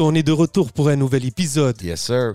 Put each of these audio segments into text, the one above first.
On est de retour pour un nouvel épisode. Yes, sir.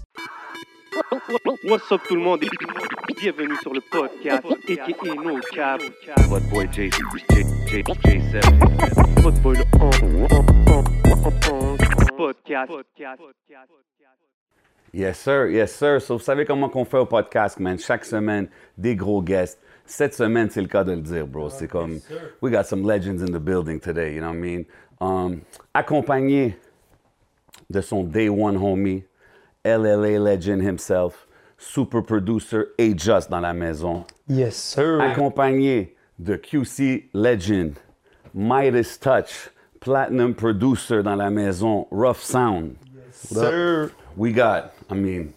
What's up tout le monde et bienvenue sur le podcast aka No Cap. Votre boy J, J, J, J7. Votre boy le podcast. Yes, sir. Yes, sir. So, vous savez comment qu'on fait au podcast, man. Chaque semaine, des gros guests. Cette semaine, c'est le cas de le dire, bro. C'est comme, we got some legends in the building today, you know what I mean? Um, accompagné de son day one homie, LLA legend himself, super producer A Just dans la maison. Yes, sir. Accompagné de QC legend, Midas Touch, platinum producer dans la maison, Rough Sound. What up? Sir. We got, I mean,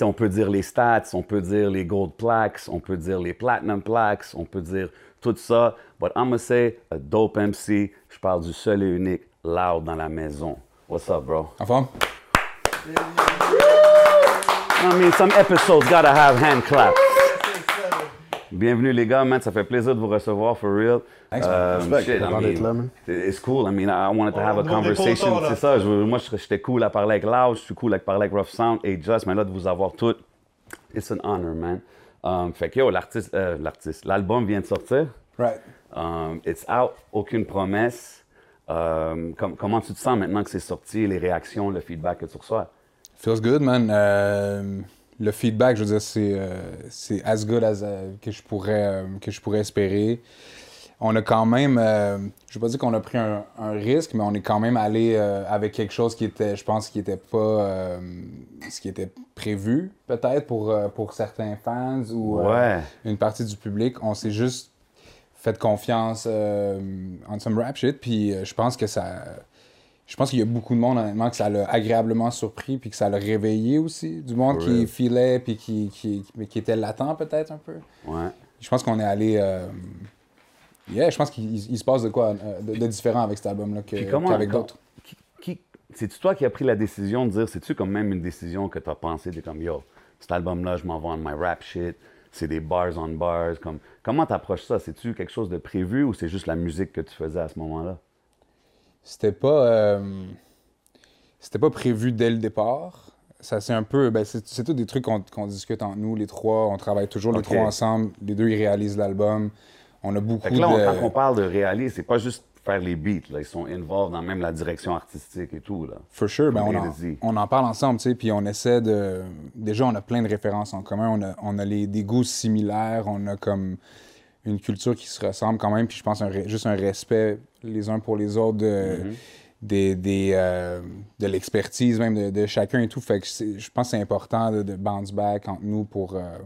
on peut dire les stats, on peut dire les gold plaques, on peut dire les platinum plaques, on peut dire tout ça. But I'm gonna say a dope MC. Je parle du seul et unique Loud dans la maison. What's up, bro? En forme? I mean, some episodes gotta have hand claps. Bienvenue les gars, man. Ça fait plaisir de vous recevoir, for real. Thanks, man. Um, Respect. shit, I Content mean, d'être là, man. It's cool. I mean, I wanted to have a conversation. C'est ça. je veux- moi, je- j'étais cool à parler avec Loud, je suis cool à parler avec Rough Sound et Just, mais là, de vous avoir toutes, it's an honor, man. Um, fait que yo, l'artiste, euh, l'artiste, l'album vient de sortir. Right. Um, it's out, aucune promesse. Um, com- comment tu te sens maintenant que c'est sorti, les réactions, le feedback que tu reçois? Feels good, man. Euh, le feedback, je veux dire, c'est, euh, c'est as good as euh, que, je pourrais, euh, que je pourrais espérer. On a quand même, je veux pas dire qu'on a pris un, un risque, mais on est quand même allé avec quelque chose qui était, je pense, qui était pas ce qui était prévu, peut-être, pour, pour certains fans ou Ouais. une partie du public. On s'est juste fait confiance euh, en some rap shit, puis euh, je pense que ça. Je pense qu'il y a beaucoup de monde, honnêtement, que ça l'a agréablement surpris, puis que ça l'a réveillé aussi. Du monde qui filait, puis qui, qui, mais qui était latent, peut-être, un peu. Ouais. Je pense qu'on est allé. euh, Yeah, je pense qu'il il se passe de quoi euh, de, de différent avec cet album-là qu'avec d'autres. C'est-tu toi qui as pris la décision de dire, c'est-tu comme même une décision que tu as pensé, de comme, yo, cet album-là, je m'en vais en my rap shit, c'est des bars on bars, comme, comment t'approches ça? C'est-tu quelque chose de prévu ou c'est juste la musique que tu faisais à ce moment-là? C'était pas. euh, C'était pas prévu dès le départ. Ça, c'est un peu. Ben, c'est c'est tous des trucs qu'on qu'on discute entre nous, les trois. On travaille toujours les trois ensemble. Les deux, ils réalisent l'album. On a beaucoup Fait que là, on- quand on parle de réaliser, c'est pas juste faire les beats, là, ils sont involved dans même la direction artistique et tout, là. For sure, ben, on, en, on en parle ensemble, tu sais, puis on essaie de... Déjà, on a plein de références en commun, on a, on a les, des goûts similaires, on a comme une culture qui se ressemble quand même, puis je pense un juste un respect les uns pour les autres de, Mm-hmm. des, des, euh, de l'expertise même de, de chacun et tout, fait que je pense que c'est important de, de bounce back entre nous pour, euh,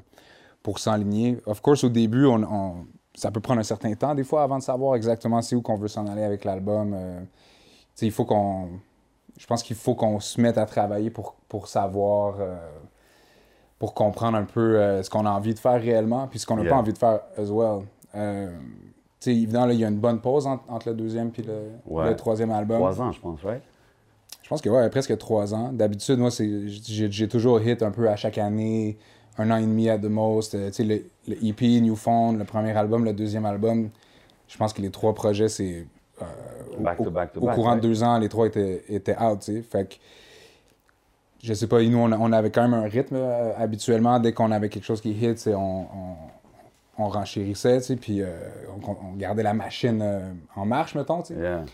pour s'enligner. Of course, au début, on, on- ça peut prendre un certain temps des fois avant de savoir exactement c'est où qu'on veut s'en aller avec l'album. euh, il faut qu'on je pense qu'il faut qu'on se mette à travailler pour, pour savoir, pour comprendre un peu euh, ce qu'on a envie de faire réellement, puis ce qu'on n'a Yeah. pas envie de faire as well. Euh, tu sais, évidemment, il y a une bonne pause entre, entre le deuxième et le, Ouais. le troisième album. Trois ans, je pense, right? Je pense que ouais, presque trois ans. D'habitude, moi, j'ai, toujours hit un peu à chaque année, un an et demi at the most. Euh, tu sais, le, le EP, Newfound, le premier album, le deuxième album, je pense que les trois projets, c'est. euh, au- Back to back to au back, courant de deux ans, les trois étaient, étaient out, tu sais. Fait que. Je sais pas, nous, on, on avait quand même un rythme euh, habituellement. Dès qu'on avait quelque chose qui hit, on, on, on renchérissait, puis euh, on, gardait la machine euh, en marche, mettons. Yeah.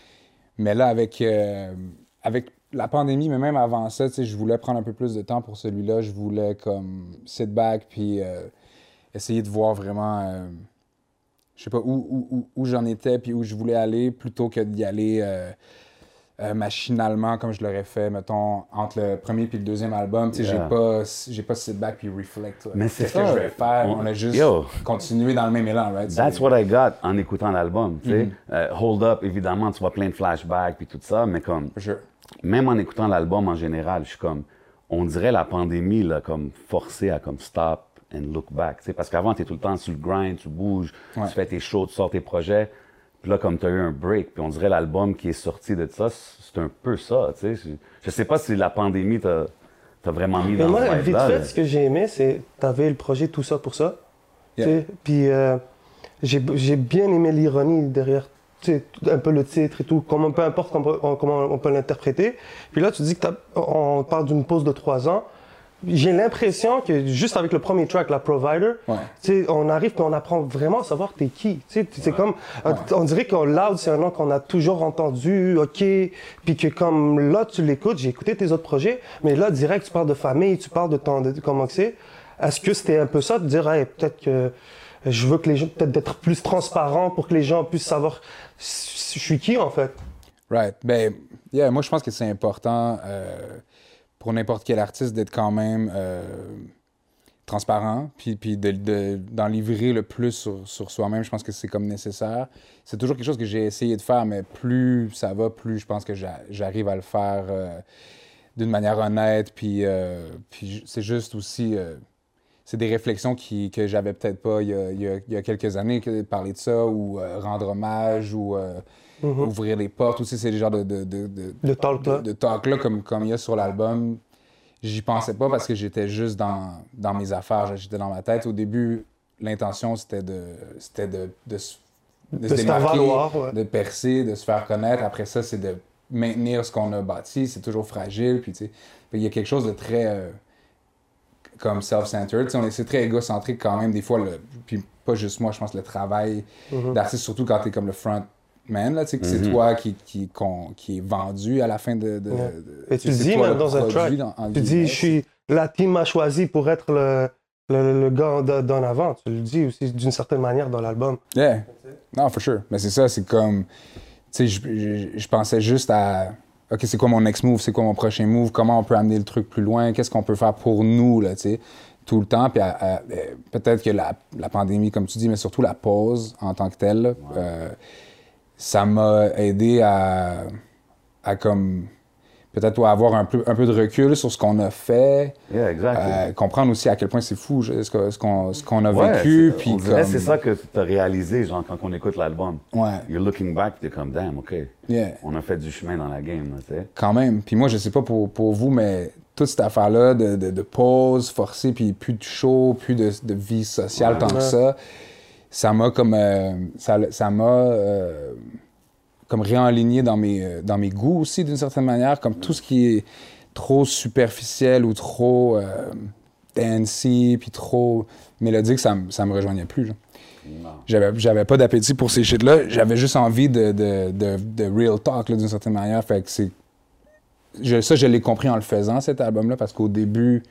Mais là, avec, avec la pandémie, mais même avant ça, je voulais prendre un peu plus de temps pour celui-là. Je voulais comme sit back puis essayer de voir vraiment, je sais pas, où, où, où, où j'en étais puis où je voulais aller plutôt que d'y aller euh, machinalement comme je l'aurais fait, mettons, entre le premier puis le deuxième album. Tu sais, Yeah. j'ai pas, j'ai pas sit back puis reflect. là. Mais c'est Qu'est-ce que ça. je vais faire? On- On a juste Yo. continué dans le même élan, right? That's what I got en écoutant l'album, tu sais. Mm-hmm. Euh, Hold Up, évidemment, tu vois plein de flashbacks puis tout ça, mais comme, sure. même en écoutant l'album en général, je suis comme, on dirait la pandémie, là, comme forcé à comme stop and look back. tu sais, Parce qu'avant, tu es tout le temps sur le grind, tu bouges, Ouais. tu fais tes shows, tu sors tes projets. Puis là, comme tu as eu un break, puis on dirait l'album qui est sorti de ça, c'est un peu ça. tu sais. Je- sais pas si la pandémie t'a t'a vraiment mis Mais dans moi, ce vite fait, là. ce que j'ai aimé, c'est t'avais le projet Tout ça pour ça. Yeah. tu Puis euh, j'ai j'ai bien aimé l'ironie derrière tu sais, un peu le titre et tout, comment, peu importe comment, comment on peut l'interpréter. Puis là, tu dis que on parle d'une pause de trois ans. J'ai l'impression que juste avec le premier track, la Provider, Ouais. tu sais, on arrive et on apprend vraiment à savoir t'es qui. Tu sais, C'est comme, on dirait que Loud, c'est un nom qu'on a toujours entendu, ok, puis que comme là, tu l'écoutes, j'ai écouté tes autres projets, mais là, direct, tu parles de famille, tu parles de, ton, de comment que c'est. Est-ce que c'était un peu ça, de dire, hey, peut-être que je veux que les gens, peut-être d'être plus transparent pour que les gens puissent savoir je suis qui, en fait? Right. Ben, yeah, moi, je pense que c'est important euh, pour n'importe quel artiste d'être quand même euh, transparent, puis, puis de, de- d'en livrer le plus sur, sur soi-même. Je pense que c'est comme nécessaire. C'est toujours quelque chose que j'ai essayé de faire, mais plus ça va, plus je pense que j'a- j'arrive à le faire euh, d'une manière honnête. Puis, euh, puis c'est juste aussi. c'est des réflexions qui, que j'avais peut-être pas il y, a, il y a- quelques années, parler de ça, ou rendre hommage, ou ouvrir les portes. Aussi, c'est des genres de, de, de, de, Le talk-là. de- talk-là, comme, comme il y a sur l'album. J'y pensais pas parce que j'étais juste dans, dans mes affaires, j'étais dans ma tête. Au début, l'intention, c'était de, c'était de, de, se- de De se se faire démarquer, valoir, ouais. de percer, de se faire connaître. Après ça, c'est de maintenir ce qu'on a bâti. C'est toujours fragile. Puis, tu sais, il y a quelque chose de très euh, comme self-centered. C'est très égocentrique quand même, des fois. Le, puis pas juste moi, je pense le travail Mm-hmm. d'artiste, surtout quand tu es comme le front man, là, tu sais, que c'est toi qui, qui, est vendu à la fin de. de, Ouais. de- Et tu dis même dans un track, dans- en tu dis, je suis, la team m'a choisi pour être le, le, le gars d'en avant. Tu le dis aussi d'une certaine manière dans l'album. Yeah. Non, for sure. Mais c'est ça, c'est comme. Tu sais, je, pensais juste à. OK, c'est quoi mon next move? C'est quoi mon prochain move? Comment on peut amener le truc plus loin? Qu'est-ce qu'on peut faire pour nous, là, tu sais, tout le temps? Puis peut-être que la, la pandémie, comme tu dis, mais surtout la pause en tant que telle, là, euh, ça m'a aidé à, à comme. Peut-être ouais, avoir un peu, un peu de recul sur ce qu'on a fait. Yeah, exact. euh, comprendre aussi à quel point c'est fou je- ce que- ce qu'on ce qu'on a Ouais, vécu. c'est- Puis on dirait comme- c'est ça que tu as réalisé, genre, quand on écoute l'album. Ouais. You're looking back, t'es comme, damn, OK. Yeah. On a fait du chemin dans la game, là, tu sais. quand même. Puis moi, je sais pas pour, pour vous, mais toute cette affaire-là de, de, de pause forcée, puis plus de show, plus de, de vie sociale tant que ça, ça m'a comme. euh, ça ça m'a. euh, comme réaligné dans mes, euh, dans mes goûts aussi, d'une certaine manière. Comme tout ce qui est trop superficiel ou trop euh, dancey, puis trop mélodique, ça, me- ça me rejoignait plus. J'avais, j'avais pas d'appétit pour ces shit-là. J'avais juste envie de, de, de, de real talk, là, d'une certaine manière. Fait que c'est... je- ça, je l'ai compris en le faisant, cet album-là, parce qu'au début,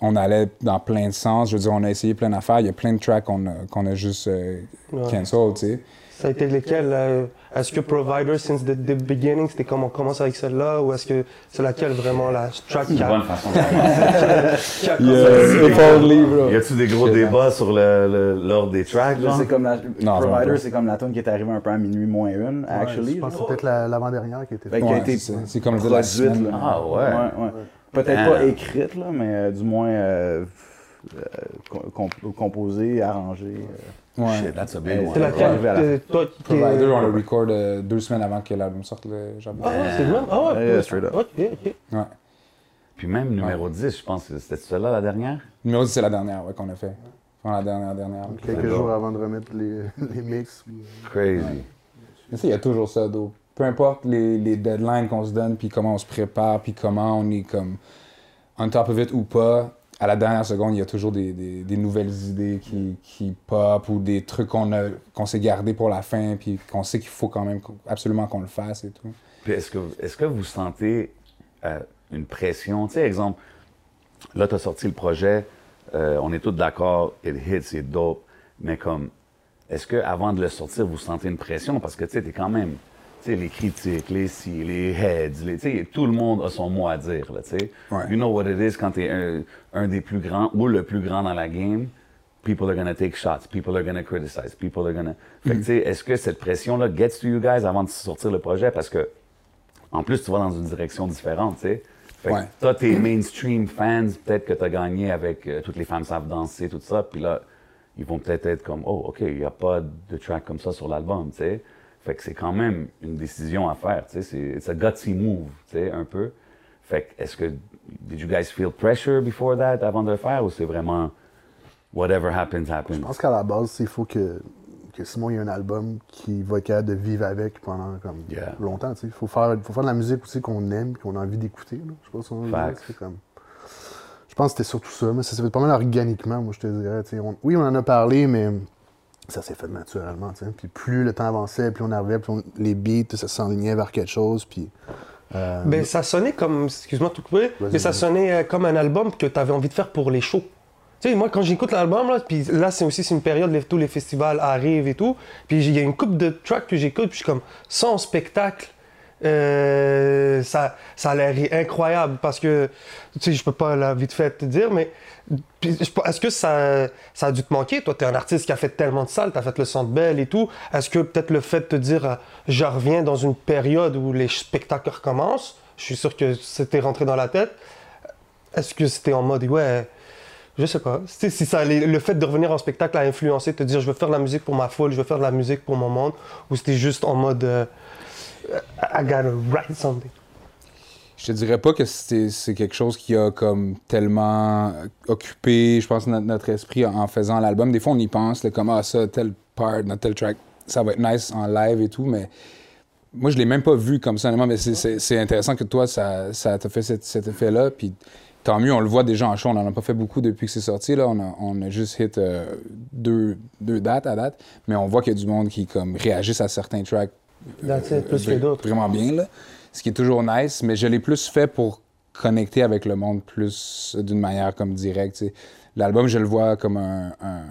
on allait dans plein de sens. Je veux dire, on a essayé plein d'affaires. Il y a plein de tracks qu'on a, qu'on a juste euh, Ouais. cancel, tu sais. Ça a été lesquels euh, Est-ce que Provider, since the, the beginning, c'était comme on commence avec celle-là? Ou est-ce que c'est laquelle vraiment la track Une qui a, bonne façon a Y a-tu des gros débats sur le- le- l'ordre des tracks, c'est comme la Non, Provider, c'est comme la tune qui est arrivée un peu à minuit moins une, actually. je pense que c'est peut-être la- l'avant-dernière qui était Fait faite. qui a Ouais, été c'est. C'est comme le de la produite, semaine. là. Ah, ouais. ouais. Peut-être Ah. pas écrite, là, mais euh, du moins euh, euh, com- composée, arrangée. euh. Ouais. Shit, that's a big Ouais, C'est one. la euh, toi, Provider, on le record euh, deux semaines avant que l'album sorte, le genre. Ah, ouais, c'est le même Ah ouais, Yeah, straight up. Ok, ok. Ouais. Puis même numéro 10, je pense que c'était celle-là la dernière? Numéro 10, c'est la dernière ouais, qu'on a fait. Enfin, la dernière, dernière. Quelques jours avant de remettre les, les mix. Crazy. Mais ça, il y a toujours ça, d'eau. Peu importe les, les deadlines qu'on se donne, puis comment on se prépare, puis comment on est comme on top of it ou pas, à la dernière seconde, il y a toujours des, des- nouvelles idées qui, qui pop ou des trucs qu'on a qu'on s'est gardé pour la fin, puis qu'on sait qu'il faut quand même absolument qu'on le fasse et tout. Est-ce que, est-ce que vous sentez euh, une pression? Tu sais, exemple, là, tu as sorti le projet, euh, on est tous d'accord, it hits, c'est dope, mais comme, est-ce que avant de le sortir, vous sentez une pression? Parce que, tu sais, t'es quand même, sais, les critiques, les si, les heads, les, tu tout le monde a son mot à dire, là, tu sais. Ouais. You know what it is quand t'es un, un des plus grands ou le plus grand dans la game, people are gonna take shots, people are gonna criticize, people are gonna... Fait que, tu sais, est-ce que cette pression-là gets to you guys avant de sortir le projet? Parce que en plus, tu vas dans une direction différente, tu sais. Fait que Ouais. toi, tes mainstream fans, peut-être que tu as gagné avec euh, Toutes les femmes savent danser, tout ça, puis là, ils vont peut-être être comme, oh, OK, il n'y a pas de track comme ça sur l'album, tu sais. Fait que c'est quand même une décision à faire, tu sais. C'est it's a gutsy move, tu sais, un peu. Fait que, est-ce que, did you guys feel pressure before that, avant de le faire, ou c'est vraiment, whatever happens, happens? Je pense qu'à la base, il faut que, que Simon ait un album qui va être capable de vivre avec pendant comme Yeah. longtemps. Il faut faire, faut faire de la musique aussi qu'on aime, qu'on a envie d'écouter. Je sais c'est comme. Pense que c'était surtout ça, mais ça s'est fait pas mal organiquement, moi je te dirais. tu sais. On- oui, on en a parlé, mais ça s'est fait naturellement. tu sais. Puis plus le temps avançait, plus on arrivait, plus on- les beats, ça s'enlignait vers quelque chose. Puis, euh, Ben, ça sonnait comme, excuse-moi de tout couper, mais ça sonnait euh, comme un album que tu avais envie de faire pour les shows. Tu sais, moi, quand j'écoute l'album, là, puis là, c'est aussi c'est une période, les- tous les festivals arrivent et tout, puis il y a une coupe de tracks que j'écoute, puis je suis comme, sans spectacle, euh, ça, ça a l'air incroyable parce que, tu sais, je peux pas là, vite fait te dire, mais est-ce que ça, ça a dû te manquer? Toi, tu es un artiste qui a fait tellement de salles, tu as fait le Centre Bell et tout. Est-ce que peut-être le fait de te dire, euh, je reviens dans une période où les spectacles recommencent, je suis sûr que c'était rentré dans la tête. Est-ce que c'était en mode, ouais, je sais pas. Si ça, le fait de revenir en spectacle a influencé, te dire, je veux faire de la musique pour ma foule, je veux faire de la musique pour mon monde, ou c'était juste en mode, euh, I gotta write something. Je te dirais pas que c'est quelque chose qui a comme tellement occupé, je pense, notre, esprit en, faisant l'album. Des fois, on y pense, comme ah, ça, tel part, tel track, ça va être nice en live et tout, mais moi, je l'ai même pas vu comme ça, mais c'est- intéressant que toi, ça t'a fait cet, effet-là. Puis tant mieux, on le voit déjà en show. On en a pas fait beaucoup depuis que c'est sorti. Là. On, a, on a juste hit euh, deux, deux dates à date, mais on voit qu'il y a du monde qui comme, réagissent à certains tracks Plus que d'autres. Vraiment bien, là. Ce qui est toujours nice, mais je l'ai plus fait pour connecter avec le monde plus d'une manière comme directe. L'album, je le vois comme un. un-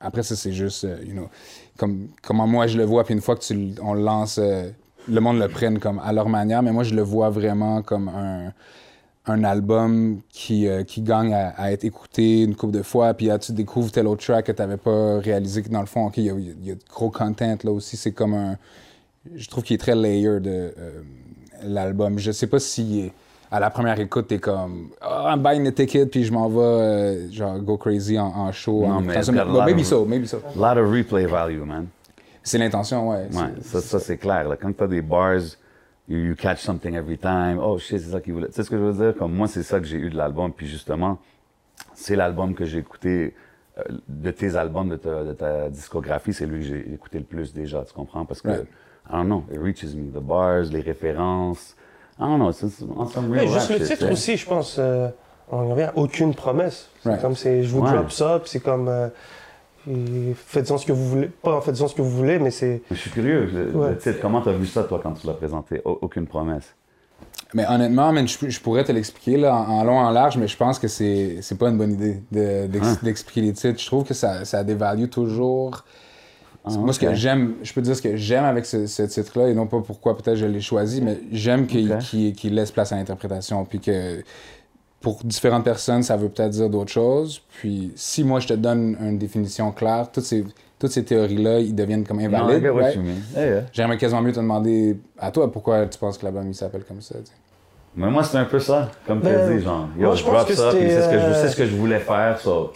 Après, ça, c'est juste, euh, you know, comme, comment moi je le vois. Puis une fois que tu, on le lance, euh, le monde le prenne comme à leur manière, mais moi, je le vois vraiment comme un un album qui, euh, qui gagne à, à être écouté une couple de fois, puis là, tu découvres tel autre track que tu n'avais pas réalisé, que dans le fond, OK, il y, y a de gros content là aussi. C'est comme un. Je trouve qu'il est très layer de euh, l'album. Je sais pas si à la première écoute, t'es comme oh, I'm buying the ticket, puis je m'en vais euh, genre go crazy en, en show. En mais maybe of- so, maybe so. A lot of replay value, man. C'est l'intention, ouais. Ça, ça c'est clair. Là. Quand tu as des bars, you, you catch something every time. Oh shit, c'est ça qu'il voulait. Tu sais ce que je veux dire? Comme moi, c'est ça que j'ai eu de l'album. Puis justement, c'est l'album que j'ai écouté euh, de tes albums, de ta, de ta discographie. C'est lui que j'ai écouté le plus déjà, tu comprends? Parce que. I don't know, it reaches me. The bars, les références. I don't know, c'est c'est- on some real Mais juste le titre aussi, je pense, euh, on y revient, aucune promesse. C'est Right. comme c'est, je vous Ouais. drop ça, puis c'est comme, euh, faites-en ce que vous voulez. Pas en faites-en ce que vous voulez, mais c'est. Je suis curieux. Le, Ouais. le titre, comment tu as vu ça, toi, quand tu l'as présenté? Au- aucune promesse. Mais honnêtement, man, je, je pourrais te l'expliquer là, en, en long, en large, mais je pense que c'est c'est pas une bonne idée de- d'ex- Hein? d'expliquer les titres. Je trouve que ça, ça dévalue toujours. Ah, Moi, ce que j'aime, je peux dire ce que j'aime avec ce, ce titre-là, et non pas pourquoi peut-être je l'ai choisi, mais j'aime qu'il laisse place à l'interprétation, puis que pour différentes personnes, ça veut peut-être dire d'autres choses. Puis si moi, je te donne une définition claire, toutes ces, toutes ces théories-là, ils deviennent comme invalides. right? yeah. J'aimerais quasiment mieux te demander à toi pourquoi tu penses que l'album il s'appelle comme ça. Mais moi, c'est un peu ça, comme tu as Ben, dit, genre, yo, moi, je je pense que ça, puis c'est ce, que je- euh, c'est ce que je voulais faire, so.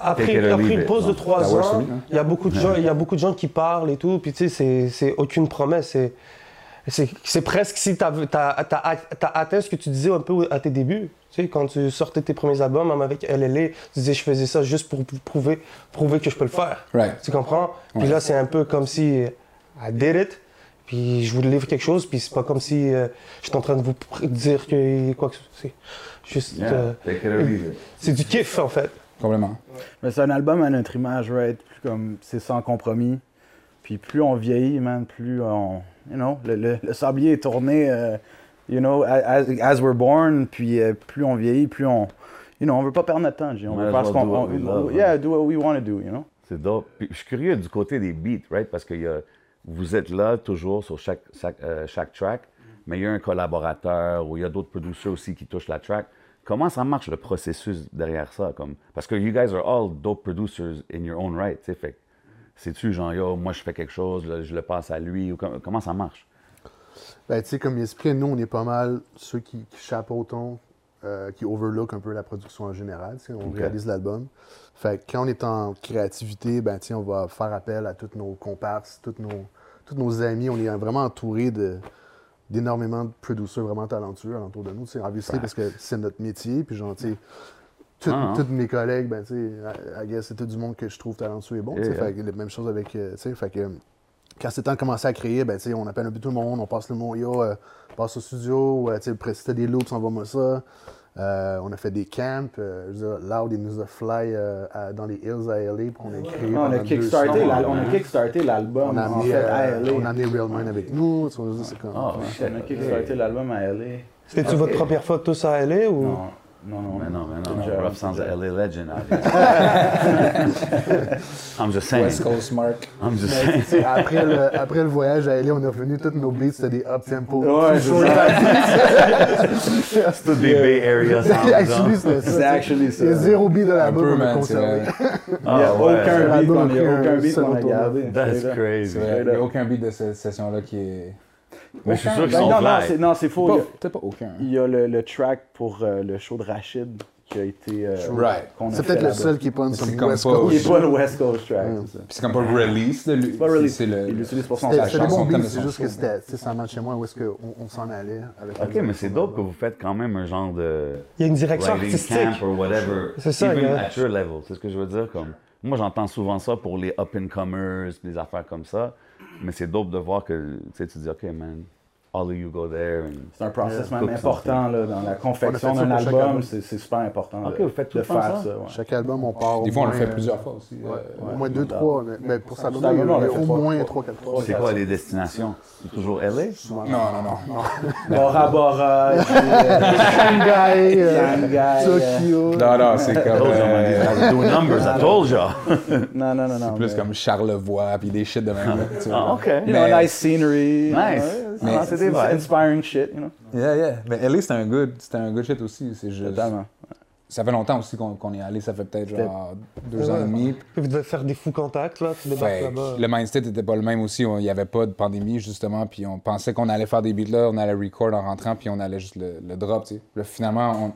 Après, après une pause de trois ans, hein. il y a beaucoup de gens, il y a beaucoup de gens qui parlent et tout, puis tu sais, c'est, aucune promesse. C'est, presque si tu as, atteint ce que tu disais un peu à tes débuts. Tu sais, quand tu sortais tes premiers albums, même avec LLA, tu disais je faisais ça juste pour prouver, prouver que je peux le faire. Right. Tu comprends? Puis Ouais. là, c'est un peu comme si I did it, puis je vous livre quelque chose, puis c'est pas comme si euh, j'étais en train de vous dire que quoi que ce soit. C'est juste. Yeah, euh, c'est du kiff, en fait. Complètement. Mais c'est un album à notre image, right? Plus comme c'est sans compromis. Puis plus on vieillit, man, plus on. You know, le, le- le sablier est tourné, euh, you know, as, as we're born. Puis euh, plus on vieillit, plus on. You know, on veut pas perdre notre temps, G. On veut faire ce qu'on. love, yeah, hein. do what we want to do, you know? C'est dope. Puis, je suis curieux du côté des beats, right? Parce que il y a- vous êtes là toujours sur chaque, chaque, euh, chaque track, mais il y a un collaborateur ou il y a d'autres producers aussi qui touchent la track. Comment ça marche le processus derrière ça? Comme, parce que you guys are all dope producers in your own right, tu sais. Fait c'est-tu genre, yo, moi je fais quelque chose, là, je le passe à lui, ou com- comment ça marche? Ben, tu sais, comme il expliquait, nous, on est pas mal ceux qui, qui chapeautons, euh, qui overlook un peu la production en général. On réalise l'album. Fait que quand on est en créativité, ben, on va faire appel à tous nos comparses, tous nos, tous nos amis. On est vraiment entouré de d'énormément de producers vraiment talentueux alentour de nous. sais, obviously, parce que c'est notre métier. Puis genre, tu sais, tout- Ah, ah. tous mes collègues, ben, tu sais, c'est tout du monde que je trouve talentueux et bon. tu sais, Yeah. Fait la même chose avec, euh, tu sais, fait que quand c'est temps de commencer à créer, ben, tu sais, on appelle un peu tout le monde, on passe le mot, yo, euh, passe au studio, euh, tu sais, des loops, envoie-moi ça. Euh, on a fait des camps. euh, je veux dire, Loud, il nous a fly euh, à- dans les hills à LA pour qu'on ait créé. Non, on, a kickstarté on a kickstarté l'album On a en amené, fait à euh, LA. on a amené Real Mind avec nous. tu vois, c'est comme. Oh, shit. On a kickstarté l'album à LA. C'était-tu votre première fois tous à LA ou? Non, non, non. Mais non, mais non. Rough sounds a LA legend here. I'm just saying. West Coast Mark. I'm just Mais, saying. après, le, après le voyage à LA, on est revenu, tous nos beats, c'était des up-tempo. Ouais, c'est ça. C'est tout des Bay Area sounds. Actually, hein. C'est actually ça. Il y a zéro beat de Un l'album peu, qu'on a man, c'est conservé. vrai. Il n'y a Ah, ouais. aucun beat L'album qu'on a aucun beat gardé. That's crazy. Il n'y a aucun beat de cette session-là qui est. Mais je suis sûr qu'ils Ben sont non, non, c'est, non, c'est faux. Pas- Il y a- Peut-être pas aucun. Il y a le, le track pour euh, le show de Rachid qui a été. euh, Right. qu'on a C'est fait peut-être le là-bas. seul qui est pas une C'est some comme West pas- Coast. Il n'est pas le West Coast track, c'est ça. Puis c'est comme pas release de lui. C'est pas release. C'est le. Il l'utilise pour son C'était la c'était des chanson bons beats, c'est son juste que show. c'était, tu sais, ça marchait moins où est-ce qu'on on s'en allait. Avec Ok, mais c'est dope que vous faites quand même un genre de Il y a une direction writing artistique. camp or whatever. C'est ça, even il y a- at your level. C'est ce que je veux dire. Comme moi, j'entends souvent ça pour les up and comers, des affaires comme ça. Mais c'est dope de voir que tu tu dis ok, man, all of you go there. And... C'est un process Yeah. même Cook important là, dans la confection d'un album. album. C'est, c'est super important Ok, de, vous faites tout de faire ça? ça. ouais. Chaque album, on part. Des fois, on le fait plusieurs fois aussi. ouais, euh, Au moins deux, trois. mais- mais pour ça, au moins Trois. quatre fois. C'est quoi les destinations? C'est toujours LA Non, non, non. Bora Bora, puis, euh, Shanghai, euh, Shanghai, Tokyo. Non, non, c'est comme. doing numbers. I told you. Non, non, non, non. plus comme Charlevoix, puis des shit de même. Ah, ok. You know, nice scenery. Nice. Ouais, Mais- c'est- inspiring shit, you know. Yeah, yeah. Mais LA, c'était un good, c'était un good shit aussi. C'est juste. Totalement. Ça fait longtemps aussi qu'on qu'on est allé. Ça fait peut-être genre deux ans Ouais. et demi. Puis vous devez faire des fous contacts, là. Tu là-bas. le mindset était pas le même aussi. Il n'y avait pas de pandémie, justement. Puis on pensait qu'on allait faire des beats là, on allait record en rentrant, puis on allait juste le, le drop, tu sais. Là, finalement, on...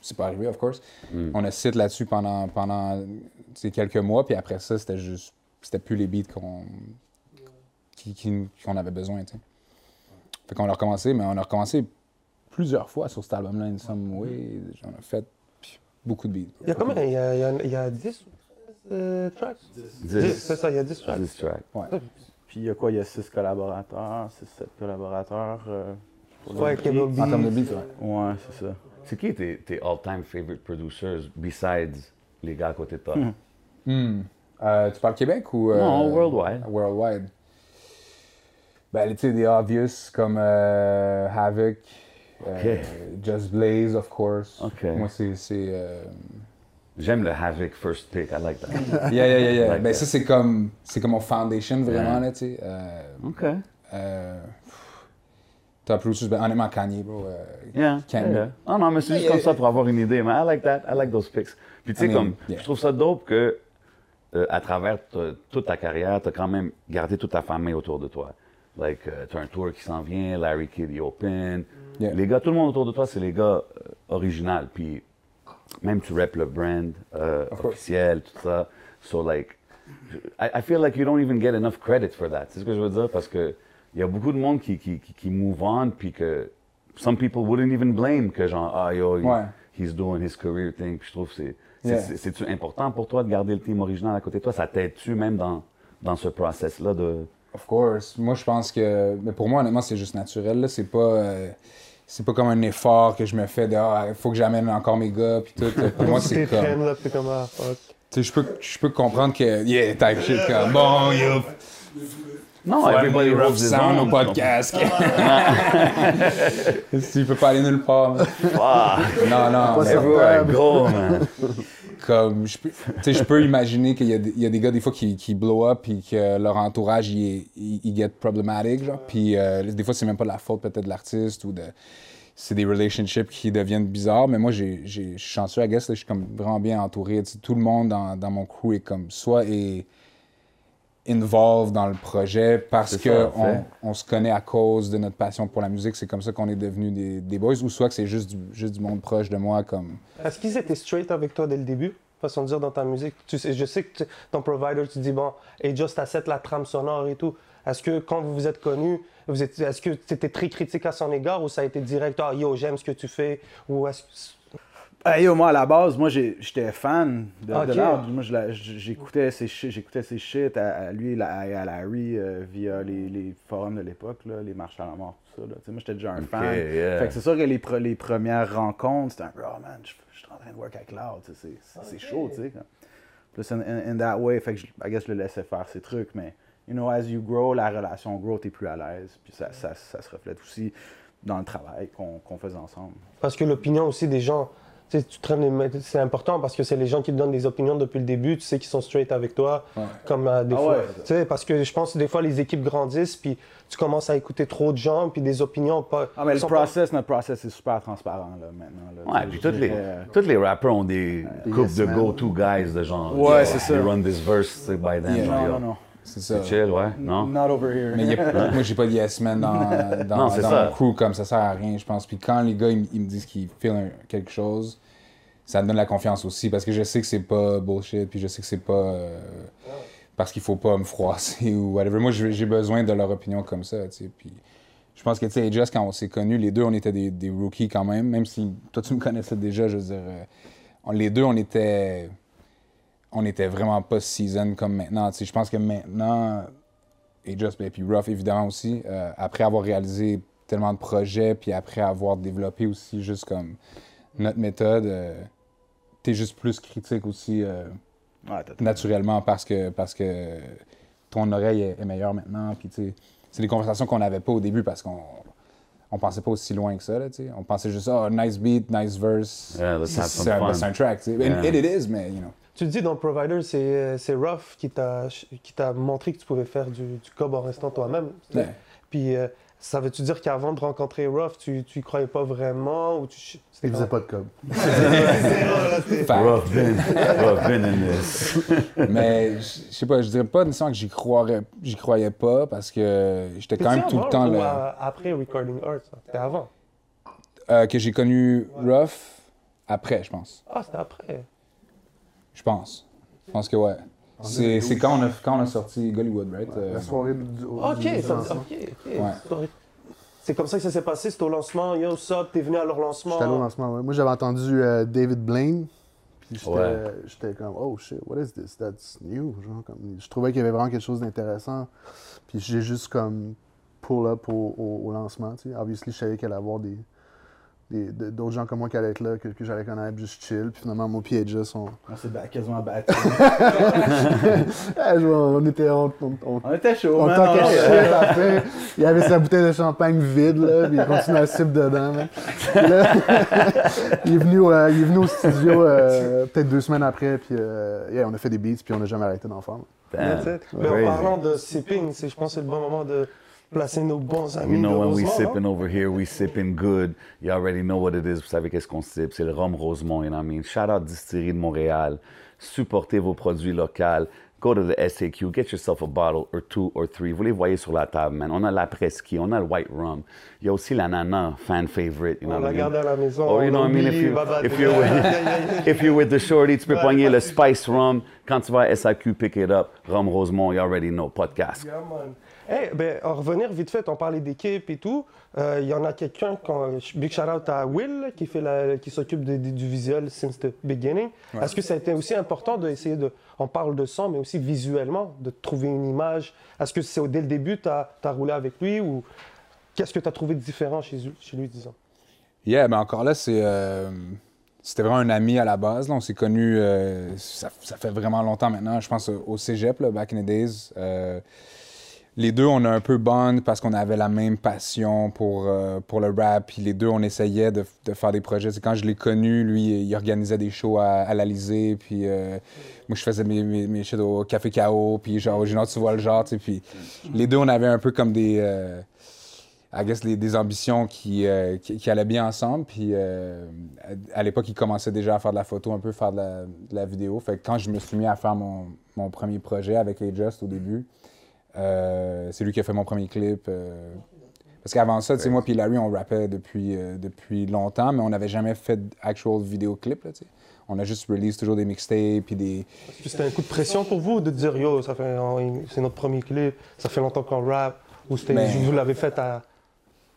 c'est pas arrivé, of course. On a sit là-dessus pendant, pendant quelques mois, puis après ça, c'était juste. C'était plus les beats qu'on qui- qui- qu'on avait besoin, tu sais. Fait qu'on a recommencé, mais on a recommencé plusieurs fois sur cet album-là, in some way. J'en ai fait beaucoup de beats. Il y a combien? Il y a, il y a, il y a 10 euh, tracks? 10, c'est ça, il y a 10 tracks. This track. Puis il y a quoi? Il y a six collaborateurs, six, sept collaborateurs. euh, Ouais, beat. Kevin En termes de Beats. ouais. Ouais, c'est ça. C'est qui tes, tes all-time favorite producers besides les gars à côté de toi? Hmm. Euh, tu parles Québec ou. euh, Non, worldwide. Worldwide? Ben, tu sais, des obvious comme euh, Havoc, euh. Just Blaze, of course. Ok. Moi, c'est. c'est, euh, J'aime le Havoc first pick. I like that. Yeah, yeah, yeah. yeah. Like ben, ça, c'est comme, c'est comme mon foundation, vraiment, Yeah. là, tu sais. OK. top producers, ben, honnêtement, Kanye, bro. Yeah. Can- yeah. Ah non, mais c'est juste Yeah, comme ça pour avoir une idée. Mais I like that. I like those picks. Puis tu sais, I mean, comme, je trouve ça dope que euh, à travers toute ta carrière, tu as quand même gardé toute ta famille autour de toi. Like, tu as un tour qui s'en vient, Larry Kidd, Open. Yeah. Les gars, tout le monde autour de toi, c'est les gars euh. Puis même tu rap le brand euh, officiel, tout ça. So, like, I, I feel like you don't even get enough credit for that. C'est ce que je veux dire? Parce que il y a beaucoup de monde qui, qui, qui, qui move on, puis que some people wouldn't even blame que genre, ah yo, he- Ouais. he's doing his career thing. Puis je trouve que c'est. c'est- Yeah. important pour toi de garder le team original à côté de toi? Ça t'aide-tu même dans, dans ce process-là de. Of course. Moi, je pense que. Mais pour moi, honnêtement, c'est juste naturel. là. C'est pas. euh, C'est pas comme un effort que je me fais de ah, il faut que j'amène encore mes gars puis tout. Pour moi, c'est comme. traînes, là, comme, ah, fuck. Tu sais, je peux, je peux comprendre que. Yeah, type shit comme. Bon, yo. Non, Faut everybody rough sound au podcast. tu peux pas aller nulle part. Fuck. Non, non. Everywhere I go, man. Comme je peux, je peux imaginer qu'il y, a des- il y a des gars des fois qui, qui blow up puis que leur entourage il, il, il get problématique. Puis euh, des fois c'est même pas la faute peut-être de l'artiste ou de c'est des relationships qui deviennent bizarres. Mais moi je suis chanceux, I guess, je suis comme vraiment bien entouré. Tout le monde dans, dans mon crew est comme soit est involved dans le projet parce ça, on, se connaît à cause de notre passion pour la musique. C'est comme ça qu'on est devenus des, des boys, ou soit que c'est juste du, juste du monde proche de moi, comme... Est-ce qu'ils étaient straight avec toi dès le début? Façon de dire dans ta musique. Tu sais, je sais que tu- ton provider, tu dis, bon, et just t'acceptes la trame sonore et tout. Est-ce que quand vous vous êtes connus, vous êtes, est-ce que tu étais très critique à son égard ou ça a été direct, ah yo, j'aime ce que tu fais? Ou est-ce que. Hey, yo, moi, à la base, moi, j'étais fan de, de Ok. l'art. Moi, j'écoutais ses ses shit à, à lui, la- à, à Larry, euh, via les, les forums de l'époque, là, les marches à la mort, tout ça. là. Moi, j'étais déjà un fan. yeah. Fait que c'est sûr que les, pre- les premières rencontres, c'était un peu, oh man, je, je suis en train de work avec sais, c'est c'est chaud, tu sais. Plus in, in, that way, fait que je, I guess je le laissais faire ses trucs, mais, you know, as you grow, la relation grow, t'es plus à l'aise, puis ça, ça, ça se reflète aussi dans le travail qu'on qu'on faisait ensemble. Parce que l'opinion aussi des gens, tu sais, tu traînes les mains- c'est important parce que c'est les gens qui te donnent des opinions depuis le début, tu sais qu'ils sont straight avec toi, comme euh, des Ah fois. ouais. Tu sais, parce que je pense que des fois les équipes grandissent, puis tu commences à écouter trop de gens, puis des opinions pas. Ah, mais le sont pas- process, notre process est super transparent là, maintenant. Là, Ouais, puis tous les, euh, tous les rappers ont des couples Yes, de go-to guys de genre. Ouais, c'est ça. Run this verse, by. Yeah. Non, yo. non, non. C'est ça. C'est chill, ouais, non? Not over here. Mais il y a- moi, j'ai pas de yes man dans, dans, Non, mon crew, comme ça sert à rien, je pense. Puis quand les gars, ils, ils me disent qu'ils feel un- quelque chose, ça me donne la confiance aussi, parce que je sais que c'est pas bullshit, puis je sais que c'est pas euh, parce qu'il faut pas me froisser ou whatever. Moi, j'ai j'ai besoin de leur opinion comme ça, tu sais. Puis je pense que, tu sais, Just, quand on s'est connus, les deux, on était des, des rookies quand même, même si toi, tu me connaissais déjà, je veux dire, euh, on- les deux, on était on était vraiment pas season comme maintenant. Tu sais, je pense que maintenant, et Just, ben, puis Rough évidemment aussi, euh, après avoir réalisé tellement de projets, puis après avoir développé aussi juste comme notre méthode, euh, t'es juste plus critique aussi euh, Ouais, naturellement parce que, parce que ton oreille est, est meilleure maintenant. Puis tu sais, c'est des conversations qu'on n'avait pas au début parce qu'on on pensait pas aussi loin que ça. Là, tu sais. on pensait juste, oh, nice beat, nice verse. Yeah, let's have some c'est un, fun. c'est un track. And it, it is, mais you know. Tu te dis dans le provider, c'est c'est Ruff qui t'a qui t'a montré que tu pouvais faire du, du cob en restant toi-même. Ouais. Puis euh, ça veut-tu dire qu'avant de rencontrer Ruff, tu, tu y croyais pas vraiment ou tu Il faisait pas de cob. Rough been, rough been in this. mais je sais pas, je dirais pas nécessairement que j'y croirais, j'y croyais pas parce que j'étais quand même tout le temps ou là. après Recording Arts, ça? c'était avant? Euh, que j'ai connu Ruff après, je pense. Ah, c'était après. Je pense. Je pense que ouais. C'est c'est quand, on a- quand on a sorti Gollywood, right? Euh, La soirée du. Ok, du ça, lancement. ok, ok. Ouais. C'est comme ça que ça s'est passé, c'était au lancement. Yo, Sub, t'es venu à leur lancement. J'étais allé au lancement, ouais. Moi, j'avais entendu euh, David Blaine. Puis j'étais Ouais. j'étais comme, oh shit, what is this? That's new. Genre, comme, je trouvais qu'il y avait vraiment quelque chose d'intéressant. Puis j'ai juste comme pull up au, au- au lancement. Tu sais. Obviously, je savais qu'il allait avoir des, des- de- d'autres gens comme moi qui allaient être là, que, que j'allais connaître, juste chill. Puis finalement, mon pied et Just, on, On s'est ba- quasiment battu. Ah, on était. On, on, on, on était chaud, on man. on- shit après. Il y avait sa bouteille de champagne vide, là, puis il continuait à sip dedans. Puis là, il, est venu, euh, il est venu au studio euh, peut-être deux semaines après, puis euh, yeah, on a fait des beats, puis on n'a jamais arrêté d'en faire. Mais en parlant de sipping, je pense que c'est le bon moment de placer nos bons amis. You know, when we sipping over here, we sipping good. You already know what it is. Vous savez qu'est-ce qu'on sippe? C'est le rhum Rosemont, you know what I mean? Shout out Distillerie de Montréal. Supportez vos produits locaux. Go to the SAQ, get yourself a bottle or two or three. Vous les voyez sur la table, man. On a l'après-ski, on a le white rum. Il y a aussi l'ananas, fan favorite. You know On la garde à la maison. Oh, you know what I mean? If, you, if, you're with, if you're with the shorty, tu peux pogner le spice rum. Quand tu vas à SAQ, pick it up. Rhum Rosemont, you already know. Podcast. Yeah, man. Hey, ben, en revenir vite fait, on parlait d'équipe et tout. Euh, Il y en a quelqu'un, big shout out à Will, qui, fait la- qui s'occupe du visuel since the beginning. Est-ce que ça a été aussi important d'essayer de. On parle de son, mais aussi visuellement, de trouver une image? Est-ce que c'est dès le début, tu as, roulé avec lui ou qu'est-ce que tu as trouvé de différent chez, lui- chez lui, disons? Yeah, mais encore là, c'est. euh, c'était vraiment un ami à la base. là. On s'est connus, euh, ça, ça fait vraiment longtemps maintenant, je pense au cégep, là, back in the days. Euh, les deux, on a un peu bond parce qu'on avait la même passion pour, euh, le rap. Puis les deux, on essayait de, faire des projets. C'est quand je l'ai connu, lui, il organisait des shows à, à l'Alizé. Puis euh, moi, je faisais mes, mes, shit au Café K.O. Puis genre, genre, tu vois le genre. Puis les deux, on avait un peu comme des. euh, I guess, des ambitions qui, qui, allaient bien ensemble. Puis à, l'époque, il commençait déjà à faire de la photo, un peu faire de la, de la vidéo. Fait que quand je me suis mis à faire mon, mon premier projet avec A-Just au début, euh, c'est lui qui a fait mon premier clip. euh, parce qu'avant ça, tu sais, moi puis Larry, on rappait depuis, euh, depuis longtemps, mais on n'avait jamais fait d'actual vidéoclip, là, tu sais. On a juste release toujours des mixtapes puis des... C'était un coup de pression pour vous de dire yo, ça fait on- c'est notre premier clip, ça fait longtemps qu'on rap, ou c'était vous l'avez fait à.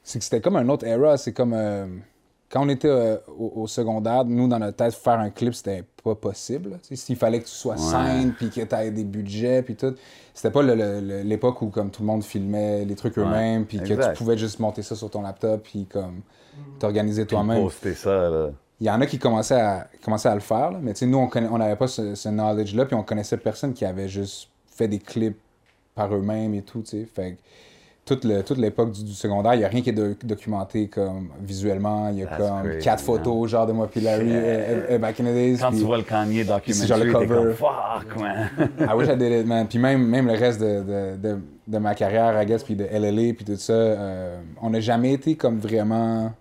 c'est que c'était comme un autre era. C'est comme euh, quand on était euh, au, au secondaire, nous dans notre tête faire un clip c'était pas possible. S'il fallait que tu sois scène puis que tu aies des budgets puis tout, c'était pas l'époque où comme tout le monde filmait les trucs eux-mêmes puis que tu pouvais juste monter ça sur ton laptop puis comme t'organiser toi-même. Poster ça, là. Il y en a qui commençaient à, commençaient à le faire, là, mais nous, on n'avait pas ce, ce knowledge-là, puis on connaissait personne qui avait juste fait des clips par eux-mêmes et tout, tu sais. Fait que toute, le- toute l'époque du, du secondaire, il n'y a rien qui est do- documenté comme visuellement. Il y a That's comme crazy, quatre man. photos, genre de moi puis Larry, euh, euh, back in the days. Quand tu vois le Kanye c'est genre le documentary, t'es cover. comme fuck, man. I wish I did it, man. Puis même, même le reste de, de, de, de ma carrière, I guess, puis de LLA, puis tout ça, euh, on n'a jamais été comme vraiment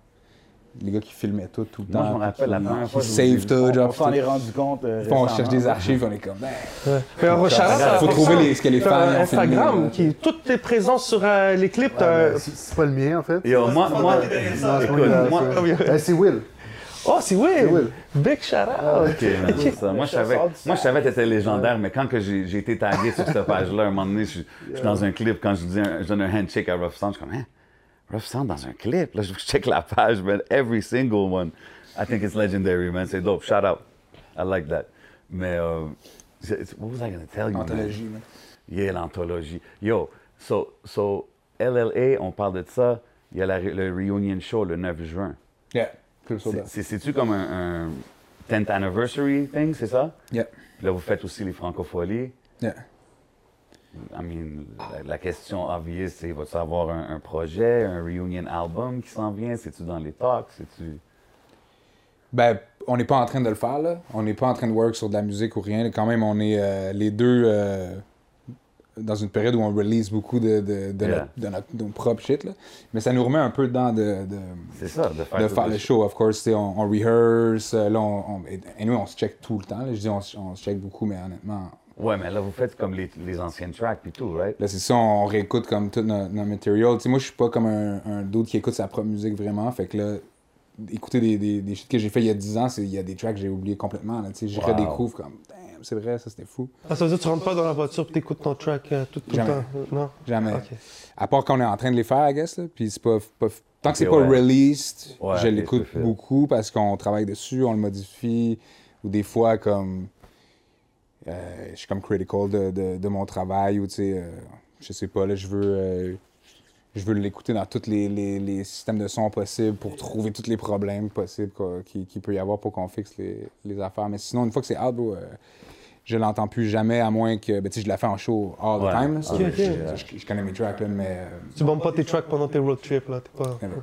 les gars qui filmaient tout, tout le Moi, temps. je me rappelle la qui- première qui fois vous save tout, On, genre. on s'en est tout. rendu compte. euh, Puis on cherche des archives, on est comme, ben, Mais on Faut faut trouver les- ce que les fans ont filmé, Instagram, qui toutes tes présences sur euh, les clips, Ben, c'est pas le mien, en fait. Yo, moi, moi, Non, c'est moi. Euh, Will. Oh, c'est Will! Will. Big shout out! Ok, man, c'est ça. Moi, je savais, moi, je savais que t'étais légendaire, mais quand que j'ai été tagué sur cette page-là, un moment donné, je, suis dans un clip, quand je, dis je donne un handshake à Rough Sound, je suis comme, hein, Rough Sound dans un clip? Là, je check la page, man, every single one. I think it's legendary, man. C'est dope. Shout out. I like that. Mais, euh, what was I going to tell you, man? Anthologie, man. Yeah, l'anthologie. Yo, so, so, LLA, on parle de ça, il y a la- le reunion show le 9 juin. Yeah, C'est-tu comme un, un 10th anniversary thing, c'est ça? Yeah, Puis Là, vous faites aussi les francopholies. yeah. I mean, la, la question obvious, c'est va-tu avoir un, un projet, un reunion album qui s'en vient? C'est-tu dans les talks? C'est-tu... Ben, on n'est pas en train de le faire, là. On n'est pas en train de work sur de la musique ou rien. Quand même, on est euh, les deux euh, dans une période où on release beaucoup de, de, de, Yeah. notre, de propres shit, là. Mais ça nous remet un peu dedans de, de, C'est ça, de faire, le show, of course. On, on rehearse, euh, là, on, on, et- anyway, on se check tout le temps. là. Je dis on, on se check beaucoup, mais honnêtement, Ouais, mais là, vous faites comme les, les anciennes tracks et tout, right? Là, c'est ça, on réécoute comme tout notre, notre material. Tu sais, moi, je suis pas comme un, un dude qui écoute sa propre musique vraiment. Fait que là, écouter des, des, des shit que j'ai fait il y a 10 ans, c'est- il y a des tracks que j'ai oubliés complètement. Là, tu sais, je Wow. redécouvre comme, damn, c'est vrai, ça c'était fou. Ah, ça veut dire que tu rentres pas dans la voiture et t'écoutes ton track euh, tout, tout le Jamais. temps? euh, Non? Jamais. Ok. À part qu'on est en train de les faire, I guess. Là, puis c'est pas, pas- tant que c'est pas released, Ouais, je l'écoute beaucoup parce qu'on travaille dessus, on le modifie. Ou des fois, comme. Euh, je suis comme critical de, de, de mon travail ou tu sais, euh, je sais pas, là, je veux. euh, je veux l'écouter dans tous les, les, les systèmes de son possibles pour trouver tous les problèmes possibles qu'il peut y avoir pour qu'on fixe les, les affaires. Mais sinon, une fois que c'est out, bro, euh, je l'entends plus jamais, à moins que. Ben, tu sais, je la fais en show all the time. là, ça. Ok, ok. Je, je connais mes tracks, là, mais. euh, Tu bombes pas tes tracks pendant tes road trips, là? T'es pas... never.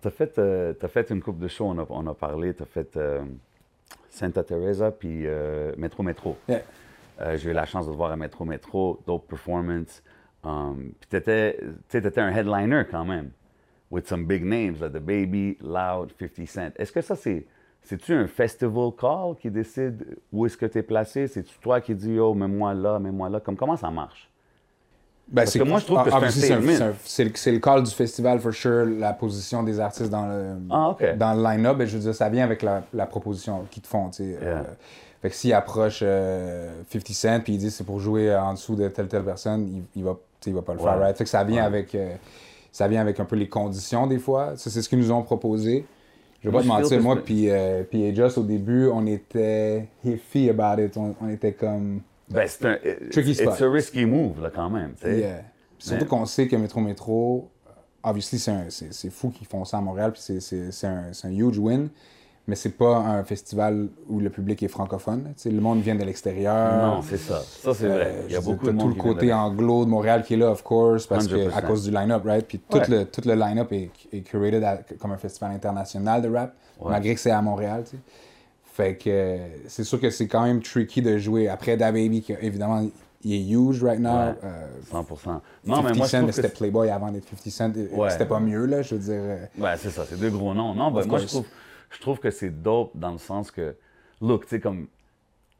T'as fait, euh, t'as fait une coupe de shows, on a, on a parlé. T'as fait euh, Santa Teresa puis euh, Metro Metro. Yeah. Euh, J'ai eu la chance de te voir à Metro Metro, dope performance. Um, puis t'étais, tu t'étais un headliner quand même, with some big names, like The Baby, Loud, 50 Cent. Est-ce que ça, c'est, c'est-tu un festival call qui décide où est-ce que t'es placé? C'est-tu toi qui dis, oh, mets-moi là, mets-moi là? Comme, comment ça marche? Ben, Parce que moi, je trouve que c'est c'est un- c'est le- call du festival, for sure, la position des artistes dans le, Ah, dans le line-up. Ben, je veux dire, ça vient avec la, la proposition qu'ils te font. Euh, fait que s'ils approchent euh, 50 Cent puis ils disent c'est pour jouer en dessous de telle telle personne, il, il va, il pas le faire. Right? Fait que ça vient, Ouais. avec, euh, ça vient avec un peu les conditions des fois. Ça, c'est ce qu'ils nous ont proposé. Je vais pas te mentir, moi puis euh, puis Ajus, au début, on était iffy about it. On, on était comme... Ben, c'est un. Tricky it's spot. a risky move, là, quand même. Yeah. Surtout Mais- qu'on sait que Métro Métro, euh, obviously, c'est fou qu'ils font ça à Montréal, puis c'est- c'est c'est un, un huge win. Mais c'est pas un festival où le public est francophone. Le monde vient de l'extérieur. Non, c'est ça. Ça, c'est Euh, vrai. Il y a beaucoup de monde tout le côté anglo de Montréal qui est là, of course, parce que, 100%. à cause du line-up, right? Puis tout, Ouais. le, tout le line-up est, est curated à- comme un festival international de rap, Ouais. malgré que c'est à Montréal. Fait que euh, c'est sûr que c'est quand même tricky de jouer. Après, DaBaby, qui, évidemment, il est huge right now. Ouais. Euh, 100%. 50 Non, mais moi, Cent, c'était Playboy avant d'être 50 Cent. Ouais. C'était pas mieux, là, je veux dire. euh, Ouais, c'est ça, c'est deux gros noms. Non, ben, moi, je trouve, je trouve que c'est dope dans le sens que, look, tu sais, comme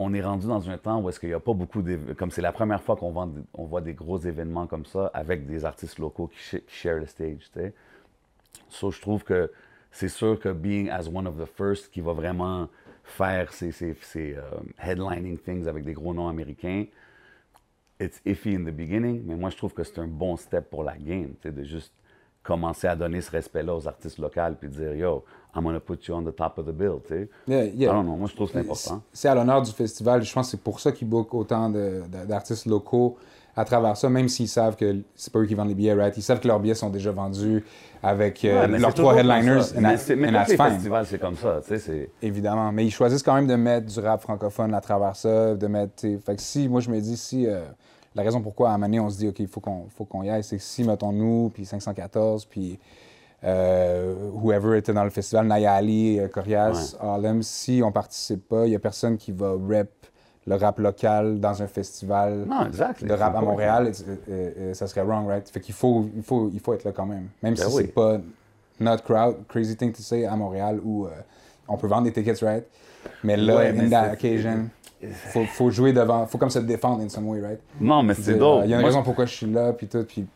on est rendu dans un temps où est-ce qu'il n'y a pas beaucoup d'év- comme c'est la première fois qu'on vend- on voit des gros événements comme ça avec des artistes locaux qui, qui share le stage, tu sais. So, je trouve que c'est sûr que being as one of the first qui va vraiment faire ces, ces, ces, euh, headlining things avec des gros noms américains, it's iffy in the beginning, mais moi je trouve que c'est un bon step pour la game, tu sais, de juste commencer à donner ce respect-là aux artistes locaux puis dire yo, I'm gonna put you on the top of the bill, tu sais. Yeah, don't know, moi je trouve que c'est important. C'est à l'honneur du festival. Je pense que c'est pour ça qu'ils bookent autant d'artistes locaux à travers ça, même s'ils savent que c'est pas eux qui vendent les billets, right? Ils savent que leurs billets sont déjà vendus avec euh, Ouais, leurs trois headliners. Mais, mais tous les fine. festivals, c'est comme ça, tu sais, c'est... Évidemment. Mais ils choisissent quand même de mettre du rap francophone à travers ça, de mettre. Fait que si, moi je me dis, si. euh, la raison pourquoi à donné, on se dit, OK, il faut qu'on faut qu'on y aille, c'est que si, mettons, nous, puis 514, puis euh, whoever était dans le festival, Naya Ali, euh, Corias, Harlem, si on participe pas, il y a personne qui va rep le rap local dans un festival Non, exact. de rap à Montréal, ça serait wrong, right? Fait qu'il faut, il faut, il faut être là quand même. Même Ben si oui. c'est pas notre crowd, crazy thing to say à Montréal où euh, on peut vendre des tickets, right? Mais là, Ouais, mais in that occasion, faut, faut jouer devant, faut comme se défendre in some way, right? Non, mais c'est dire, dope. Il y a une Moi, raison pourquoi je suis là, puis tout, puis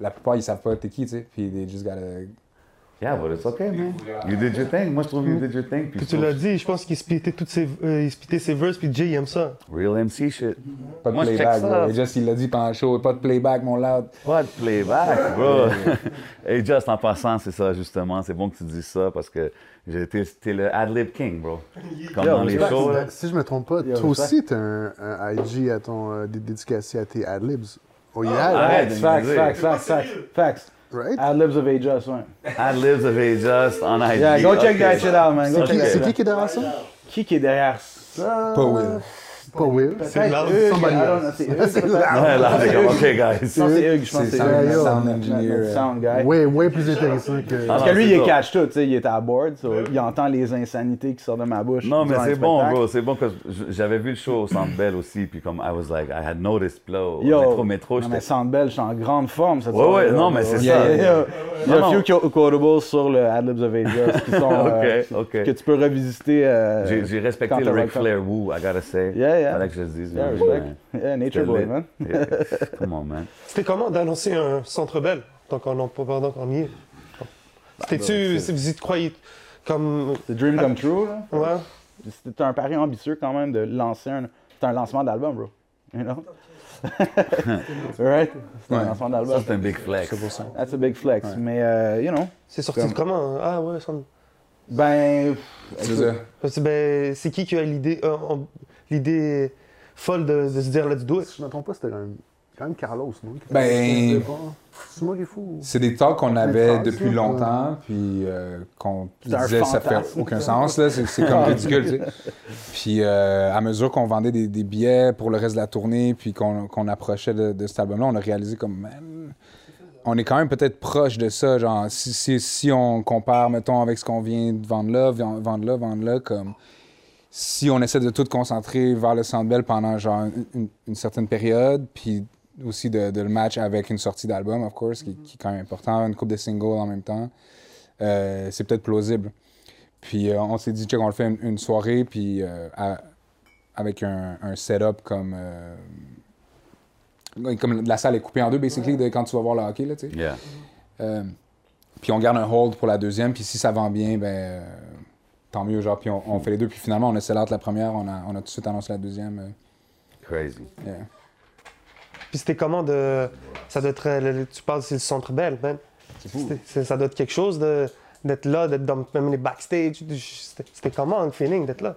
la plupart ils savent pas t'es qui, tu sais, puis they just gotta. Yeah, but it's okay, man. You did your thing. Moi, je trouve you did your thing. Puis tu l'as dit, je pense qu'il splittait toutes ses, euh, il splittait ses verses, puis Jay il aime ça. Real MC shit. Pas de Moi, je check playback, ça. bro. Et Just, il l'a dit pendant le show, pas de playback, mon loud. Pas de playback, bro. hey, just en passant, c'est ça, justement. C'est bon que tu dises ça parce que t'es le ad-lib king, bro. Comme Yo, dans les shows, là. Si je me trompe pas, Yo, toi aussi, t'as un, un IG à ton euh, dé- dédicacé à tes adlibs. Oh yeah, arrête. Facts, facts, facts, facts, facts, right? Ad-libs of Aegis, ouais. Ad-libs of Just on IG. Yeah, go check Ok. that shit out, man. Go C'est check Qui- that C'est shit qui out. qui est derrière ça? Qui qui est derrière ça? Pas Will. Pas Will. C'est Hugues, C'est comme, OK, guys. Non, c'est Hugues, je pense C'est sound, engineer. euh, sound guy. Ouais, ouais plus intéressant que. Parce que lui, il est catch tout, tu sais, il est à board, il entend les insanités qui sortent de ma bouche. Non, mais c'est bon, bro. C'est bon j'avais vu le show au Centre Bell aussi, puis comme I was like, I had noticed, Yo, métro, métro, mais j'étais... Sandbell, je suis en grande forme Ouais, ouais, non, mais c'est ça. Il y a, a few quotables sur le Adlibs of Aegis qui sont, euh, OK, OK. que tu peux revisiter. euh, J'ai respecté le Ric temps. Flair Woo, I gotta say. Yeah, yeah. Fallait que je le dise. Yeah, man. respect. Ouais. Yeah, nature C'était boy, lit. man. Yeah. Come on, man. C'était comment d'annoncer un centre belle tant qu'on en pendant qu'on y est? C'était-tu, c'est- vous y croyez comme. C'est dream come true, là. Ouais. C'était un pari ambitieux quand même de lancer un. C'est un lancement d'album, bro. You know? right? C'est un Ouais. lancement d'album. c'est un big flex. That's a big flex. Mais, euh, you know, C'est sorti Comme- de comment? Ah ouais, ça. ben. Ben, c'est qui qui a l'idée, euh, on- l'idée folle de, de se dire let's do it? Si je me trompe pas, c'était quand même, quand même Carlos, non? Ben-. C'est moi qui est fou. C'est des talks qu'on avait depuis longtemps, puis euh, qu'on disait ça fait aucun sens, là, c'est comme ridicule, tu sais. Puis euh, à mesure qu'on vendait des, des billets pour le reste de la tournée, puis qu'on qu'on approchait de, de cet album-là, on a réalisé comme, man, on est quand même peut-être proche de ça, genre, si, si, si on compare, mettons, avec ce qu'on vient de vendre là, vend- vendre là, vendre là, comme, si on essaie de tout concentrer vers le Centre Bell pendant, genre, une, certaine période, puis aussi de, de le match avec une sortie d'album, of course, qui, qui est quand même important, une coupe de singles en même temps, euh, c'est peut-être plausible. Puis euh, on s'est dit, check, on le fait une, une soirée, puis euh, à- avec un, un setup comme... euh, comme la salle est coupée en deux, basically, de quand tu vas voir le hockey, là, tu sais. Yeah. Puis on garde un hold pour la deuxième, puis si ça vend bien, ben tant mieux, genre, puis on, on fait les deux. Puis finalement, on a sell out la première, on a, on a tout de suite annoncé la deuxième. euh, Crazy. yeah. Puis c'était comment de. Ça doit être. le- Tu parles, c'est le centre belle, man. C'était- c'est- Ça doit être quelque chose de d'être là, d'être dans même les backstage. C'était c'était comment le feeling d'être là?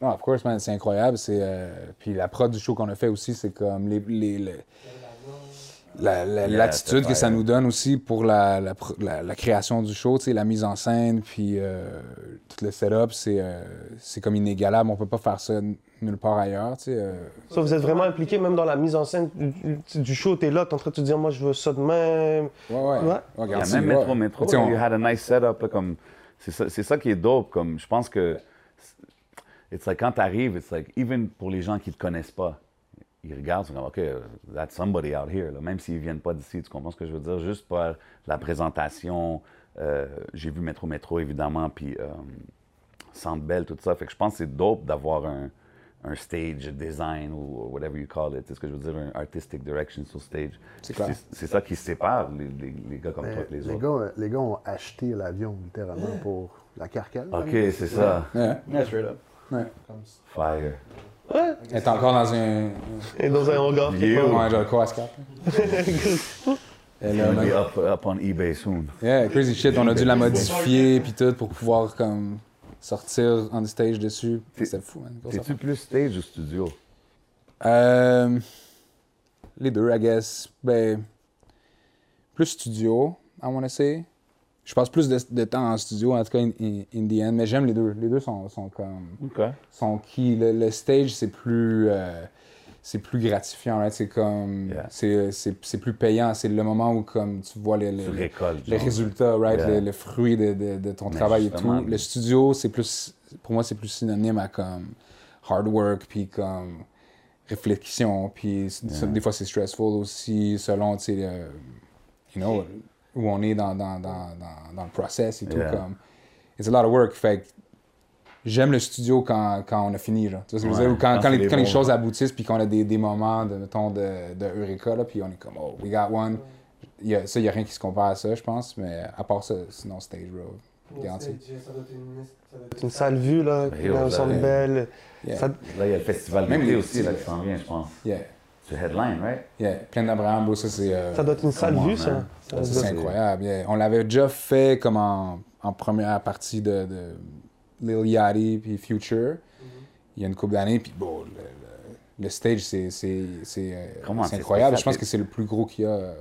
Non, of course, man, c'est incroyable. C'est, euh, puis la prod du show qu'on a fait aussi, c'est comme les, les- les- la- la- Yeah, l'attitude que ça nous donne aussi pour la, la pro- la- la création du show, tu sais, la mise en scène, puis euh, tout le setup, c'est, euh, c'est comme inégalable. On peut pas faire ça nulle part ailleurs, tu sais. euh. Ça, vous êtes vraiment impliqué même dans la mise en scène du, du show. T'es là, t'es en train de te dire, moi, je veux ça de même. Ouais, ouais. Ouais. Regarde, même ouais. Métro Métro, on- you had a nice setup. là, comme, c'est, ça, c'est ça qui est dope. Comme, je pense que it's like, quand tu arrives, it's like, even pour les gens qui ne te connaissent pas, ils regardent, ils sont comme, OK, that's somebody out here. là. Même s'ils viennent pas d'ici, tu comprends ce que je veux dire? Juste par la présentation, euh, j'ai vu Métro Métro, évidemment, puis euh, Centre Bell, tout ça. Fait que je pense que c'est dope d'avoir un, un stage design ou whatever you call it. C'est ce que je veux dire, un artistic direction sur stage. C'est ça qui sépare les, les- les gars comme Mais toi et les, les, autres. gars, les gars ont acheté l'avion, littéralement, pour la carcale. OK, c'est ça. Ouais. Yeah, straight up. Ouais. Elle est encore dans un. Et dans un hangar. part. Ouais, genre ASCAP? Elle a- be up, up on eBay soon. Yeah, crazy shit. On a dû la modifier puis tout pour pouvoir comme sortir on stage dessus. C'était fou, man. T'es-tu plus stage ou studio? Euh, les deux, I guess. Ben, plus studio, I wanna say. Je passe plus de, de temps en studio, en tout cas, in, in- in the end. Mais j'aime les deux. Les deux sont, sont comme. OK. sont key. Le, le stage, c'est plus. euh, c'est plus gratifiant, right? C'est comme. Yeah. c'est- plus payant. C'est le moment où, comme, tu vois les, les, Tu récoltes. les résultats, right? Yeah. Le, le fruit de, de- de ton Mais travail et tout. Le studio, c'est plus. Pour moi, c'est plus synonyme à comme. Hard work, puis comme. Réflexion, puis Yeah. des fois c'est stressful aussi, selon, tu sais, you know, où on est dans, dans, dans, dans, dans le process et tout. Yeah. Comme, it's a lot of work. Fait j'aime le studio quand, quand on a fini. Là. Tu vois ce que je veux Ouais, dire? Quand, quand quand, les, les quand les bons choses aboutissent, puis qu'on a des, des moments de, mettons, de, de Eureka, là, puis on est comme, oh, we got one. Il y a, ça, il n'y a rien qui se compare à ça, je pense, mais à part ça, sinon Stage Road. Garanti. C'est une sale vue, là. Ben, là, centre ouais. belle. Là, il y a le festival Même d'été aussi là. qui s'en vient, je pense. Yeah, Tu headline, right? yeah. Plein d'Abraham, ça c'est. euh, Ça doit être une sale vue, ça. c'est incroyable. yeah. On l'avait déjà fait comme en, en première partie de, de Lil Yachty puis Future. Il y a une couple d'années, puis bon, le, le- le stage, c'est, c'est, c'est, euh, c'est c'est incroyable. Je pense que c'est le plus gros qu'il y a. euh,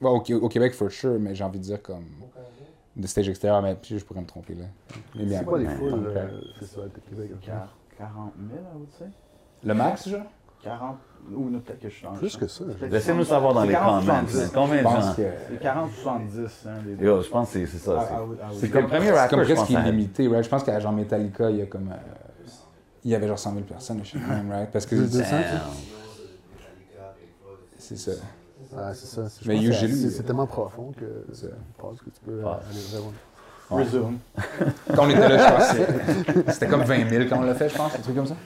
ouais, au, au Québec, for sure, mais j'ai envie de dire comme. De stage extérieur, mais puis je pourrais me tromper là. Mais bien, C'est quoi les foules, Festival de Québec? Quar- 40 000, I would say. Le max, genre? 40 ou non, peut-être que je suis dans le Plus que ça. Laissez-nous savoir dans C'est les 40 comments. 70. man. Combien de gens? C'est 40 ou 70, hein, les deux. Yo, je pense que c'est c'est ça. Ah, c'est- ah oui, ah oui. C'est comme le premier C'est rapper, comme je presque pense. à- illimité, right? Je pense qu'à genre Metallica, il y a comme. euh, il y avait genre 100 000 personnes, je sais même, right? Parce que. Plus de 200, Damn. C'est ça. Ah, c'est ça. Mais c'est- C'est tellement profond que C'est je pense que tu peux euh, aller vers Resume. Quand on était là, je pense que c'était comme 20 000 quand on l'a fait, je pense, un truc comme ça.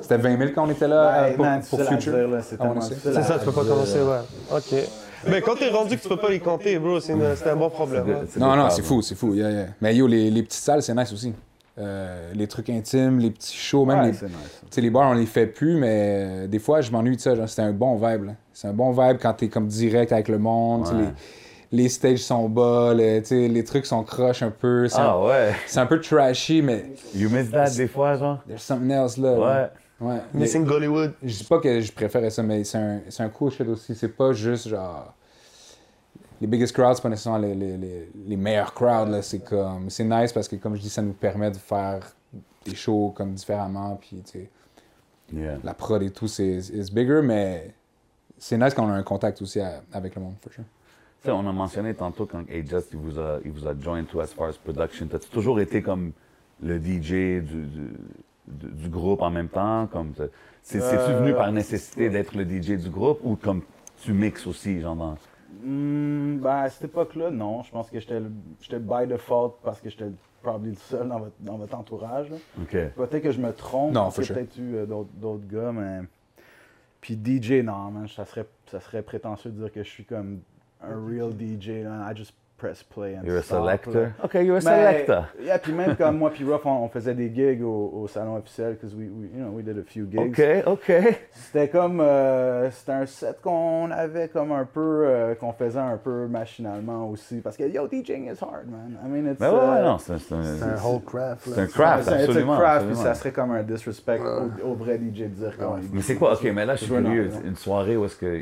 C'était 20 000 quand on était là euh, Ouais, pour, man, pour c'est Future. C'est Ah, ça, tu peux pas commencer, ouais. OK. Mais quand t'es rendu que tu peux pas les compter, bro, c'est un bon problème. hein. Non, non, c'est fou, c'est fou. yeah, yeah. Mais yo, les, les petites salles, c'est nice aussi. Euh, les trucs intimes, les petits shows, même Ouais, les, nice. Tu sais, les bars, on les fait plus, mais euh, des fois, je m'ennuie de ça. genre, C'est un bon vibe. là. C'est un bon vibe quand t'es comme direct avec le monde. Ouais. Les, les stages sont bas, les trucs sont croches un peu. C'est Ah un, ouais. c'est un peu trashy, mais You miss that des fois, genre? there's something else là. Ouais. ouais. Mais Missing Gollywood. je dis pas que je préférais ça, mais c'est un, c'est un cool shit aussi. C'est pas juste genre. Les biggest crowds, c'est pas nécessairement les, les, les, les meilleurs crowds. là. C'est comme. C'est nice parce que, comme je dis, ça nous permet de faire des shows comme différemment. Puis, tu sais Yeah. la prod et tout, c'est bigger, mais c'est nice qu'on a un contact aussi à- avec le monde, for sure. Tu sais, on a mentionné tantôt quand A-Just il vous a, il vous a joined to as far as production. T'as-tu toujours été comme le DJ du, du, du- du groupe en même temps? Comme c'est, C'est-tu Euh, venu par nécessité d'être le DJ du groupe ou comme tu mixes aussi, genre dans... Hmm, ben, à cette époque-là, non. Je pense que j'étais by default parce que j'étais probablement le seul dans votre, dans votre entourage. Peut-être que je me trompe. Non, parce sure. peut-être eu euh, d'autres d'autres gars, mais. Puis DJ, non, man, ça serait, ça serait prétentieux de dire que je suis comme un real DJ. Là. I just press play and You're a stop, selector? là. OK, you're a Mais- selector. Yeah, puis même comme moi puis Ruff, on, on faisait des gigs au, au salon officiel, because we, we, you know, we did a few gigs. OK, OK. C'était comme, euh, c'était un set qu'on avait comme un peu, euh, qu'on faisait un peu machinalement aussi, parce que yo, DJing is hard, man. I mean, it's, Mais ouais, ouais, euh, non, c'est, un... C'est un whole craft. C'est un craft, c'est un- it's a absolument. craft, puis absolument. ça serait comme un disrespect au, au vrai DJ de dire comme. Mais c'est quoi? OK, mais là, je suis curieux. Une soirée où est-ce que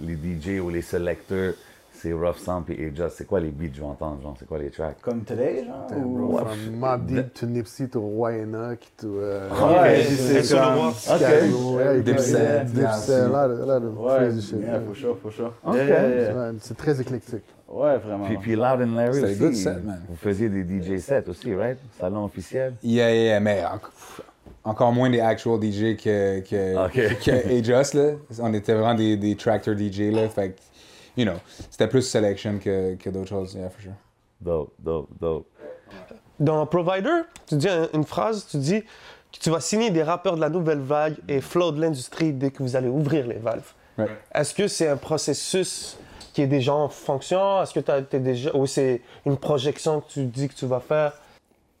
les DJ ou les selecteurs, c'est Rough Sound et A-Just, c'est quoi les beats que je vais entendre? Genre, c'est quoi les tracks? Comme today, genre? Ou- bro, From Mob Deep to Nipsey to Waynock to. Uh, Ouais, c'est c'est comme- comme. Scary, ouais, Dipset, Dipset, là, là, là, Ouais, crazy shit. yeah, for sure, for sure. Ok. Yeah, yeah, yeah. Ouais, C'est très éclectique. Ouais, vraiment. Puis, puis Loud and Larry aussi. good set, man. Vous faisiez des DJ sets aussi, right? Salon officiel. Yeah, yeah, yeah, mais encore moins des actual DJ que, que, Ok. que Ajus, là. On était vraiment des, des tractor DJ, là. Fait que, you know, c'était plus selection que, que d'autres choses, yeah, for sure. Dope, dope, dope. Dans Provider, tu dis un- une phrase, tu dis que tu vas signer des rappeurs de la nouvelle vague et flow de l'industrie dès que vous allez ouvrir les valves. Est-ce que c'est un processus qui est déjà en fonction? Est-ce que tu es déjà. Ou c'est une projection que tu dis que tu vas faire?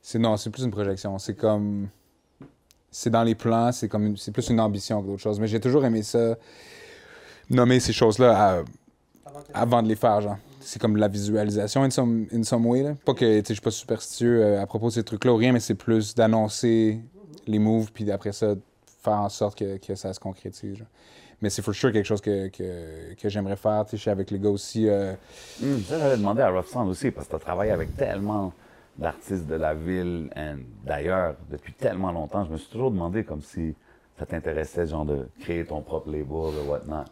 C'est non, c'est plus une projection. C'est comme. C'est dans les plans, c'est comme une- c'est plus une ambition que d'autres choses. Mais j'ai toujours aimé ça, nommer ces choses-là à- avant de les faire, genre. C'est comme la visualisation in some, in some way. Là. Pas que tu sais, je suis pas superstitieux euh, à propos de ces trucs-là ou rien, mais c'est plus d'annoncer les moves, puis après ça, faire en sorte que, que ça se concrétise. genre. Mais c'est for sure quelque chose que, que, que j'aimerais faire. Tu sais, Je suis avec les gars aussi. euh, Hmm, ça, j'allais demander à Rough Sound aussi, parce que tu as travaillé avec tellement d'artistes de la ville et d'ailleurs depuis tellement longtemps. Je me suis toujours demandé comme si ça t'intéressait, genre, de créer ton propre label ou whatnot.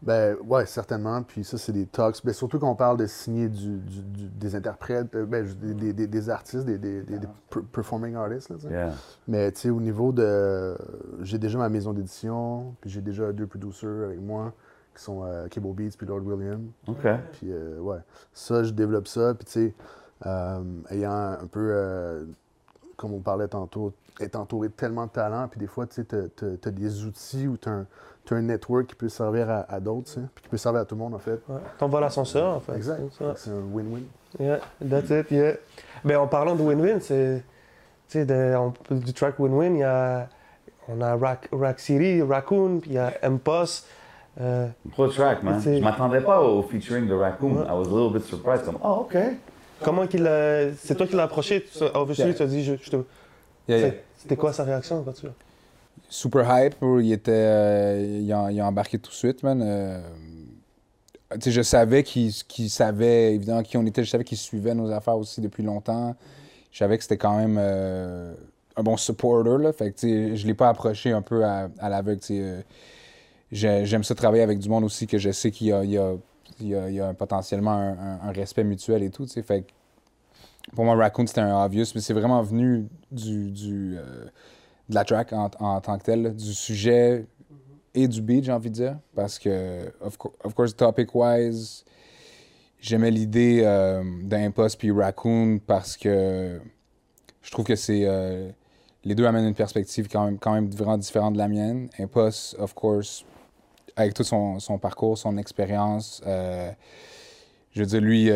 Ben, ouais, certainement. Puis ça, c'est des talks. Ben, surtout qu'on parle de signer du, du- du- des interprètes, euh, ben, des, des- artistes, des, des- des- des per- performing artists. Là. Yeah. Mais tu sais, au niveau de. J'ai déjà ma maison d'édition, puis j'ai déjà deux producers avec moi, qui sont euh, Cable Beats puis Lord William. OK. Puis euh, ouais, ça, je développe ça. Puis tu sais, euh, ayant un peu, euh, comme on parlait tantôt, être entouré de tellement de talent, puis des fois, tu sais, t'as as des outils ou t'as un, t'as un network qui peut servir à, à d'autres, tu puis qui peut servir à tout le monde, en fait. Ouais. T'envoies l'ascenseur, en fait. Exact. C'est un win-win. Yeah, that's it, yeah. Ben, en parlant de win-win, c'est. Tu sais, du track win-win, il y a. On a Rack, Rack City, Raccoon, puis il y a M-Post. euh, Pro track, man. Je m'attendais pas au featuring de Raccoon. I was a little bit surprised. Comme, oh, OK. comment qu'il a. C'est toi qui l'as approché, tu- obviously, Yeah. tu as dit, je, je te. yeah, yeah. C'était quoi sa réaction quand tu super hype. Il était, euh, il, a, il a embarqué tout de suite, man. Euh, je savais qu'il qu'il savait évidemment qui on était. Je savais qu'il suivait nos affaires aussi depuis longtemps. Je savais que c'était quand même euh, un bon supporter, là. Fait que, je l'ai pas approché un peu à, à l'aveugle, J'aime ça travailler avec du monde aussi que je sais qu'il y a, il y a, il y a, potentiellement un, un- respect mutuel et tout. Fait que pour moi, Raccoon, c'était un obvious, mais c'est vraiment venu du, du, de la track en, en tant que telle, du sujet et du beat, j'ai envie de dire. Parce que, of, cour- of course, topic-wise, j'aimais l'idée euh, d'Impost puis Raccoon parce que je trouve que c'est. euh, les deux amènent une perspective quand même, quand même vraiment différente de la mienne. Impost, of course, avec tout son, son parcours, son expérience, euh, je veux dire, lui.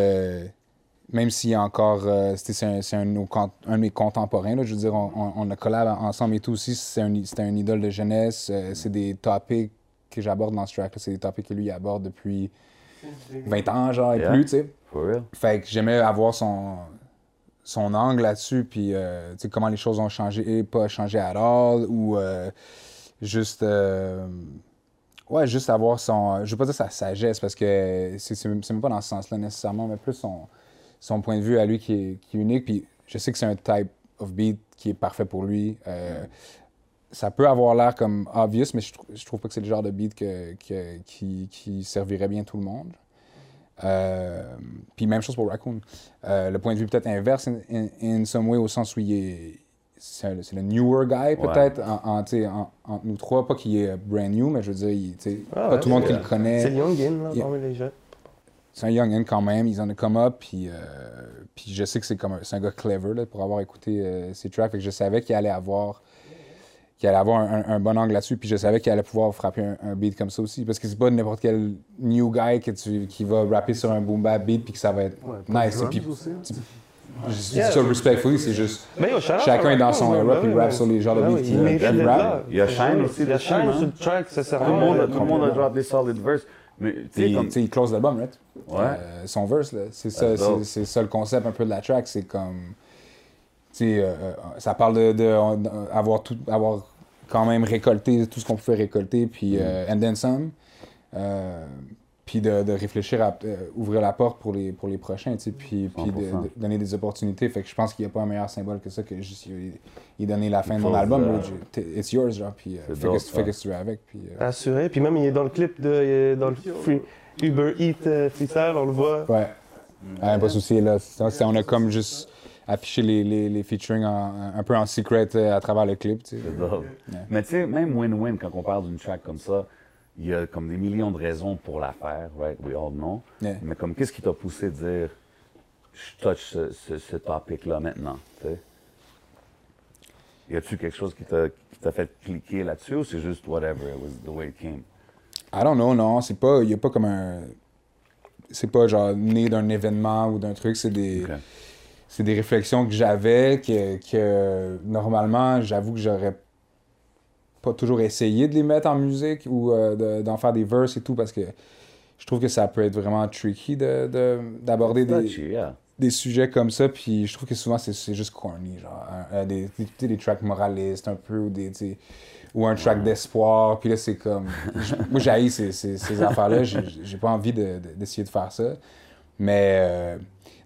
Même s'il est encore. euh, c'est un, c'est un, de nos con- un de mes contemporains, là, je veux dire, on, on- on a collab ensemble et tout aussi. C'est un, c'était un idole de jeunesse. euh, c'est des topics que j'aborde dans ce track. C'est des topics que lui aborde depuis 20 ans, genre, et Yeah. plus, tu sais. For real. Fait que j'aimais avoir son, son angle là-dessus, puis euh, tu sais, comment les choses ont changé et pas changé à all, ou euh, juste. euh, ouais, juste avoir son. Je veux pas dire sa sagesse, parce que c'est même pas dans ce sens-là nécessairement, mais plus son, son point de vue à lui qui est, qui est unique. Puis je sais que c'est un type of beat qui est parfait pour lui. Euh, ça peut avoir l'air comme obvious, mais je, je trouve pas que c'est le genre de beat que, que- qui, qui servirait bien tout le monde. Euh, puis même chose pour Raccoon. Euh, le point de vue peut-être inverse in, in, in some way, au sens où il est. C'est le newer guy, peut-être, en, en, tu sais, en- entre nous trois. Pas qu'il est brand new, mais je veux dire, il, Ah pas ouais, tout le monde qui le connaît C'est là, Yeah. parmi les jeunes. C'est un youngin quand même, ils en ont come up, puis, euh, puis je sais que c'est comme un, c'est un gars clever là, pour avoir écouté euh, ses tracks, fait que je savais qu'il allait avoir qu'il allait avoir un, un- un bon angle là-dessus, puis je savais qu'il allait pouvoir frapper un, un beat comme ça aussi, parce que c'est pas n'importe quel new guy que tu, qui va rapper sur un boom bap beat puis que ça va être pas nice. puis, je dis ça respectfully, c'est juste Mais chacun est dans son ouais, era, puis il rappe sur les genres de ben beats qu'il rappe. Il y a Shine aussi Il y a Shine sur le track, ça monde, de- tout le monde a drop des solid verses. Mais Puis, comme. il close l'album, right? Ouais. Euh, son verse, là. C'est ça, c'est, c'est ça le concept un peu de la track. C'est comme. Tu sais, euh, euh, ça parle de, de, euh, avoir, tout, avoir quand même récolté tout ce qu'on pouvait récolter, puis euh, and then some. Euh, puis de, de réfléchir à euh, ouvrir la porte pour les, pour les prochains, tu sais, puis, puis de, 100%. de donner des opportunités. Fait que je pense qu'il n'y a pas un meilleur symbole que ça que juste il, donner la fin de mon album. t- It's yours, genre, puis euh, fais fais que tu veux avec. Puis, euh, Assuré. Puis même, il est dans le clip de. il est dans le free, Uber Eats euh, freestyle, on le voit. Ouais. Pas de souci, là. On a comme juste afficher les, les, les featuring en- un peu en secret euh, à travers le clip. tu sais. Mais tu sais, même win-win, quand on parle d'une track comme ça, il y a comme des millions de raisons pour la faire, right? We all know. Yeah. Mais comme, qu'est-ce qui t'a poussé de dire, je touch ce, ce, ce topic-là maintenant, tu sais? Y a-tu quelque chose qui t'a fait cliquer là-dessus ou c'est juste whatever, it was the way it came? I don't know, non, c'est pas, y a pas comme un, c'est pas genre né d'un événement ou d'un truc, c'est des, c'est des réflexions que j'avais que, que normalement, j'avoue que j'aurais pas toujours essayé de les mettre en musique ou euh, de- d'en faire des verses et tout parce que je trouve que ça peut être vraiment tricky de- de- d'aborder des, yeah. des sujets comme ça, puis je trouve que souvent c'est juste corny, genre un des, des, tracks moralistes un peu, ou, des, ou un track d'espoir, puis là c'est comme. moi j'ai ces, ces, ces affaires-là, j'ai pas envie de- de- d'essayer de, faire ça. Mais euh,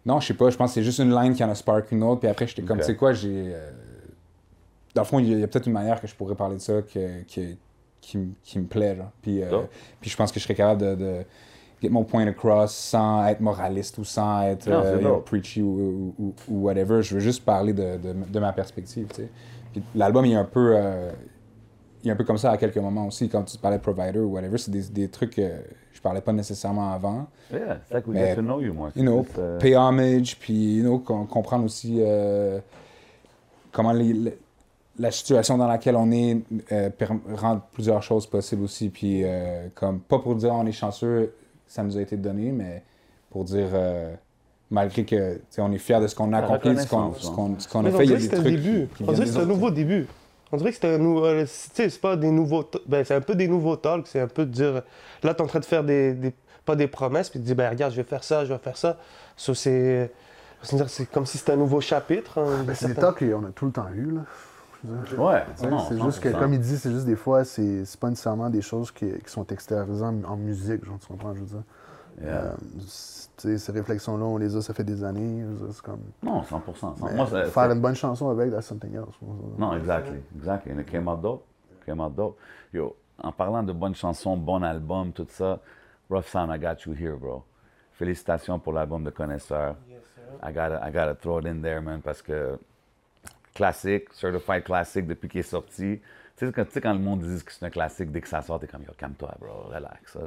non, je sais pas, je pense que c'est juste une line qui en a spark une autre, puis après j'étais comme, tu sais quoi, j'ai. euh, dans le fond, il y a, peut-être une manière que je pourrais parler de ça que, que- qui, qui me plaît, genre. Puis, euh, puis je pense que je serais capable de. de get mon point across sans être moraliste ou sans être Non, euh, know, preachy ou, ou- ou whatever. Je veux juste parler de, de- de ma perspective, tu sais. L'album, il est un peu... euh, il est un peu comme ça à quelques moments aussi. Quand tu parlais de provider ou whatever, c'est des, des trucs que je parlais pas nécessairement avant. Yeah, it's like we Mais, get to know you more. You know, C'est, pay homage, puis you know, com- comprendre aussi euh, comment les- le- la situation dans laquelle on est euh, rend plusieurs choses possibles aussi. Puis, euh, comme, pas pour dire on est chanceux, ça nous a été donné, mais pour dire, euh, malgré que tu sais, on est fiers de ce qu'on a accompli, de ce qu'on a fait, il y a dirait des que trucs. début. qui- qui on dirait que c'était un nouveau début. On dirait que c'était un nouveau. euh, Tu sais, c'est pas des nouveaux. Ben, c'est un peu des nouveaux talks. C'est un peu de dire. Là, t'es en train de faire des, des- Pas des promesses, puis de dire, ben, regarde, je vais faire ça, je vais faire ça. So, c'est. C'est c'est comme si c'était un nouveau chapitre. hein, Ben, C'est des talks qu'on a tout le temps eu, là. Ouais, c'est juste que, 100%. comme il dit, c'est juste des fois, c'est c'est pas nécessairement des choses qui, qui sont extériorisées en, en musique, genre, tu comprends, je veux dire? Yeah. Euh, c'est- tu sais, ces réflexions-là, on les a, ça fait des années. je veux dire, C'est comme. Non, 100%. mais Moi, ça- faire une bonne chanson avec, that's something else. Non, exactly, exactly. And it came out dope. Came out dope. Yo, en parlant de bonnes chansons, bon album, tout ça, Rough Sound, I got you here, bro. Félicitations pour l'album de Connaisseur. I gotta, I gotta throw it in there, man, parce que classique, certified classique depuis qu'il est sorti. Tu sais, quand, le monde dit que c'est un classique, dès que ça sort, t'es comme, yo, calme-toi, bro, relax.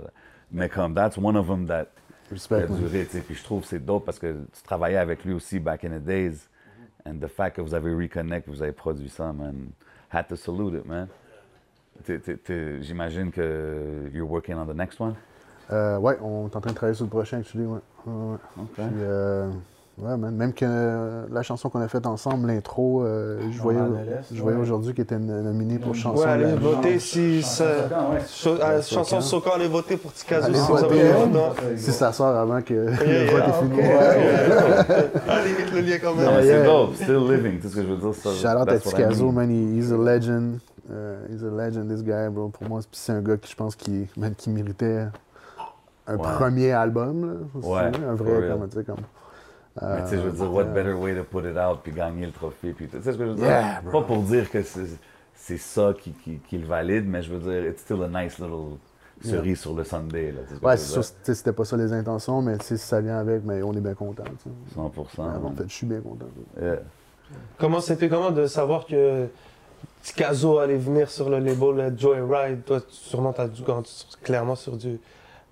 Mais comme, that's one of them that a Respect, man. duré, tu sais. Puis je trouve que c'est dope parce que tu travaillais avec lui aussi back in the days. And the fact que vous avez reconnect, vous avez produit ça, man, had to salute it, man. J'imagine que you're working on the next one? Euh, ouais, on est en train de travailler sur le prochain, actually, ouais. ouais, ouais. Puis, euh, ouais, man, même que euh, la chanson qu'on a faite ensemble, l'intro, euh, je voyais, je voyais aujourd'hui qu'elle était nominée pour chanson Ouais, allez voter si. euh, Chanson Soka, allez voter pour Allez si vous avez. Si ça sort avant que le vote est fini. Allez, mettre le lien quand même. c'est dope, still living, tu sais ce que je veux dire. ça- Shout out à mean. man, he- he's a legend. Uh, he's a legend, this guy, bro. Pour moi, c'est un gars qui, je pense, qui, man, qui méritait un Ouais. premier album, là. C'est Ouais, un vrai, comme, tu sais, comme... Mais tu sais, je veux dire, what better way to put it out puis gagner le trophée. Puis, tu sais ce que je veux dire? Yeah. Pas pour dire que c'est c'est ça qui, qui, qui le valide, mais je veux dire, it's still a nice little cerise sur le Sunday. Là, Ouais, c'est sûr, c'était pas ça les intentions, mais tu sais, si ça vient avec, mais on est bien content. tu sais. dire? 100%. Ouais, en fait, je suis bien content. Yeah. Comment c'était comment de savoir que Tikazo allait venir sur le label euh, Joyride? Toi, tu- sûrement, tu as dû clairement sur du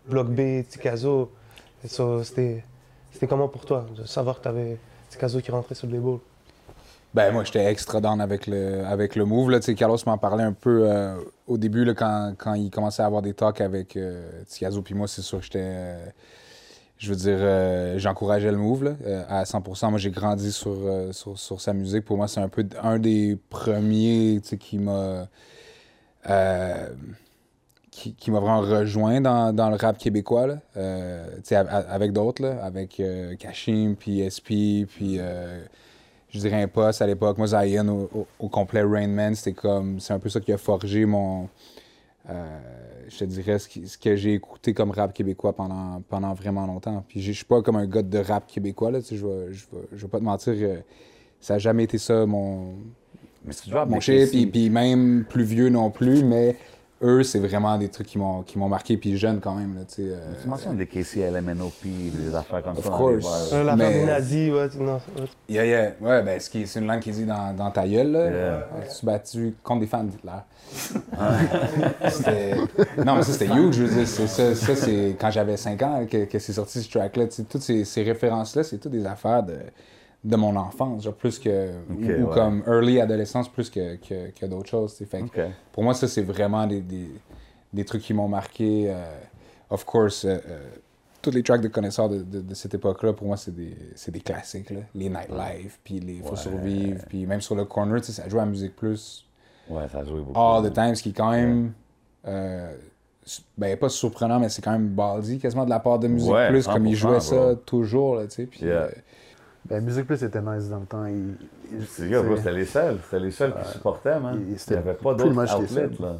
Bloc B, Tikazo. Et ça, C'était c'était comment pour toi de savoir que tu avais Tikazo qui rentrait sur le label? Ben moi j'étais extra down avec le avec le move là, Carlos m'en parlait un peu euh, au début là, quand, quand il commençait à avoir des talks avec euh, puis moi c'est sûr que j'étais euh, je veux dire euh, j'encourageais le move là, à 100%. Moi j'ai grandi sur, sur sur sa musique. Pour moi c'est un peu un des premiers qui m'a qui, qui m'a vraiment rejoint dans, dans le rap québécois, là. Euh, a- a- avec d'autres, avec euh, Kashim, puis SP, puis euh, je dirais Impost à l'époque. Moi, Zion au, au- au complet, Rain Man, c'était comme, c'est un peu ça qui a forgé mon, euh, je te dirais, ce, qui- ce que j'ai écouté comme rap québécois pendant, pendant vraiment longtemps. Puis je suis pas comme un gars de rap québécois, là, je vais, je vais, pas te mentir, ça a jamais été ça mon, Mais tu drops mon puis, puis même plus vieux non plus, mais eux, c'est vraiment des trucs qui m'ont qui m'ont marqué, puis jeune quand même. Là, tu sais, euh, Tu mentionnes des KCLMNOP, des affaires comme Of ça. course. bars. Euh, la Mais- ouais, tu- non. ouais. Yeah, yeah. Ouais, ben, ce qui est- c'est une langue qui est dit dans, dans ta gueule, là. Yeah. Tu battu contre des fans d'Hitler. C'était- non, mais ça, c'était huge. Je veux dire, c'est ça, ça, c'est quand j'avais 5 ans que, que c'est sorti ce track-là. Toutes ces, ces références-là, c'est toutes des affaires de, de mon enfance, genre plus que. ou- ou, ouais. comme early adolescence, plus que, que, que d'autres choses. Fait que. Pour moi, ça, c'est vraiment des, des, des trucs qui m'ont marqué. euh, of course, euh, euh, tous les tracks de connaisseurs de, de, de cette époque-là, pour moi, c'est des, des classiques. Là. Les Nightlife, puis les Faut survivre, puis même sur le corner, tu sais, ça joue à Musique Plus Ouais, ça a joué beaucoup. all the time, ce qui est quand même. euh, ben, pas surprenant, mais c'est quand même baldi quasiment de la part de Musique Plus, comme ils 100%, jouaient ça toujours, là, tu sais. Puis, Yeah. Ben, Musique Plus était nice dans le temps. C'est gars, c'était les seuls. C'était les seuls qui supportaient, man. il- n'y avait pas d'autres outlets, là.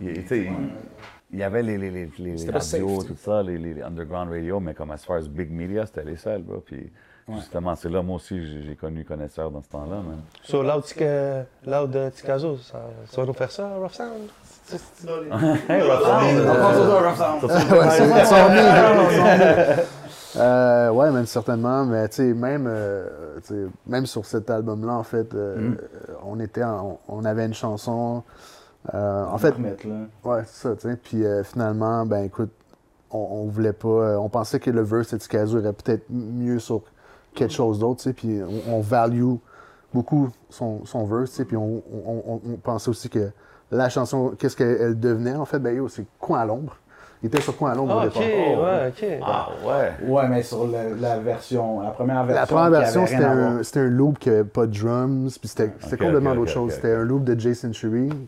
Il, y avait les, les, les, les, radios, safe, tout ça, les, les, les underground radio, mais comme as far as big media, c'était les seuls, bro. Puis justement, c'est là, moi aussi, j'ai connu connaisseur dans ce temps-là, man. So, Loud, Tikazo, ça, ça va nous faire ça, Rough Sound? Hey, Rough Sound! Ils sont Euh, ouais, même certainement, mais tu sais, même, euh, même sur cet album-là, en fait, euh, Mm. euh, on était, en- on avait une chanson. euh, en fait, Remettre, là. ouais, c'est ça, tu sais. Puis euh, finalement, ben écoute, on, on voulait pas, on pensait que le verse de Tikazo irait peut-être mieux sur quelque chose d'autre, tu sais. Puis on, on value beaucoup son, son verse, tu sais. Puis on, on, pensait aussi que la chanson, qu'est-ce qu'elle devenait, en fait, ben c'est Coin à l'ombre? Il était sur Coin à l'ombre Ah, au ok, départ? ouais, ok. Ah, ouais! Ouais, mais sur le- la version, la première version. La première version, c'était un, loop qui n'avait pas de drums, puis c'était complètement ok, chose. C'était un loop de Jason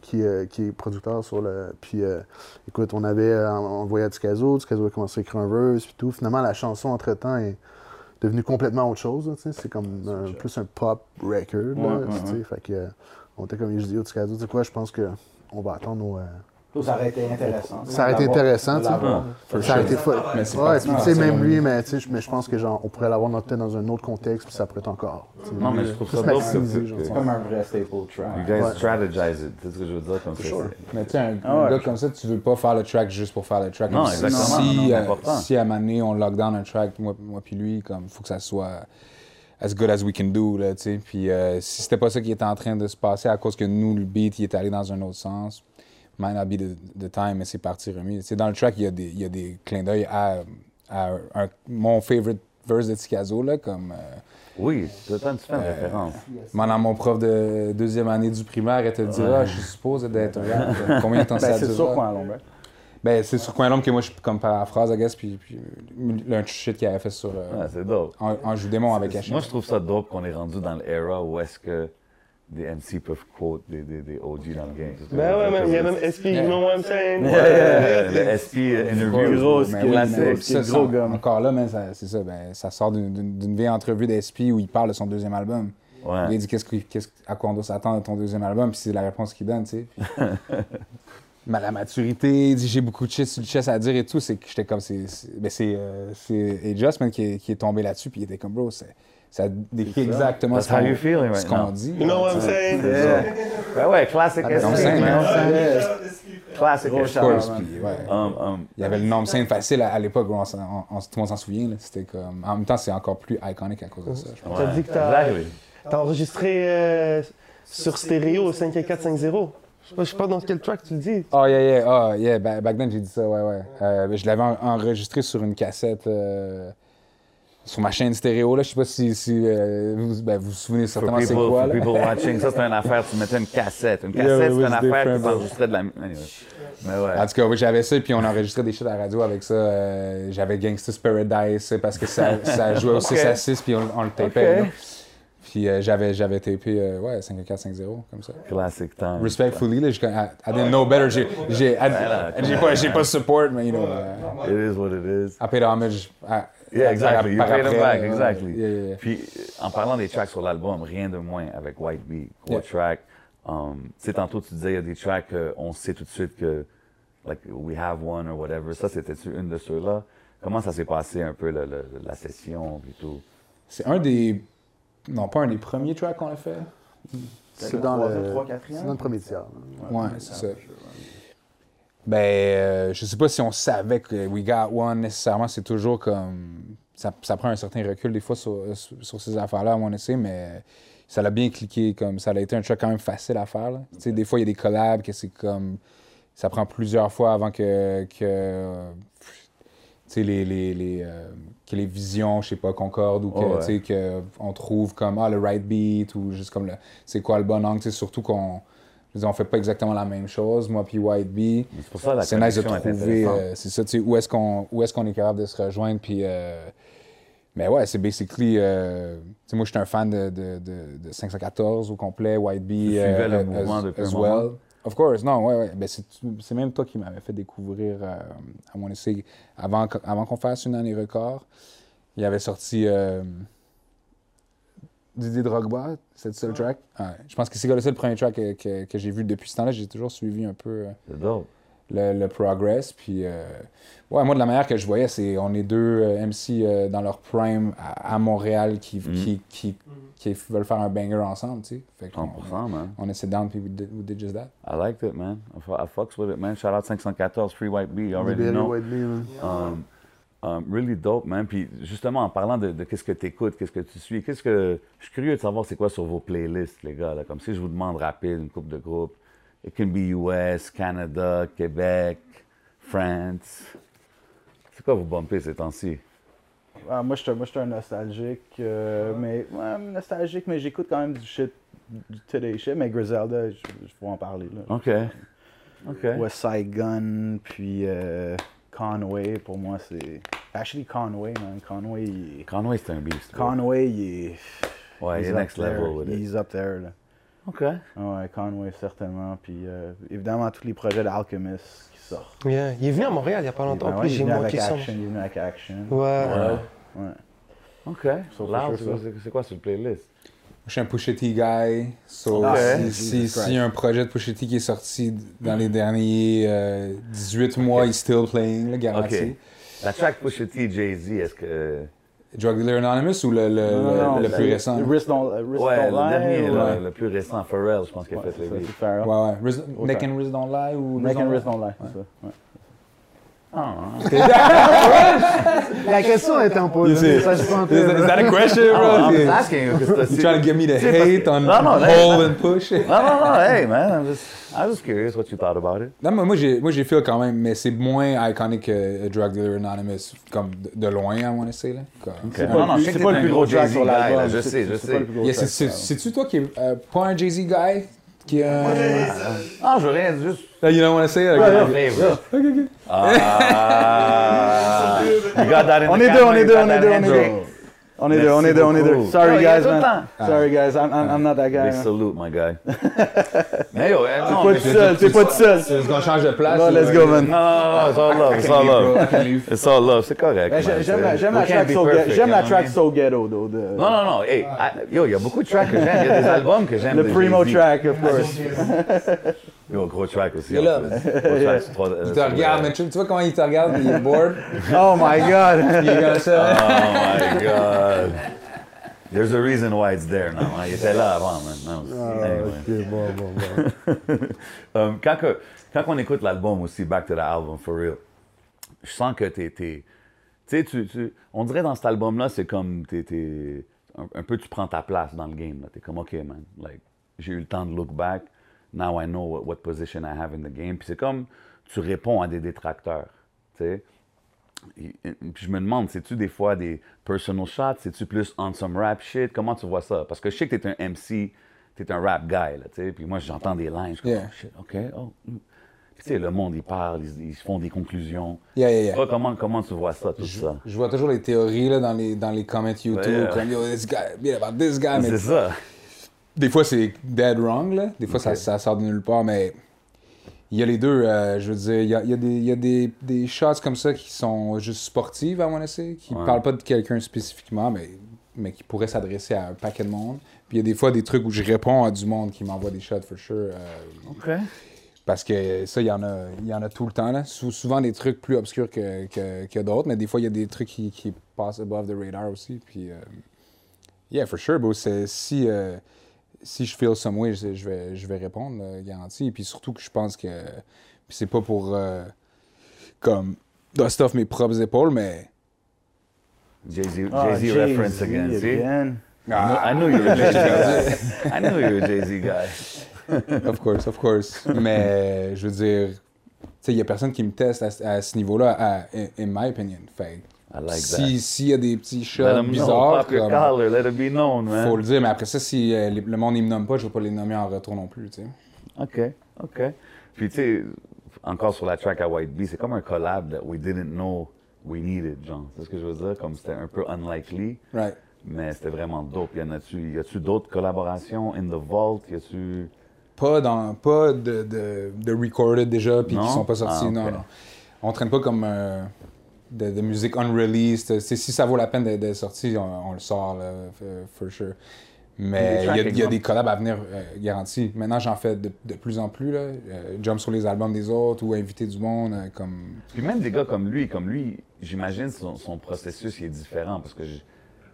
qui, euh, qui est producteur sur le. Puis, euh, écoute, on avait euh, envoyé à Tikazo a commencé à écrire un verse, puis tout. Finalement, la chanson, entre-temps, est devenue complètement autre chose. là, tu sais. C'est comme un- plus un pop record. là, Ouais, ouais. Fait que, euh, on était comme je dis au Tikazo, tu sais quoi, je pense que on va attendre nos. Ça aurait été intéressant. ça aurait été intéressant, tu sais. Ça aurait été fun. Mais c'est Ouais, parti puis tu sais, même lui, mais, tu sais, je- mais je pense que genre, on pourrait l'avoir peut-être dans un autre contexte, puis ça pourrait être encore. Non, mais je trouve ça dope C'est comme un vrai staple You track. guys Ouais. strategize it, c'est ce que je veux dire, comme ça. Mais tu sais, un, Ah gars comme ça, tu veux pas faire le track juste pour faire le track. Non, Comme exactement. Si, Non, c'est euh, important. si à un moment donné, on lockdown un track, moi, moi puis lui, comme faut que ça soit as good as we can do, là, tu sais. Puis euh, si c'était pas ça qui était en train de se passer à cause que nous, le beat, il est allé dans un autre sens, might not be the, the time, mais c'est parti remis. Sais, dans le track, il y a des, il y a des clins d'œil à, à un- mon favorite verse de Tikazo, là, comme... euh, Oui, tu fais une référence. Maintenant, mon prof de deuxième année du primaire, elle te dira, je suis supposé d'être rap. Combien de temps ça Ben, c'est dure? sûr quoi, l'ombre. Ben, c'est sur Coin L'Ombre que moi, je suis comme paraphrase, I guess, puis, puis euh, un shit qu'il avait fait sur euh, Ouais, c'est dope. en, en joue démon avec Hachim. Moi, je trouve ça dope qu'on est rendu dans l'era où est-ce que des MC peuvent quote des, des, des OG dans le game. Ben ouais, même, il y a même SP, you know what I'm saying? Ouais, le SP interview. Gros, Mais ce oui, qui est mais classique, ça, ce qui est gros gomme. Encore là, mais c'est ça, ben, ça sort d'une- vieille entrevue d'SP où il parle de son deuxième album. Ouais. Il dit qu'est-ce que- qu'est-ce- à quoi on doit s'attendre de ton deuxième album, puis c'est la réponse qu'il donne, tu sais. Mais la maturité, il dit j'ai beaucoup de shit sur le chest à dire et tout, c'est que j'étais comme, c'est c'est- ben, c'est, euh, c'est Adjustment qui est, qui est tombé là-dessus, puis il était comme, bro, c'est- ça décrit exactement That's ce qu'on ce dit. You know what I'm saying? Ben ouais, classic hein. Classic. Um, um, Il y avait le nom scène facile à, à l'époque, on s'en- on- on- tout le monde s'en souvient. C'était comme... En même temps, c'est encore plus iconique à cause de ça. T'as dit que t'as Exactly. enregistré euh, sur stéréo 5450. Je sais pas, je sais pas dans quel track tu le dis. Oh, yeah, yeah, oh, yeah, ba- back then, j'ai dit ça, ouais, ouais. Euh, je l'avais en- enregistré sur une cassette, euh, sur ma chaîne stéréo, là. Je sais pas si, si euh, vous, ben, vous vous souvenez certainement c'est quoi, for là. people watching, ça c'est une affaire, tu mettais une cassette. Une Yeah, cassette, it c'est une affaire qui different, s'enregistrait de la. Anyway. Mais ouais. En tout cas, oui, j'avais ça, puis on enregistrait des shit à la radio avec ça. Euh, j'avais Gangsta's Paradise, parce que ça, ça jouait au 6 à 6, puis on, on le tapait. Puis euh, j'avais, j'avais tapé, euh, ouais, 5450, comme ça. Classic time. Respectfully, là, j'ai- I, I didn't know better. J'ai, j'ai, I- j'ai pas, j'ai pas support, mais you know, uh, It is what it is. I paid homage. à- Yeah, exactly. You paid them back, exactly. yeah, yeah, yeah. Puis, en parlant des tracks sur l'album, rien de moins avec White Bee, gros Yeah. track. Um, tu sais, tantôt tu disais, il y a des tracks qu'on sait tout de suite que, like, we have one or whatever. Ça, c'était-tu une de ceux-là? Comment ça s'est passé un peu, le- le- la session et tout? C'est un des, non pas un des premiers tracks qu'on a fait. C'est dans le, trois, c'est quatrième? dans le premier tiers. Ouais, c'est ça. Ben, euh, je sais pas si on savait que We Got One nécessairement, c'est toujours comme. Ça, ça prend un certain recul des fois sur, sur- sur ces affaires-là, à mon essai, mais ça l'a bien cliqué. comme Ça a été un track quand même facile à faire. là. Des fois, il y a des collabs que c'est comme. Ça prend plusieurs fois avant que. que tu sais, les, les, les, euh, que les visions, je sais pas, concordent ou que, Oh, ouais. tu sais, que on trouve comme ah, le right beat ou juste comme le c'est quoi le bon angle. Surtout qu'on je veux dire, on fait pas exactement la même chose, moi puis White Bee. C'est pour ça la C'est nice de est trouver, euh, c'est ça, tu sais, où est-ce qu'on qu'on est capable de se rejoindre. Puis, euh, mais ouais, c'est basically. euh, moi, je suis un fan de, de, de, de 514 au complet, White Bee. Tu suivais le as- mouvement depuis as un well. moment? Of course, non, ouais, ouais. Ben, c'est même toi qui m'avais fait découvrir, à mon essai, avant, avant qu'on fasse une année record. Il avait sorti Didier Drogba, c'est le seul track? Ouais, je pense que c'est le seul premier track que, que- que j'ai vu depuis ce temps-là. J'ai toujours suivi un peu euh, le, le progress. Puis, euh, ouais, moi, de la manière que je voyais, c'est on est deux euh, MC euh, dans leur prime à, à Montréal qui, Mm. qui, qui, qui veulent faire un banger ensemble, tu sais. Fait qu'on- 100%, man. on est down, puis we did, we did just that. I liked it, man. I, fu- I fucks with it, man. Shout out 514, Free White Bee, already know. White Bee, man. Um, um, really dope, man. Puis justement, en parlant de, de qu'est-ce que tu écoutes, qu'est-ce que tu suis, qu'est-ce que. Je suis curieux de savoir c'est quoi sur vos playlists, les gars. Là. Comme si je vous demande rapide, une coupe de groupes. It can be US, Canada, Québec, France. C'est quoi vous bumpez ces temps-ci? Ah, moi, je suis un- nostalgique, euh, mais ouais, nostalgique, mais j'écoute quand même du shit, du today shit, mais Griselda, je, je vais en parler là. OK. OK. West Side Gun, puis euh, Conway, pour moi, c'est. Actually, Conway, man. Conway, il. Conway, c'est un beast. Conway, il est. Ouais, il he's est next level with it. He's up there, là. OK. Ouais, Conway, certainement. Puis euh, évidemment, tous les projets d'Alchemist qui sortent. Yeah. Il est venu à Montréal il n'y a pas longtemps. Ben en ouais, plus, il est j'ai manqué ça. Action, il est venu avec Action. Ouais. Ouais. Ouais. OK. So, for c'est sure, quoi- c'est c'est quoi sur le playlist? Je suis un Pusha T guy. So, Ok. si- Jesus si- un projet de Pusha T qui est sorti dans les derniers euh, 18 mois, il still playing, là, garanti. OK. La track Pusha T, Jay-Z, est-ce que... Drug Dealer Anonymous ou le, le, Non, non, le- le plus récent? Wrist Don't, euh, Wrist Ouais, Don't le Lie, dernier, ou- ouais. le plus récent, Pharrell, je pense qu'il a Ouais, fait c'est Pharrell. Ouais, ouais. Wrist-. Neck and Wrist Don't Lie ou Neck and Wrist? Don't Lie, c'est ça. Ah, La question est imposée. Ça, je suis pas en train Is, is that a question, Ah, bro? I'm You asking you, trying to get me to hate que- on Non, non, hey, hold and push? No, no, no, hey, man, I'm just, I was curious what you thought about it. Non, mais moi, j'ai, moi, j'ai feel quand même, mais c'est moins iconic que Drug Dealer Anonymous, comme de, de loin, à mon essai, là. Comme- C'est Non, non, je c'est pas le plus gros Jay-Z sur guy, là, je sais, je c'est sais. pas le plus gros Yeah, track c'est, sur c'est, c'est-tu toi qui est euh, pas un Jay-Z guy? Qui est un... Ah, je veux rien, juste... Là, you don't want to say it? Okay. Flavor. Ah, you got that in On the est deux, camera, on est you deux, got on est that deux, on est handshake. deux. On est deux, on Merci est deux, on est deux. beaucoup. Sorry Yo, il y a guys, tout le man. Sorry guys, I'm, I'm, I'm not that guy. Big man. salute, my guy. mais yo, eh, non, Pas mais tout seul, t'es pas tout seul. Est-ce qu'on change de place? Bon, là? let's go, man. Non, non, non, it's all love, it's all love. It's all love, c'est correct. Ben, man, j'ai- J'aime la, c'est- j'aime we la can't track be So perfect, Ghetto. J'aime you la know track what I So Ghetto, though. de- mean? Non, non, non, hey, I- yo, il y a beaucoup de tracks que j'aime, il y a des albums que j'aime. Le de primo Jay-Z. track, of course. Yo, gros track aussi. Il est là, euh, Il te regarde, mais tu, vois comment il te regarde, il est bored? Oh my god. il est comme ça. Oh my God. There's a reason why it's there now. hein. Il était là avant, man. Non, Ah, anyway. ok, bon, bon, bon. Um, quand, que- quand on écoute l'album aussi, Back to the Album, for real, je sens que t'es... t'es- Tu sais, tu, tu- on dirait dans cet album-là, c'est comme t'es, t'es- un, un peu tu prends ta place dans le game. Là. T'es comme, OK, man, like, j'ai eu le temps de look back. Now I know what, position I have in the game. Puis c'est comme tu réponds à des détracteurs, tu sais. Et- et- Puis je me demande, c'est-tu des fois des personal shots? C'est-tu plus on some rap shit? Comment tu vois ça? Parce que je sais que t'es un MC, t'es un rap guy, là, tu. Puis moi, j'entends des lines, je suis comme, Yeah. oh, shit, OK, oh. Puis tu sais, le monde, il parle, ils, ils font des conclusions. Yeah, yeah, yeah. Toi, comment, comment tu vois ça, tout ça? Je vois toujours les théories là, dans, les, dans les comments YouTube, comme yo, this guy, yeah, about this guy. Mais C'est ça. Des fois, c'est dead wrong, là. Des fois, ça, ça sort de nulle part, mais il y a les deux. euh, je veux dire, il y a, il y a des, il y a des, des shots comme ça qui sont juste sportives, à mon essai, qui Ouais. parlent pas de quelqu'un spécifiquement, mais, mais qui pourraient s'adresser à un paquet de monde. Puis il y a des fois des trucs où je réponds à du monde qui m'envoie des shots, for sure. euh, OK. Parce que ça, il y en a, il y en a tout le temps. Là. Sou- souvent des trucs plus obscurs que, que, que d'autres, mais des fois, il y a des trucs qui, qui passent above the radar aussi. Puis, euh, yeah, for sure, bro. c'est- Si, euh, si je feel some way, je, je vais, je vais répondre, là, garanti. Et puis surtout que je pense que c'est pas pour euh, comme dust off mes propres épaules, mais Jay-Z Ah, Jay-Z Jay-Z reference again, see? again. I knew you were a Jay-Z guy. I knew you were a Jay-Z guy. of course, of course. mais je veux dire, tu sais, il y a personne qui me teste à, ce- à ce niveau-là, à- in, my opinion. Fait like si s'il y a des petits shots bizarres, Pop your comme, collar. Let it be known, man. faut le dire. Mais après ça, si euh, les- le monde ne me nomme pas, je vais pas les nommer en retour non plus, tu sais. OK, OK. Puis, tu sais, encore sur la track à White Bee, c'est comme un collab that we didn't know we needed, genre. C'est ce que je veux dire? Comme c'était un peu unlikely, Right. mais c'était vraiment dope. Y en a-tu, y a-tu d'autres collaborations in the vault? Y a-tu... Pas, dans, pas de, de, de recorded déjà, puis qui sont pas sortis. Ah. Non, non. On traîne pas comme euh, de, de musique unreleased. C'est- Si ça vaut la peine d'être d'être sorti, on, on le sort, là, for, for sure. Mais il y, a- il y a exemple? des collabs à venir euh, garantis. Maintenant, j'en fais de, de plus en plus. Là. Euh, jump sur les albums des autres ou inviter du monde. euh, comme... Puis même des gars comme lui, comme lui, j'imagine son, son processus il est différent parce que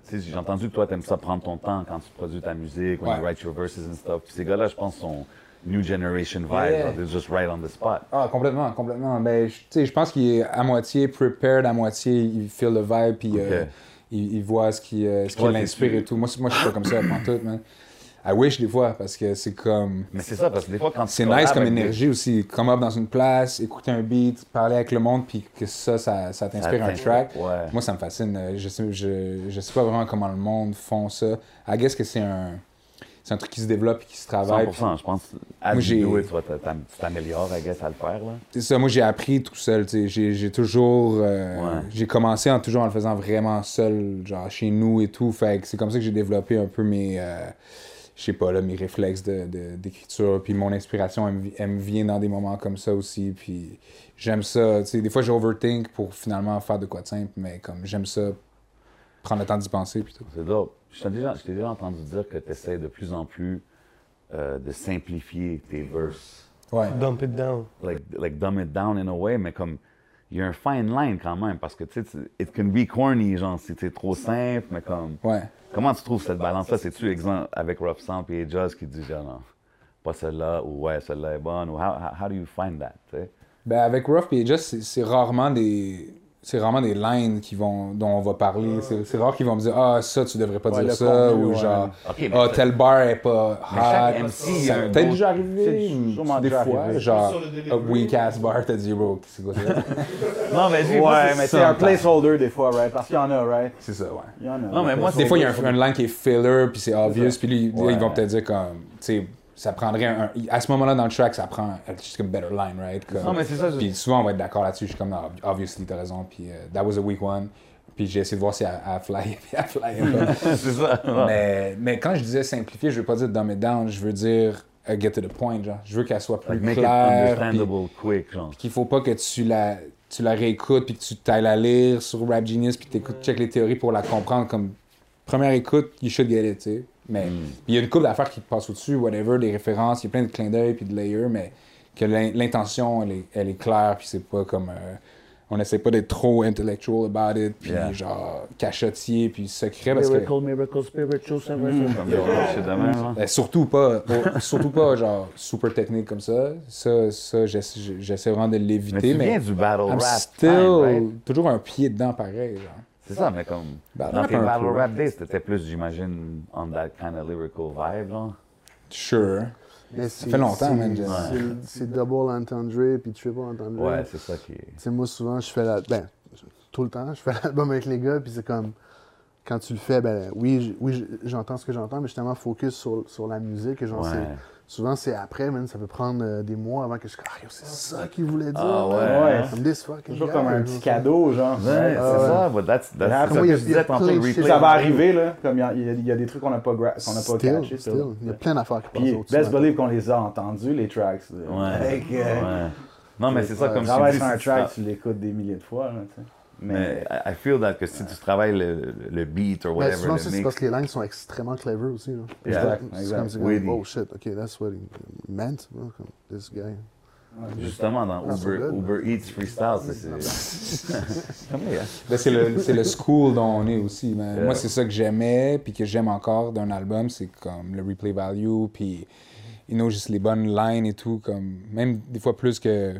sais, j'ai entendu que toi, t'aimes ça prendre ton temps quand tu produis ta musique, when you write your verses and stuff. Puis ces gars-là, je pense, sont new generation vibe. Yeah. They're just right on the spot. Ah, complètement, complètement. Ben, je- pense qu'il est à moitié prepared, à moitié il feel le vibe, puis euh, il, il voit ce qui, euh, ce qui l'inspire et tout. Moi, moi, je suis pas comme ça, en tout, man. I wish des fois, parce que c'est comme. Mais c'est ça, parce que des fois, quand tu C'est nice comme des- énergie aussi. Come up dans une place, écouter un beat, parler avec le monde, puis que ça, ça, ça t'inspire un track. ouais. Moi, ça me fascine. Euh, Je sais, je, je sais pas vraiment comment le monde font ça. I guess que c'est un, c'est un truc qui se développe et qui se travaille. 100%, je pense. As Moi, j'ai- it, tu t'améliores, I guess, à le faire, là. C'est ça, moi j'ai appris tout seul. J'ai, j'ai toujours. euh, Ouais. J'ai commencé en toujours en le faisant vraiment seul, genre chez nous et tout. Fait que c'est comme ça que j'ai développé un peu mes. euh, je sais pas, là, mes réflexes de, de- d'écriture. Puis mon inspiration, elle, me vi- elle me vient dans des moments comme ça aussi. Puis j'aime ça. Des fois, j'overthink pour finalement faire de quoi de simple, mais comme j'aime ça, prendre le temps d'y penser. Puis tout. C'est dope. Je t'ai déjà, je t'ai déjà entendu dire que tu essaies de plus en plus euh, de simplifier tes verses. Ouais. Dump it down. like, like dumb it down in a way, mais comme il y a un fine line quand même parce que tu sais, it can be corny, genre si c'est trop simple, mais comme Ouais. comment tu trouves cette balance-là? C'est-tu exemple avec Rough Sound et Just qui dit genre non, pas celle-là ou ouais celle-là est bonne ou how, how, how do you find that tu sais? Ben avec Rough et c'est- c'est rarement des. C'est rarement des lines qui vont, dont on va parler. C'est c'est rare qu'ils vont me dire Ah, ça, tu devrais pas Ouais, dire ça. contenu, ou ouais. genre Ah, ça- tel bar est pas hot. Ça bon- déjà arrivé. c'est des déjà fois. arrivé. Genre, un weak ass bar, t'as dit, bro, c'est quoi ça Non mais dis, moi, Ouais, c'est mais c'est un placeholder des fois, right? Parce qu'il y en a, right? C'est ça, ouais. Il y en a. Non, mais moi, Des fois, il y a un, une line qui est filler, puis c'est obvious, puis ils vont peut-être dire comme, tu sais, ça prendrait un, à ce moment-là dans le track, ça prend just a better line, right? Comme- Non mais c'est ça. je- Puis souvent, on va être d'accord là-dessus. Je suis comme, non, obviously, t'as raison. Puis euh, that was a weak one. Puis j'ai essayé de voir si elle, elle fly, puis elle fly c'est ça. mais, mais quand je disais simplifier, je veux pas dire dumb it down, je veux dire uh, get to the point. Genre. Je veux qu'elle soit plus Like, make it claire. puis understandable quick, genre. qu'il faut pas que tu la, tu la réécoutes, puis que tu t'ailles la lire sur Rap Genius, puis que tu check les théories pour la comprendre. Comme première écoute, you should get it, tu sais. Mais Hmm. il y a une couple d'affaires qui te passent au-dessus, whatever, des références, il y a plein de clins d'œil puis de layers, mais que l'in- l'intention, elle est, elle est claire, puis c'est pas comme. euh, on essaie pas d'être trop intellectual about it, puis Yeah. genre cachotier, puis secret, parce que. miracle, spiritual, de même, hein. Ben, surtout pas, surtout pas genre super technique comme ça. Ça, ça j'essa- j'essaie vraiment de Mais l'éviter, tu mais, viens du battle I'm rap still time, right? toujours un pied dedans pareil. Genre. C'est ça, mais comme Battle dans tes battle rap days, t'étais plus, j'imagine, on that kind of lyrical vibe, genre. Sure. Mais Ça fait longtemps, je- c'est- C'est double entendre puis triple entendre. Ouais, c'est ça qui est. Tu sais, moi, souvent, je fais la. Ben, tout le temps, je fais l'album avec les gars, puis c'est comme. Quand tu le fais, ben oui, j- oui j'entends ce que j'entends, mais justement, focus sur, sur la musique. Et genre, Ouais. Souvent, c'est après, man, ça peut prendre euh, des mois avant que je. Ah, c'est ça qu'il voulait dire. Ah ouais, ouais. Comme this fucking Toujours comme un petit ça. cadeau, genre. Ouais, c'est ça, but that's, that's, Ah, c'est ça je ça va arriver, là, comme il y a- des trucs qu'on n'a pas, gra- pas Still, catché. still. still. Il y a plein d'affaires qui passent au-dessus. best believe qu'on les a entendus, les tracks. Ouais. Non, mais c'est ça, comme tu Travaille sur un track, tra- tu l'écoutes des milliers de fois, là, tu sais. Mais Mais, I I feel that que si tu travailles le, le beat or Ben, whatever, ça, c'est parce que les lines sont extrêmement clever aussi. Là. Yeah. C'est comme- oh shit, ok, that's what he meant. comme, This guy. Justement, dans Uber, good. Uber Eats Freestyle, c'est-. Ben, c'est le, c'est le school dont on est aussi. Yeah. Moi, c'est ça que j'aimais, puis que j'aime encore d'un album, c'est comme le replay value, puis, you know, juste les bonnes lines et tout, comme, même des fois plus que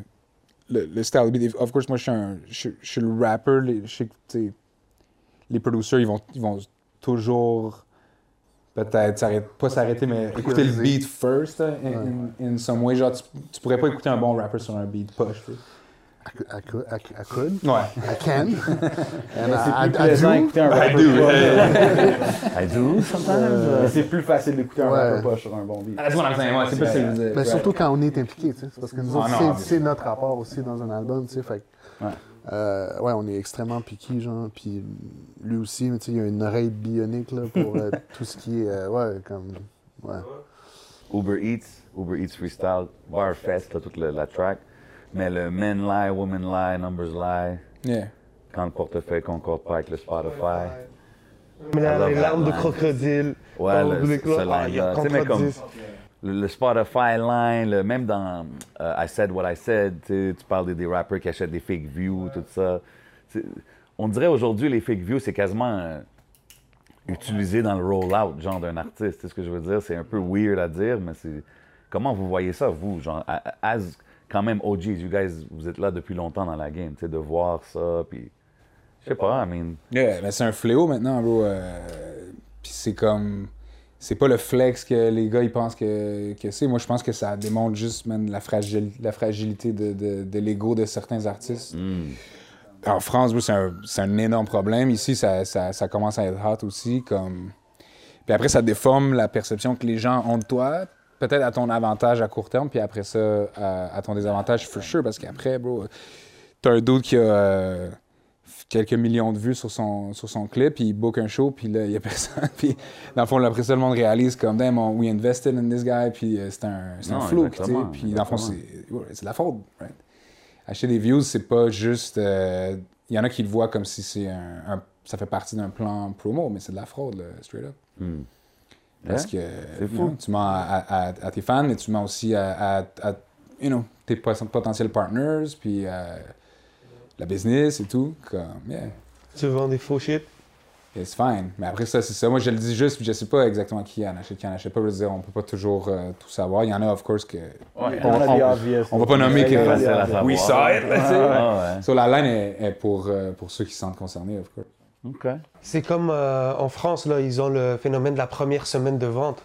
le, le style beat. Of course, moi, je suis un, je, je suis le rapper, les, je sais les producers, ils vont, ils vont toujours peut-être s'arrêter, pas s'arrêter, mais écouter le beat first, in, in, in some way. Genre, tu, tu pourrais pas écouter un bon rapper sur un beat push, tu sais. I could, I, could- I could, Ouais. I can. And Mais I, C'est I, plus I plaisant do. un rapper poche. I do sometimes. Euh, C'est plus facile d'écouter un Ouais. rapper poche sur un bon beat. That's what I'm saying, ouais, c'est veux dire. Mais surtout quand on est impliqué, tu sais. c'est Parce que nous Ah autres, non, c'est- notre rapport aussi dans un album, tu sais. Fait Ouais. euh, ouais, on est extrêmement piqué, genre. Puis lui aussi, tu sais, il a une oreille bionique, là, pour euh, tout ce qui est, euh, ouais, comme, ouais. Uber Eats, Uber Eats Freestyle, Barfest, là, toute le- la track. Mais le Men Lie, Women Lie, Numbers Lie, Yeah. quand le portefeuille concorde pas avec le Spotify. Mais là, les larmes de crocodile. Ouais, le- ce Ah. Tu sais, mais comme le, le Spotify line, le- même dans euh, I Said What I Said, tu parles des, des rappers qui achètent des fake views, tout ça. On dirait aujourd'hui, les fake views, c'est quasiment euh, utilisé dans le roll-out, genre d'un artiste. Tu sais ce que je veux dire? C'est un peu weird à dire, mais c'est. Comment vous voyez ça, vous? Genre, as quand même OGs, you guys, vous êtes là depuis longtemps dans la game, tu sais, de voir ça, puis. Je sais pas, I mean. Yeah, mais c'est un fléau maintenant, bro. euh, Puis c'est comme. C'est pas le flex que les gars ils pensent que, que c'est. Moi, je pense que ça démontre juste man, la, fragil- la fragilité de, de, de l'ego de certains artistes. En France, bro, c'est un, un énorme problème. Ici, ça, ça, ça commence à être hot aussi. Comme... Puis après, ça déforme la perception que les gens ont de toi. Peut-être à ton avantage à court terme, puis après ça, à, à ton désavantage, for sure. Parce qu'après, bro, t'as un dude qui a. euh, quelques millions de vues sur son, sur son clip, puis il book un show, puis là, il y a personne. puis dans le fond, après ça, le monde réalise comme, damn, on- we invested in this guy, puis euh, c'est un, c'est un Non, flou, tu sais. Puis dans le fond, c'est de la fraude, right? Acheter des views, c'est pas juste... euh, Il y en a qui le voient comme si c'est un, un- ça fait partie d'un plan promo, mais c'est de la fraude, là, straight up. Hmm. Parce Ouais, que c'est you fou. know, tu mens à, à- à tes fans, mais tu mens aussi à, à- à, you know, tes pot- potentiels partners, puis euh, la business et tout. Comme, yeah. Tu vends des faux shit? It's fine. Mais après ça, c'est ça. Moi, je le dis juste, puis je sais pas exactement qui en achète, qui en achète pas. Je veux dire, on peut pas toujours euh, tout savoir. Il y en a, of course, que. On a des obvious. on va pas nommer que-. We saw it, là. Ah, ouais. So, la line est, est pour, euh, pour ceux qui se sentent concernés, of course. C'est comme euh, en France, là, ils ont le phénomène de la première semaine de vente.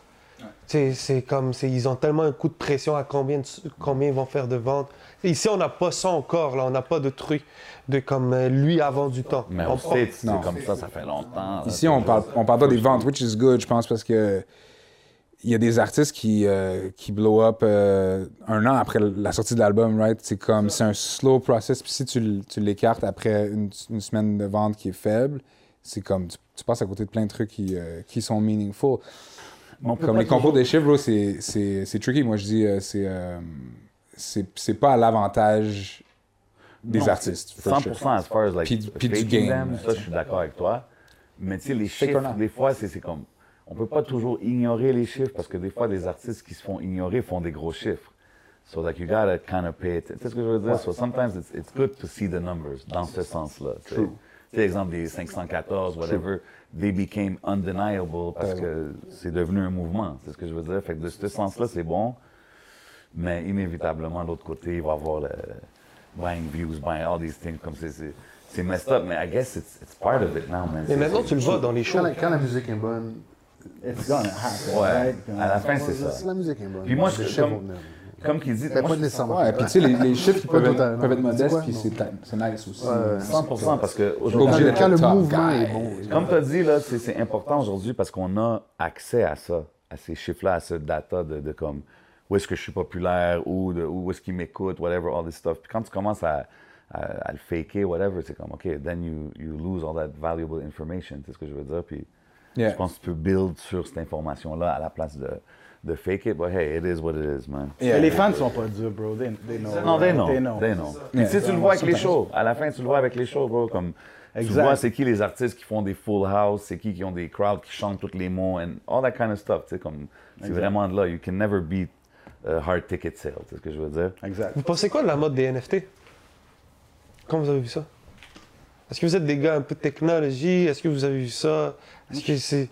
C'est c'est comme, c'est- ils ont tellement un coup de pression à combien, de- combien ils vont faire de ventes. Ici, on n'a pas ça encore, là. On n'a pas de truc de comme euh, lui avant du temps. Mais on on prend- sait, c'est comme ça, ça fait longtemps. là. Ici, on parle, on parle pas des ventes, which is good, je pense, parce que il y a des artistes qui, euh, qui blow up euh, un an après la sortie de l'album, right? C'est comme, c'est un slow process. Puis si tu, tu l'écartes après une, une semaine de vente qui est faible, c'est comme, tu, tu passes à côté de plein de trucs qui, euh, qui sont meaningful. On Comme les compos toujours- des chiffres, bro, c'est, c'est, c'est tricky. Moi, je dis, euh, c'est, euh, c'est, c'est pas à l'avantage des Non, artistes. for 100% sure. as far as like Puis- puis du game, them, ça je suis d'accord avec toi. Mais tu sais, les chiffres, not. des fois, c'est c'est comme. On peut pas toujours ignorer les chiffres parce que des fois, des artistes qui se font ignorer font des gros chiffres. So, like, you gotta kind of pay it. Tu sais ce que je veux dire? So, sometimes it's, it's good to see the numbers dans ce sens-là. Tu sais. Tu sais, exemple des 514, whatever, they became undeniable parce que c'est devenu un mouvement. C'est ce que je veux dire? Fait que de ce sens-là, c'est bon. Mais inévitablement, de l'autre côté, il va y avoir le buying views, buying all these things. Comme c'est, c'est, messed up, mais I guess it's, it's part of it now, man. Mais maintenant, tu le vois dans les shows. Quand la, quand la musique est bonne, It's gonna happen, Ouais, right? à la fin, c'est ça. la musique est bonne, Puis moi, je- chiffres comme-. Comme qu'il dit, Mais moi, pas nécessairement. Ouais, puis tu sais, les, les chiffres peuvent, être, totalement. peuvent être C'est modestes, puis c'est c'est nice aussi. Ouais. 100% parce que aujourd'hui, Quand le mouvement guy. est bon. comme tu as dit, là, c'est, c'est important aujourd'hui parce qu'on a accès à ça, à ces chiffres-là, à ce data de, de comme où est-ce que je suis populaire, ou de, où est-ce qu'ils m'écoutent, whatever, all this stuff. Puis quand tu commences à, à, à le faker, whatever, c'est comme, OK, then you, you lose all that valuable information, c'est ce que je veux dire. Puis Yeah. je pense que tu peux build sur cette information-là à la place de, de fake it, but hey, it is what it is, man. Yeah. Mais les fans sont pas durs, bro. They, they know. Non, they know. They know. They know. Yeah. tu sais, tu le vois avec les shows. À la fin, tu le vois avec les shows, bro. Comme, tu vois c'est qui les artistes qui font des full house, c'est qui qui ont des crowds qui chantent tous les mots, and all that kind of stuff. Tu sais, comme, c'est vraiment de là. You can never beat euh, hard ticket sale, c'est ce que je veux dire? Exact. Vous pensez quoi de la mode des NFT? Comment vous avez vu ça? Est-ce que vous êtes des gars un peu de technologie? Est-ce que vous avez vu ça? Est-ce que c'est.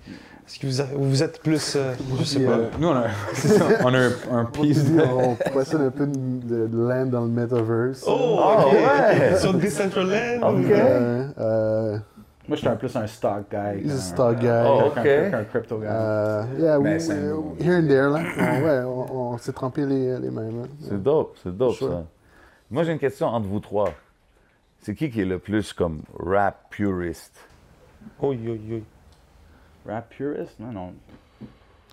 Est-ce que vous, avez- vous êtes plus. euh, je sais pas. euh, Nous, on a, ça, on a un, un piece de... on possède un peu de, de land dans le metaverse. Oh, Oh, ok. ouais. Sur Decentraland? Ok. Euh, euh, Moi, j'étais un plus un stock guy. he's a stock guy. Oh, ok. qu'un crypto guy. Euh, yeah, Ben, we- c'est un- we- here and there, là. On, ouais, on, on s'est trempé les, les mains. C'est dope, c'est dope Sure. ça. Moi j'ai une question entre vous trois. C'est qui qui est le plus comme rap puriste? Oui, oui, oui. Rap purist? Non, non.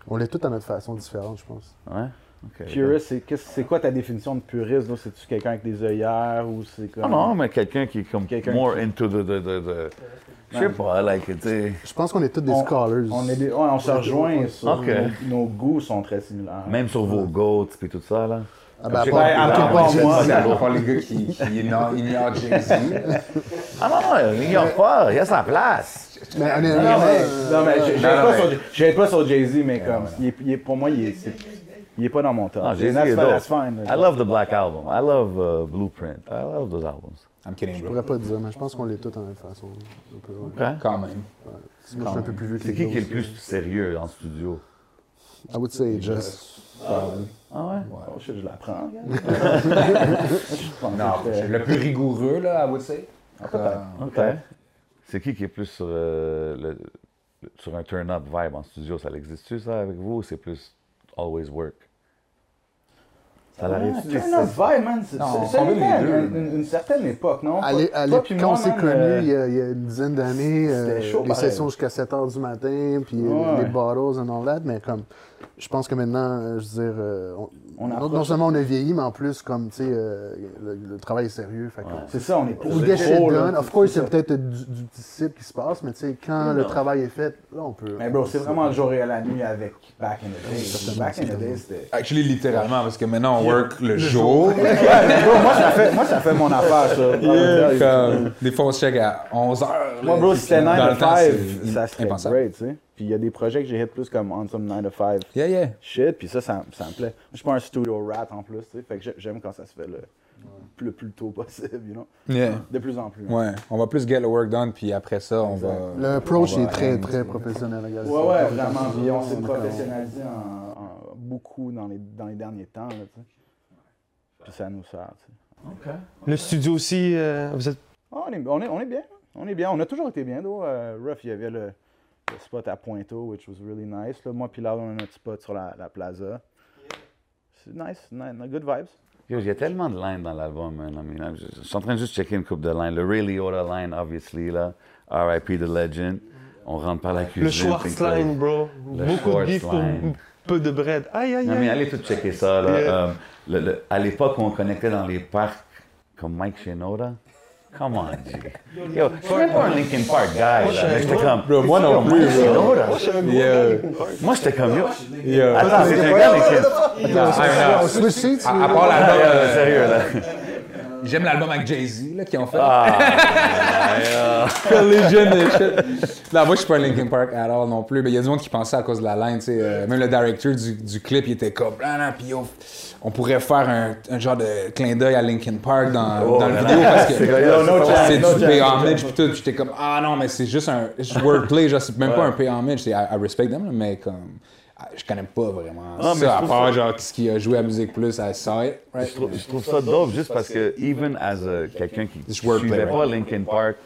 On l'est tous à notre façon différente, je pense. Ouais? Ok. Purist, c'est qu'est-ce- c'est quoi ta définition de puriste? C'est-tu quelqu'un avec des œillères ou c'est comme. Ah non, mais quelqu'un qui est comme Quelqu'un more qui- into the, the, the, the- Je sais pas, like, tu sais. Je pense qu'on est tous des On- scholars. On, est des- ouais, on se rejoint sur. Nos, nos goûts sont très similaires. Même sur vos goats et tout ça, là. Ah, à Je sais part- pas, moi, C'est à part les gars qui, qui Jay-Z. Ah non, non, ignore pas, a sa place. Mais Non, mais, euh, non, mais non, vais non, pas mais- sur- je vais pas sur Jay-Z, mais comme. il est- il est- pour moi, il est, c'est- il est pas dans mon top. Ah, Jay-Z est fine, dope. I love the Black Album. I love uh, Blueprint. I love those albums. I'm kidding, je pourrais pas te dire, mais je pense qu'on l'est tous à notre façon. un peu, ouais. Ok. Quand même. Moi, je suis un peu plus vieux que C'est qui qui est le plus sérieux en studio? I would say just. Ah ouais? Oh je l'apprends. Non, le plus rigoureux, là, I would say. Euh, OK. C'est qui qui est plus sur, euh, le, sur un turn-up vibe en studio? Ça existe-tu, ça, avec vous, ou c'est plus always work? Ça l'arrive-tu des Turn up vibe, man. C'est- à une, une- une certaine époque, non? À à Toi quand moi, on s'est connus euh, il, y a, il y a une dizaine d'années, euh, les pareil. sessions jusqu'à 7 h du matin, puis Ouais. les bottles and all that, mais comme, je pense que maintenant, euh, je veux dire, euh, on- On non, seulement on a vieilli, mais en plus, comme, tu sais, euh, le, le travail est sérieux, fait que, C'est ça, on est plus. Pro, là. Of c'est- course, c'est peut-être du, du disciple qui se passe, mais tu sais, quand le travail est fait, là, on peut. Mais bro, c'est vraiment le jour et la nuit avec Back in the Day. Back in the Day, c'était. Actually, littéralement, parce que maintenant, on work le jour. Ouais, mais bro, moi, ça fait, moi, ça fait mon affaire, ça. Comme, des fois, on se check à 11h. Moi, bro, si c'était 9 Dans to le temps, 5, c'est ça serait great, tu sais. Puis il y a des projets que j'ai hit plus comme on some 9 to 5 Yeah, yeah. shit, puis ça, ça, ça me plaît. Je suis pas un studio rat en plus, tu sais. Fait que j'ai- j'aime quand ça se fait le, le plus tôt possible, you know. Yeah. De plus en plus. Ouais, on va plus get the work done, puis après ça, on va. L'approach on va est très, très professionnel, regarde. Ouais, ouais, vraiment. Puis on s'est est professionnalisé en, en- beaucoup dans les, dans les derniers temps, là, tu sais. Puis ça nous sert, tu sais. Le studio aussi, euh, vous êtes. Ah, on, est, on, est, on est bien. On est bien. On a toujours été bien, though. Euh, Ruff, il y avait le, le spot à Pointeau, which was really nice. Là. Moi, puis là, on a notre spot sur la, la plaza. C'est nice, ni- good vibes. Yo, il y a tellement de lines dans l'album, man. I mean, je, suis en train de juste checker une coupe de lines. Le Ray Liotta line, obviously, là. R.I.P. The Legend. On rentre par la cuisine. Le Schwartz line, bro. Le Beaucoup de beef pour line. peu de bread. Aïe, aïe, Non, mais aïe. allez tout checker ça, là. Yeah. Euh, le- le- à l'époque, on connectait dans les parcs comme Mike Shinoda. Come on, G. Yo, je suis même pas un Linkin Park guy, là. Mais j'étais comme. Bro, moi non Yo, plus, Mike bro. Shinoda. Yeah. Moi, j'étais comme, yo. Yeah. Attends, c'est un gars Linkin On switch seats, À, à ou- part j'aime l'album avec Jay-Z, là, qu'ils ont fait. Ah, Legend et shit. Là, moi, je suis pas un Linkin Park at all non plus. Mais il y a du monde qui pensait à cause de la line, tu sais. euh, même le directeur du, du clip, il était comme, ah non, puis yo, on pourrait faire un, un genre de clin d'œil à Linkin Park dans, dans la vidéo parce que C'est no du pay homage puis tout. Puis j'étais comme, ah non, mais c'est juste un wordplay, genre, c'est même pas un pay homage. C'est I, I respect them, mais comme, je connais pas vraiment Ah, ça, à trouve part ça- genre ce qui a joué à Musique Plus à Saw It, right? Je trouve, je trouve ça dope juste parce que, even as a- quelqu'un qui ne suivait right? pas Linkin Park,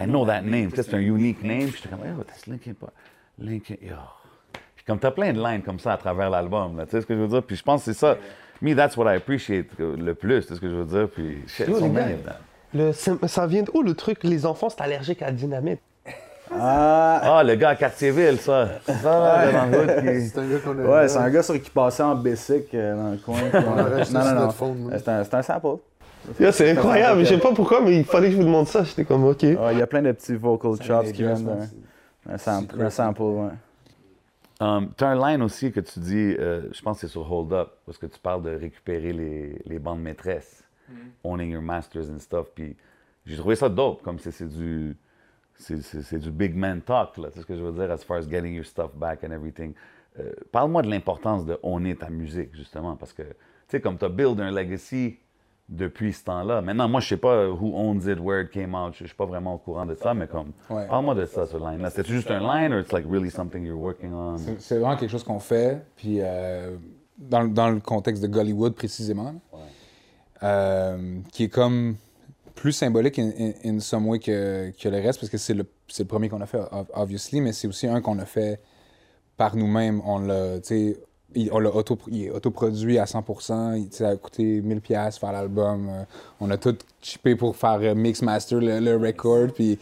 I know that name. C'est un unique name. J'étais comme, oh, that's Linkin Park. Linkin, yo. Puis comme t'as plein de lines comme ça à travers l'album, là, tu sais ce que je veux dire? Puis je pense que c'est ça. Me, that's what I appreciate le plus, tu sais ce que je veux dire? Puis shit, so les many gars. of them. Le- ça ça vient d'où le truc? Les enfants, c'est allergique à la dynamite. Ah, Ah, le gars à Cartierville, ça. C'est ça, hood qui- C'est un gars qu'on a. ouais, c'est un gars sur qui passait en bicycle euh, dans le coin. on- non, non, non. C'est un, c'est un sample. Yo, c'est incroyable. Je sais pas pourquoi, mais il fallait que je vous demande ça. J'étais comme, OK. Ouais, Il y a plein de petits vocal chops qui viennent d'un un sample, un sample, ouais. Um, tu as un line aussi que tu dis, euh, je pense que c'est sur Hold Up, parce que tu parles de récupérer les, les bandes maîtresses, owning your masters and stuff. Puis j'ai trouvé ça dope, comme c'est c'est du, c'est- du big man talk, là, c'est ce que je veux dire, as far as getting your stuff back and everything. euh, parle-moi de l'importance de owner ta musique, justement, parce que, tu sais, comme tu as build un legacy depuis ce temps-là. Maintenant, moi, je sais pas who owns it, where it came out, je suis pas vraiment au courant de ça, mais comme, Ouais. parle-moi de ça, ce line-là. C'est juste un line, or it's like really something you're working on? C'est- vraiment quelque chose qu'on fait, puis euh, dans, le- dans le contexte de Gollywood précisément, euh, qui est comme plus symbolique in, in- some way que, que le reste, parce que c'est le, le premier qu'on a fait, ob- obviously, mais c'est aussi un qu'on a fait par nous-mêmes. On l'a, il- on l'a auto, il est autoproduit à 100%, il, ça a coûté 1000 pièces faire l'album. euh, on a tout chippé pour faire euh, mix master le, record, puis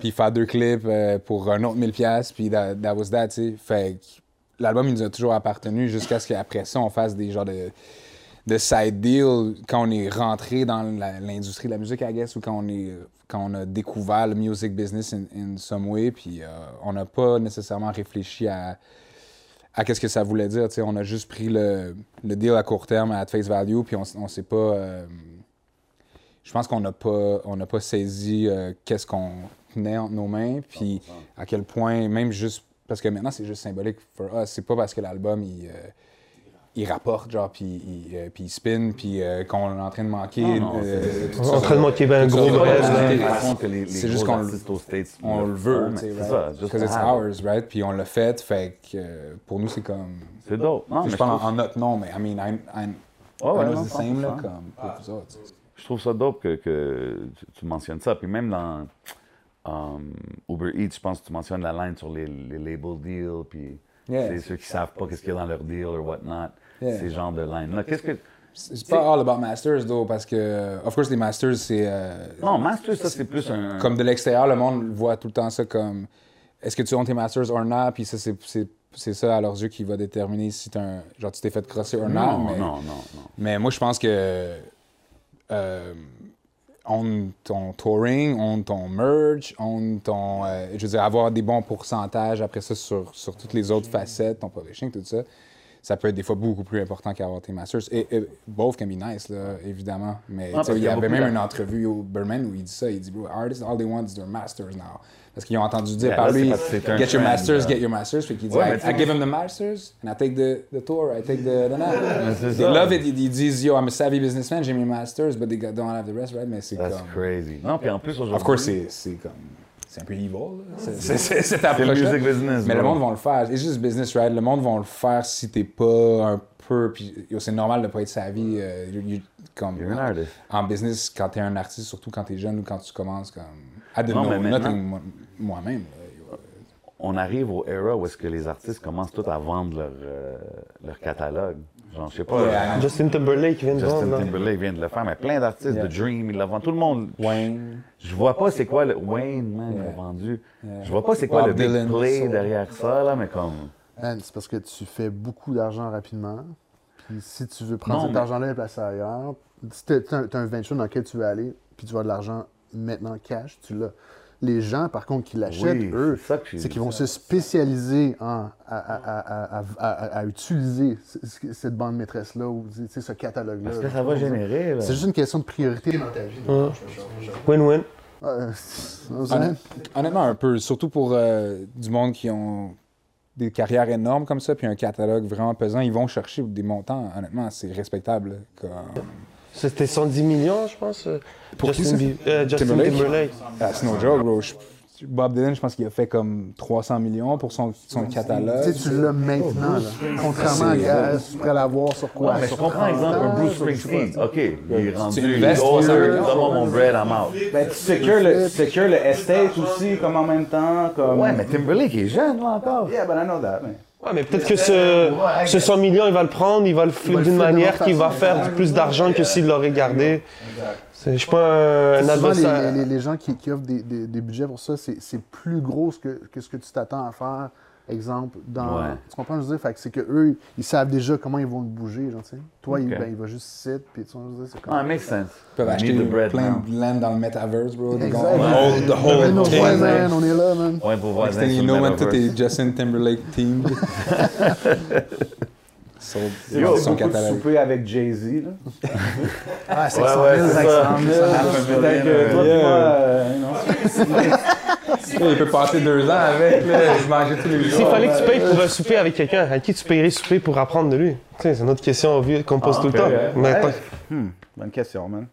puis faire deux clips euh, pour un autre 1000 pièces, puis that, that was that, tu sais. Fait l'album il nous a toujours appartenu jusqu'à ce qu'après ça on fasse des genres de de side deal quand on est rentré dans l'industrie de la musique, I guess, ou quand on est quand on a découvert le music business in, in some way, puis euh, on n'a pas nécessairement réfléchi à à qu'est-ce que ça voulait dire. On a juste pris le, le deal à court terme à face value, puis on, s- on s'est pas. euh, je pense qu'on n'a pas, on pas saisi euh, qu'est-ce qu'on tenait entre nos mains, puis à quel point, même juste. Parce que maintenant, c'est juste symbolique for us. C'est pas parce que l'album, il. Il rapporte, genre, puis il, euh, puis il spin, puis euh, qu'on est en train de manquer. Non, non, euh, tout On est ça. en train de manquer ben un gros ça, C'est bread, C'est juste qu'on on le veut, tu sais, C'est right? Because it's ours, right? Puis on l'a fait, fait que euh, pour nous, c'est comme. C'est dope. Non, mais je parle en, notre nom, mais I mean, I, I, Ouais, ouais, I know non, the same, là, 100%. comme pour vous autres. tu sais. Je trouve ça dope que, que tu, mentionnes ça. Puis même dans um, Uber Eats, je pense que tu mentionnes la line sur les, les label deals, puis Yeah. c'est ceux qui savent pas qu'est-ce qu'il y a dans leur deal or whatnot. Yeah. Ces genres de lines-là. Qu'est-ce que... C'est pas all about masters, though, parce que, of course, les masters, c'est. euh, Non, Master, ça, c'est plus un... Comme de l'extérieur, le monde voit tout le temps ça comme est-ce que tu as tes masters or not, puis ça, c'est- ça à leurs yeux qui va déterminer si un, genre, tu t'es fait crosser or not. Non, mais, non, non, non. mais moi, je pense que. Euh, on ton touring, on ton merch, on ton. euh, je veux dire, avoir des bons pourcentages après ça sur, sur toutes les autres facettes, ton publishing, tout ça. Ça peut être des fois beaucoup plus important qu'avoir tes masters. Et, et both can be nice, là, évidemment. Mais Ah, il y y a avait même une entrevue au Berman où il dit ça. Il dit, bro, artists, all they want is their masters now. Parce qu'ils ont entendu dire Yeah, par là, lui, get your trend, masters, get your masters. Fait qu'il dit, Ouais, I, I give them the masters, and I take the, the tour, I take the, the nap. c'est They ça. love it. Ils, ils disent, yo, I'm a savvy businessman, j'ai mes masters, but they got- don't have the rest, right? Mais c'est That's comme... crazy. Non, puis en plus, aujourd'hui... Of course, c'est c'est comme. C'est un peu evil. C'est- cette approche. music business, Mais le monde va le faire. C'est juste business, right? Le monde va le faire si t'es pas un peu. Puis c'est normal de pas être savvy. euh, you- you- comme. En business, quand t'es un artiste, surtout quand t'es jeune ou quand tu commences, comme. I didn't Non, know mais nothing maintenant- moi- moi-même. là. On arrive au era où est-ce que les artistes commencent tous à vendre leur, euh, leur catalogue. Genre, je sais pas, Yeah. Justin Timberlake vient de Justin vendre, là. Timberlake vient de le faire, mais plein d'artistes, Yeah. de Dream, il l'a vendu. Tout le monde. Wayne. Je vois pas c'est quoi le. Wayne, man, Yeah. vendu. Yeah. Je vois pas c'est quoi Bob le big Dylan. play derrière ça, là, mais comme. Man, c'est parce que tu fais beaucoup d'argent rapidement. Puis si tu veux prendre Non, cet mais- argent-là et le placer ailleurs, si tu as, un venture dans lequel tu veux aller, puis tu avoir de l'argent maintenant cash, tu l'as. Les gens, par contre, qui l'achètent, Oui, eux, c'est qu'ils vont se spécialiser en, à, à- à- à- à- à utiliser cette bande maîtresse-là ou ce catalogue-là. Parce que ça va générer, là. C'est juste une question de priorité dans ta vie. Win-win. Euh, Honnêtement, un peu. Surtout pour euh, du monde qui ont des carrières énormes comme ça, puis un catalogue vraiment pesant, ils vont chercher des montants. Honnêtement, c'est respectable. Comme... C'était 110 millions, je pense. euh, Pour qui, Justin, ça? Bie- euh, Justin Timberlake? Timberlake. Ah, c'est no joke, bro. Je- Bob Dylan, je pense qu'il a fait comme 300 millions pour son, son Tu catalogue. sais, tu l'as maintenant, là. Contrairement à tu pourrais l'avoir sur quoi? Ouais, mais je comprends, 30 exemple, un Bruce Springsteen. OK, il est rendu. Tu il est investes 300 older, millions. Donne-moi mon bread, I'm out. Ben, tu secures le, tu secures le estate aussi, comme en même temps. Comme... Ouais, mais Timberlake est jeune, là, encore. Yeah, but I know that. mais- Ouais, mais peut-être que ce, ce 100 millions, il va le prendre, il va le flip le d'une manière qui va faire plus d'argent que s'il l'aurait gardé. C'est- Je suis pas un, un Souvent, adversaire. les, les- les gens qui, qui offrent des, des- des budgets pour ça, c'est c'est plus gros que, que ce que tu t'attends à faire. Exemple, dans. Ouais. Tu comprends ce que je veux dire? Fait que c'est que eux, ils savent déjà comment ils vont le bouger, genre, tu sais. Toi, il, ben, il va juste sit, puis tu vois, je veux dire, c'est comme. Ah, makes sense. Ils peuvent acheter plein now. de land dans le metaverse, bro. Exact. the whole- the On est whole nos thing. voisins, on est là, man. Ouais, pour voir Next thing you know, man, tout est Justin Timberlake team. Son, Yo, son beaucoup de souper avec Jay-Z, là. Ah, c'est Ouais, ouais, c'est ça. 500 000, peut-être que toi, euh, Il peut passer deux ans avec, là, je mangeais tous les jours. S'il fallait que tu payes pour un souper avec quelqu'un, à qui tu payerais souper pour apprendre de lui? C'est une autre question qu'on pose Ah, tout le temps. Hmm, bonne question, man.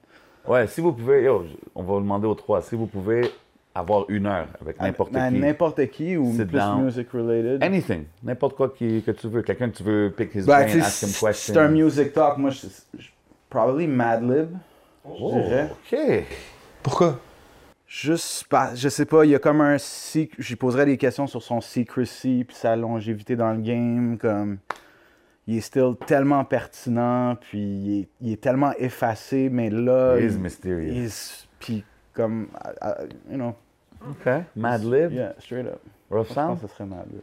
Ouais, si vous pouvez, yo, on va demander aux trois, si vous pouvez avoir une heure avec n'importe Ben, qui. N'importe qui ou plus down. music related. Anything, n'importe quoi qui, que tu veux. Quelqu'un que tu veux pick his Ben, brain, ask him c'est questions. c'est un music talk. Moi, je, je- probably Madlib, Oh, je dirais. OK. Pourquoi? Juste, pas, je sais pas, il y a comme un J'y poserais des questions sur son secrecy puis sa longévité dans le game. Comme, il est still tellement pertinent, puis il est, il est tellement effacé, mais là. He is il- mysterious. il est- Puis comme, you know, OK. Mad Lib, yeah, straight up. Rough Je pense Sound. que ce serait Madlib.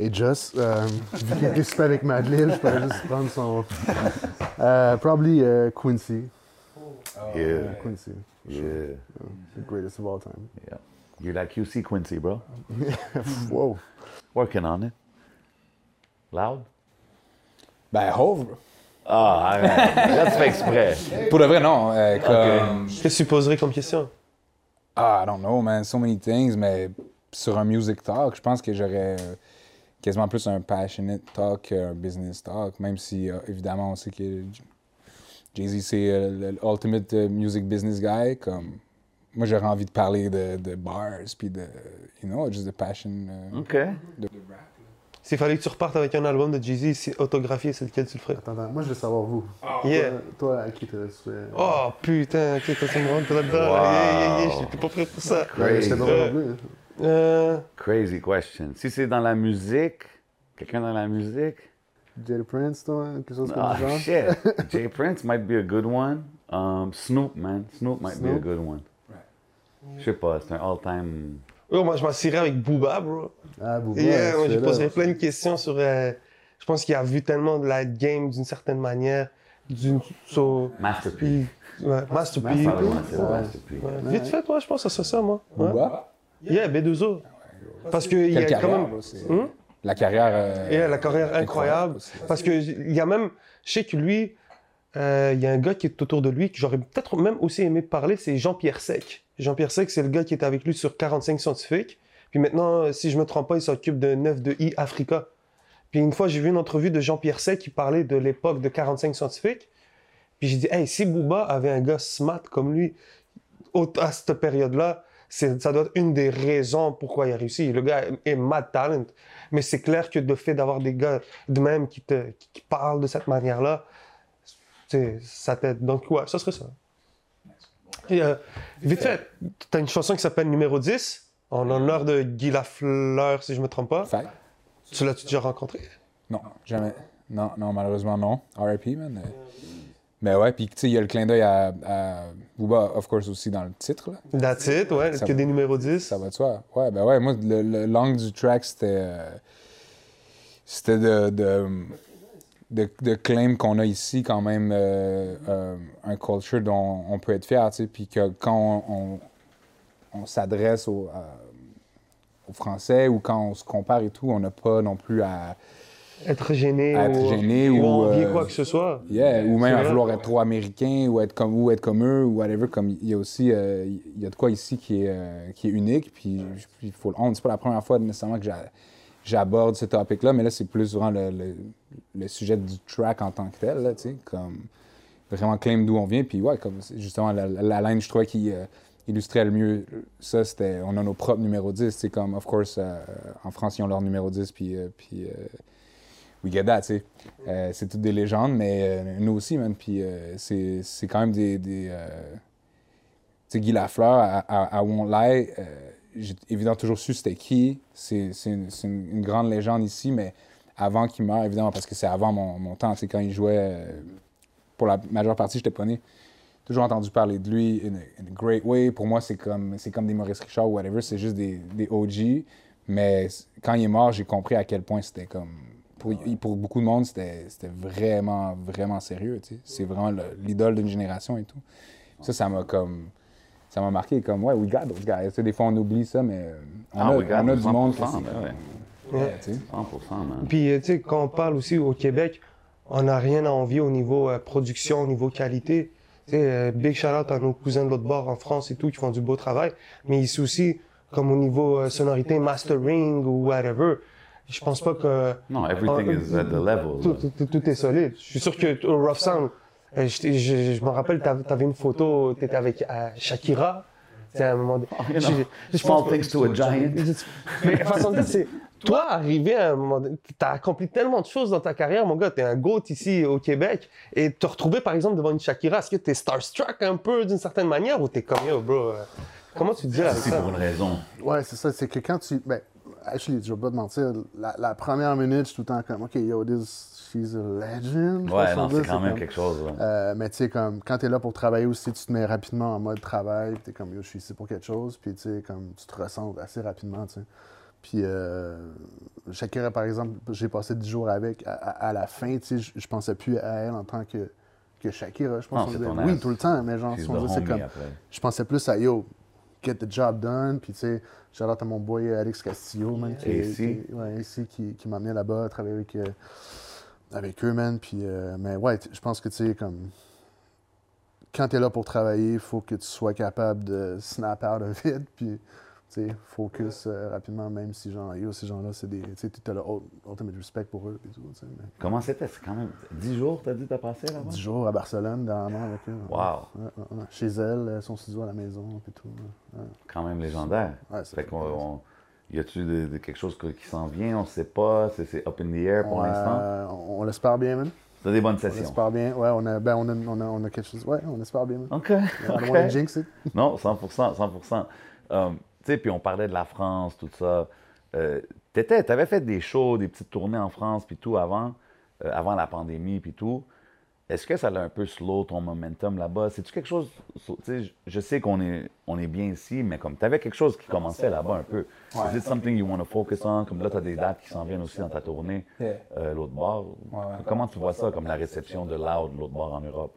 Et Just, um, euh, vu qu'il était super avec Madeleine, je pourrais juste prendre son. Euh, probably euh, Quincy. Yeah. Quincy. Yeah. The greatest of all time. Yeah. You're like QC Quincy, bro. Wow. Working on it. Loud? Ben, Hove, bro. Ah, man. là, tu fais exprès. Pour de vrai, non. euh, comme... Qu'est-ce que tu poserais comme question? Ah, I don't know, man. So many things, mais sur un music talk, je pense que j'aurais quasiment plus un passionate talk qu'un business talk, même si, euh, évidemment, on sait que Jay-Z, c'est euh, le ultimate euh, music business guy. Comme, moi, j'aurais envie de parler de, de bars, puis de, you know, just the passion. euh, OK. de- S'il fallait que tu repartes avec un album de Jay-Z si- autographié, c'est lequel tu le ferais? Attends, attends, moi je veux savoir vous. Yeah. Toi, toi, à qui tu fait. Oh putain, ok, toi tu me rentres là-dedans. Wow. Yeah, yeah, yeah, j'étais pas prêt pour ça. Euh. Euh, Crazy question. Si c'est dans la musique, quelqu'un dans la musique, Jay Prince, toi, quelque chose comme Ah, ça. genre? shit. Jay Prince might be a good one. Um, Snoop, man. Snoop might be a Snoop? good one. Je sais pas, c'est un all-time. Oh, moi je m'assierais avec Booba, bro. Ah, Booba, Yeah, moi, là. poserais plein de questions sur. euh, je pense qu'il a vu tellement de la game d'une certaine manière. D'une. so- Masterpiece. ouais. Ah, ouais, Masterpiece. Ouais, Vite fait, moi, je pense que c'est ça, moi. Ouais. Booba? Yeah, B2O. Parce qu'il y a quand même. Hmm? La carrière. euh, Yeah, la carrière incroyable. aussi. Parce que il y a même, je sais que lui, euh, il y a un gars qui est autour de lui que j'aurais peut-être même aussi aimé parler, c'est Jean-Pierre Sec. Jean-Pierre Sec, c'est le gars qui était avec lui sur 45 scientifiques. Puis maintenant, si je me trompe pas, il s'occupe de 9 de I Africa. Puis une fois, j'ai vu une entrevue de Jean-Pierre Sec qui parlait de l'époque de 45 scientifiques. Puis j'ai dit, hey, si Booba avait un gars smart comme lui à cette période-là, ça doit être une des raisons pourquoi il a réussi. Le gars est mad talent. Mais c'est clair que le fait d'avoir des gars de même qui, te, qui, parlent de cette manière-là, ça t'aide. Donc, ouais, ça serait ça. Et, euh, vite fait, t'as une chanson qui s'appelle Numéro 10, en honneur de Guy Lafleur, si je me trompe pas. Fait. Tu l'as-tu déjà rencontré? Non, jamais. Non, non, malheureusement, non. RIP, man. Mais ouais, puis tu sais, il y a le clin d'œil à, à Booba, of course, aussi dans le titre, là. That's it, ouais, Ça que des numéros 10. Ça va de soi. Ouais, ben ouais, moi, le, le l'angle du track, c'était. euh, c'était de, de, de, de claim qu'on a ici, quand même, euh, euh, un culture dont on peut être fier, tu sais. Puis que quand on, on, on s'adresse aux, aux Français ou quand on se compare et tout, on n'a pas non plus à. Être gêné, À être ou, gêné ou ou, envier euh, quoi que ce soit. Yeah, ou même à vouloir être trop américain ou être comme ou être comme eux ou whatever. Comme il y a aussi, euh, il y a de quoi ici qui est, euh, qui est unique. Puis il faut le honte. C'est pas la première fois nécessairement que j'a- j'aborde ce topic-là, mais là c'est plus vraiment le, le, sujet du track en tant que tel, là, comme vraiment claim d'où on vient. Puis ouais, comme justement la, la, ligne, je trouvais qui euh, illustrait le mieux ça, c'était on a nos propres numéros 10. C'est comme, of course, euh, en France ils ont leur numéro 10, puis, euh, puis euh, we get that, tu sais. C'est toutes des légendes, mais nous aussi, man. Puis c'est quand même des. des tu sais, Guy Lafleur, à, à, à Won't Lie, j'ai évidemment toujours su c'était qui. C'est c'est une, c'est une- une grande légende ici, mais avant qu'il meure, évidemment, parce que c'est avant mon, mon temps. Sais, quand il jouait, euh, pour la majeure partie, j'étais pas né. Toujours entendu parler de lui in a, in a great way. Pour moi, c'est comme, c'est comme des Maurice Richard ou whatever. C'est juste des, des OG. Mais quand il est mort, j'ai compris à quel point c'était comme. Pour, pour beaucoup de monde, c'était c'était vraiment, vraiment sérieux. C'est vraiment le- l'idole d'une génération et tout. Ça, ça m'a comme. Ça m'a marqué comme, ouais, we got those guys. Des fois, on oublie ça, mais euh, on, Ah, a, on a those du monde. qui- 100%, ben ouais. Ouais, tu sais. 100%, man. Puis, euh, tu sais, quand on parle aussi au Québec, on n'a rien à envier au niveau euh, production, au niveau qualité. Tu sais, euh, big shout-out à nos cousins de l'autre bord en France et tout, qui font du beau travail. Mais ici aussi, comme au niveau euh, sonorité, mastering ou whatever. Je pense pas que. Non, everything is at the level. Tout, tout- tout est solide. Je suis sûr que au Rough Sound, je, je- je me rappelle, t'avais avais une photo, t'étais avec euh, Shakira. C'est à un moment donné. You know, Je- pense- things to a giant. Mais façon de c'est toi arrivé à un moment donné, t'as accompli tellement de choses dans ta carrière, mon gars, t'es un GOAT ici au Québec, et te retrouver par exemple devant une Shakira, est-ce que t'es starstruck un peu d'une certaine manière ou t'es comme yo, bro? euh, comment tu te dis avec C'est ça? pour une raison. Ouais, c'est ça. C'est que quand tu. Ben, actually, je vais pas te mentir, la, la première minute, je suis tout le temps comme, OK, yo, this, she's a legend. Ouais, non, c'est quand même comme- quelque chose. là. Euh, mais tu sais, comme, quand t'es là pour travailler aussi, tu te mets rapidement en mode travail, puis t'es comme, yo, je suis ici pour quelque chose, puis tu sais, comme, tu te ressens assez rapidement, tu sais. Puis, euh, Shakira, par exemple, j'ai passé 10 jours avec. À, à- à la fin, tu sais, je, pensais plus à elle en tant que, que Shakira. Je pense oui, tout le temps, mais genre, c'est comme, je pensais plus à yo, get the job done. Puis tu sais, out à mon boy Alex Castillo, man, qui, qui- ouais, AC, qui, qui m'a amené là-bas, travailler avec, euh, avec eux, man. Puis, euh, mais ouais, je pense que tu sais, comme, quand t'es là pour travailler, il faut que tu sois capable de snap out of it. Puis, tu sais, focus euh, rapidement, même si genre, yo, ces gens-là, c'est des, tu sais, t'as le ul- ultimate respect pour eux. Puis tout, mais Comment c'était? C'est quand même 10 jours, t'as dit, t'as passé là-bas? 10 jours à Barcelone, dernièrement, avec eux. Wow. Ouais, ouais, ouais. Chez elle, euh, son studio à la maison, puis tout. Quand même légendaire. Ouais, ça fait fait qu'on, plaisir. on- y a-tu quelque chose qui s'en vient? On sait pas. C'est, c'est up in the air pour On, l'instant. euh, on, on l'espère bien, man. T'as des bonnes On sessions. espère bien. Ouais, on a, ben, on a, on a, on a quelque chose. Ouais, on espère bien, man. OK. I don't OK. wanna jinx it. Non, 100%, 100%. Euh, tu sais, puis on parlait de la France, tout ça. Euh, t'étais, t'avais fait des shows, des petites tournées en France, puis tout avant, euh, avant la pandémie, puis tout. Est-ce que ça a un peu slow ton momentum là-bas? C'est-tu quelque chose, tu je- sais qu'on est, on est bien ici, mais comme t'avais quelque chose qui commençait là-bas un peu. Is it something you want to focus on? Comme là, t'as des dates qui s'en viennent aussi dans ta tournée, euh, l'autre bord. Ouais, ouais. Comment tu vois ça, comme la réception de Loud, l'autre bord en Europe?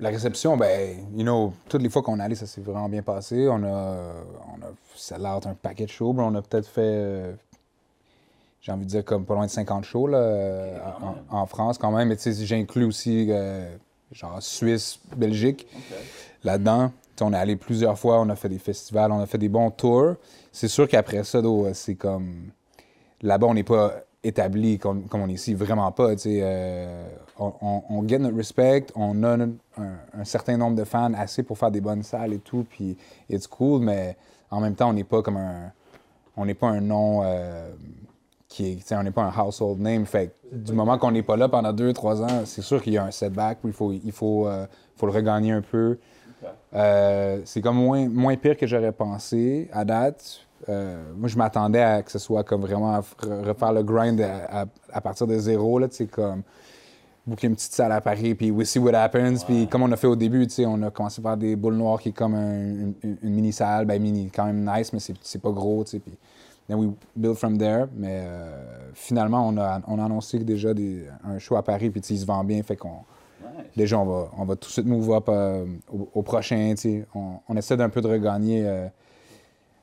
La réception, ben, you know, toutes les fois qu'on est allé, ça s'est vraiment bien passé. On a, on a sell out un paquet de shows. mais On a peut-être fait, euh, j'ai envie de dire, comme pas loin de 50 shows là, euh, en, en France quand même. Mais tu sais, j'inclus aussi, euh, genre, Suisse, Belgique là-dedans. On est allé plusieurs fois, on a fait des festivals, on a fait des bons tours. C'est sûr qu'après ça, though, c'est comme. Là-bas, on n'est pas établi comme, comme on est ici, vraiment pas. tu sais, euh, on, on, on get notre respect, on a un certain nombre de fans assez pour faire des bonnes salles et tout, puis it's cool, mais en même temps, on n'est pas comme un. On n'est pas un nom euh, qui est. On n'est pas un household name. Fait du moment qu'on n'est pas là pendant deux, trois ans, c'est sûr qu'il y a un setback, il faut, il faut, euh, faut le regagner un peu. Euh, c'est comme moins, moins pire que j'aurais pensé à date. Euh, moi, je m'attendais à que ce soit comme vraiment à refaire le grind à, à- à partir de zéro, là, comme boucler une petite salle à Paris, puis we see what happens. Puis comme on a fait au début, on a commencé par des boules noires qui est comme un- une, mini-salle, ben mini, quand même nice, mais c'est pas gros. Puis then we build from there. Mais euh, finalement, on a, on a annoncé déjà des, un show à Paris, puis il se vend bien, fait qu'on... Déjà, on va, on va tout de suite move up euh, au, au prochain. On, on essaie d'un peu de regagner, euh,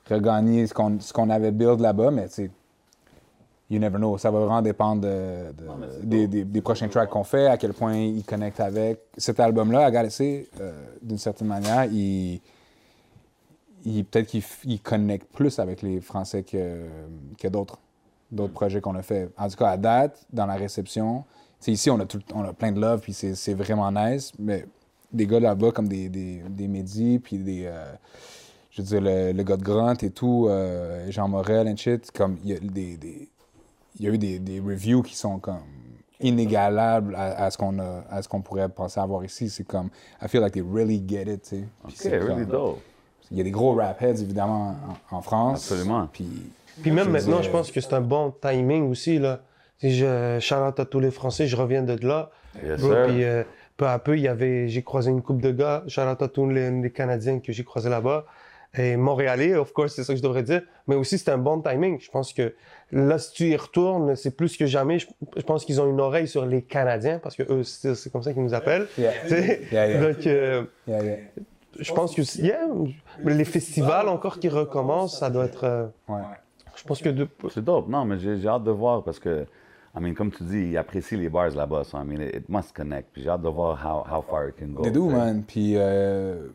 regagner ce qu'on avait build là-bas, mais tu sais, you never know. Ça va vraiment dépendre de- de- des, des- des prochains tracks qu'on fait, à quel point ils connectent avec. Cet album-là, à Galaxy, d'une certaine manière, il- peut-être qu'il connecte plus avec les Français que, que d'autres d'autres projets qu'on a fait. En tout cas, à date, dans la réception, ici, on a, tout, on a plein de love, puis c'est c'est vraiment nice, mais des gars là-bas comme des, des, des Mehdi, puis des... euh, je veux dire, le, le gars de Grant et tout, euh, Jean Morel and shit, comme il y a des... des- il y a eu des, des reviews qui sont comme inégalables à, à ce qu'on à ce qu'on pourrait penser avoir ici c'est comme I feel like they really get it tu sais Puis OK, c'est really comme- dope. Il y a des gros rap heads évidemment en, en France Absolument. puis Puis même Je maintenant, je pense que c'est un bon timing aussi. Là. Si je shout à tous les Français, je reviens de là. Yes, Bro, sir. puis euh, peu à peu, il y avait, j'ai croisé une couple de gars. Shout à tous les, les Canadiens que j'ai croisés là-bas. Et Montréalais, of course, c'est ça que je devrais dire. Mais aussi, c'est un bon timing. Je pense que là, si tu y retournes, c'est plus que jamais. Je, je pense qu'ils ont une oreille sur les Canadiens parce que eux, c'est comme ça qu'ils nous appellent. Yeah. Yeah, yeah. Donc, euh, yeah, yeah. Je pense que, yeah, les festivals encore qui recommencent, ça doit être. euh, Ouais. je pense que de, C'est dope. Non, mais j'ai hâte de voir parce que, I mean, comme tu dis, ils apprécient les bars là-bas. So, I mean, it, must connect. Puis j'ai hâte de voir how, how far it can go. They do, tu sais. man. Puis euh,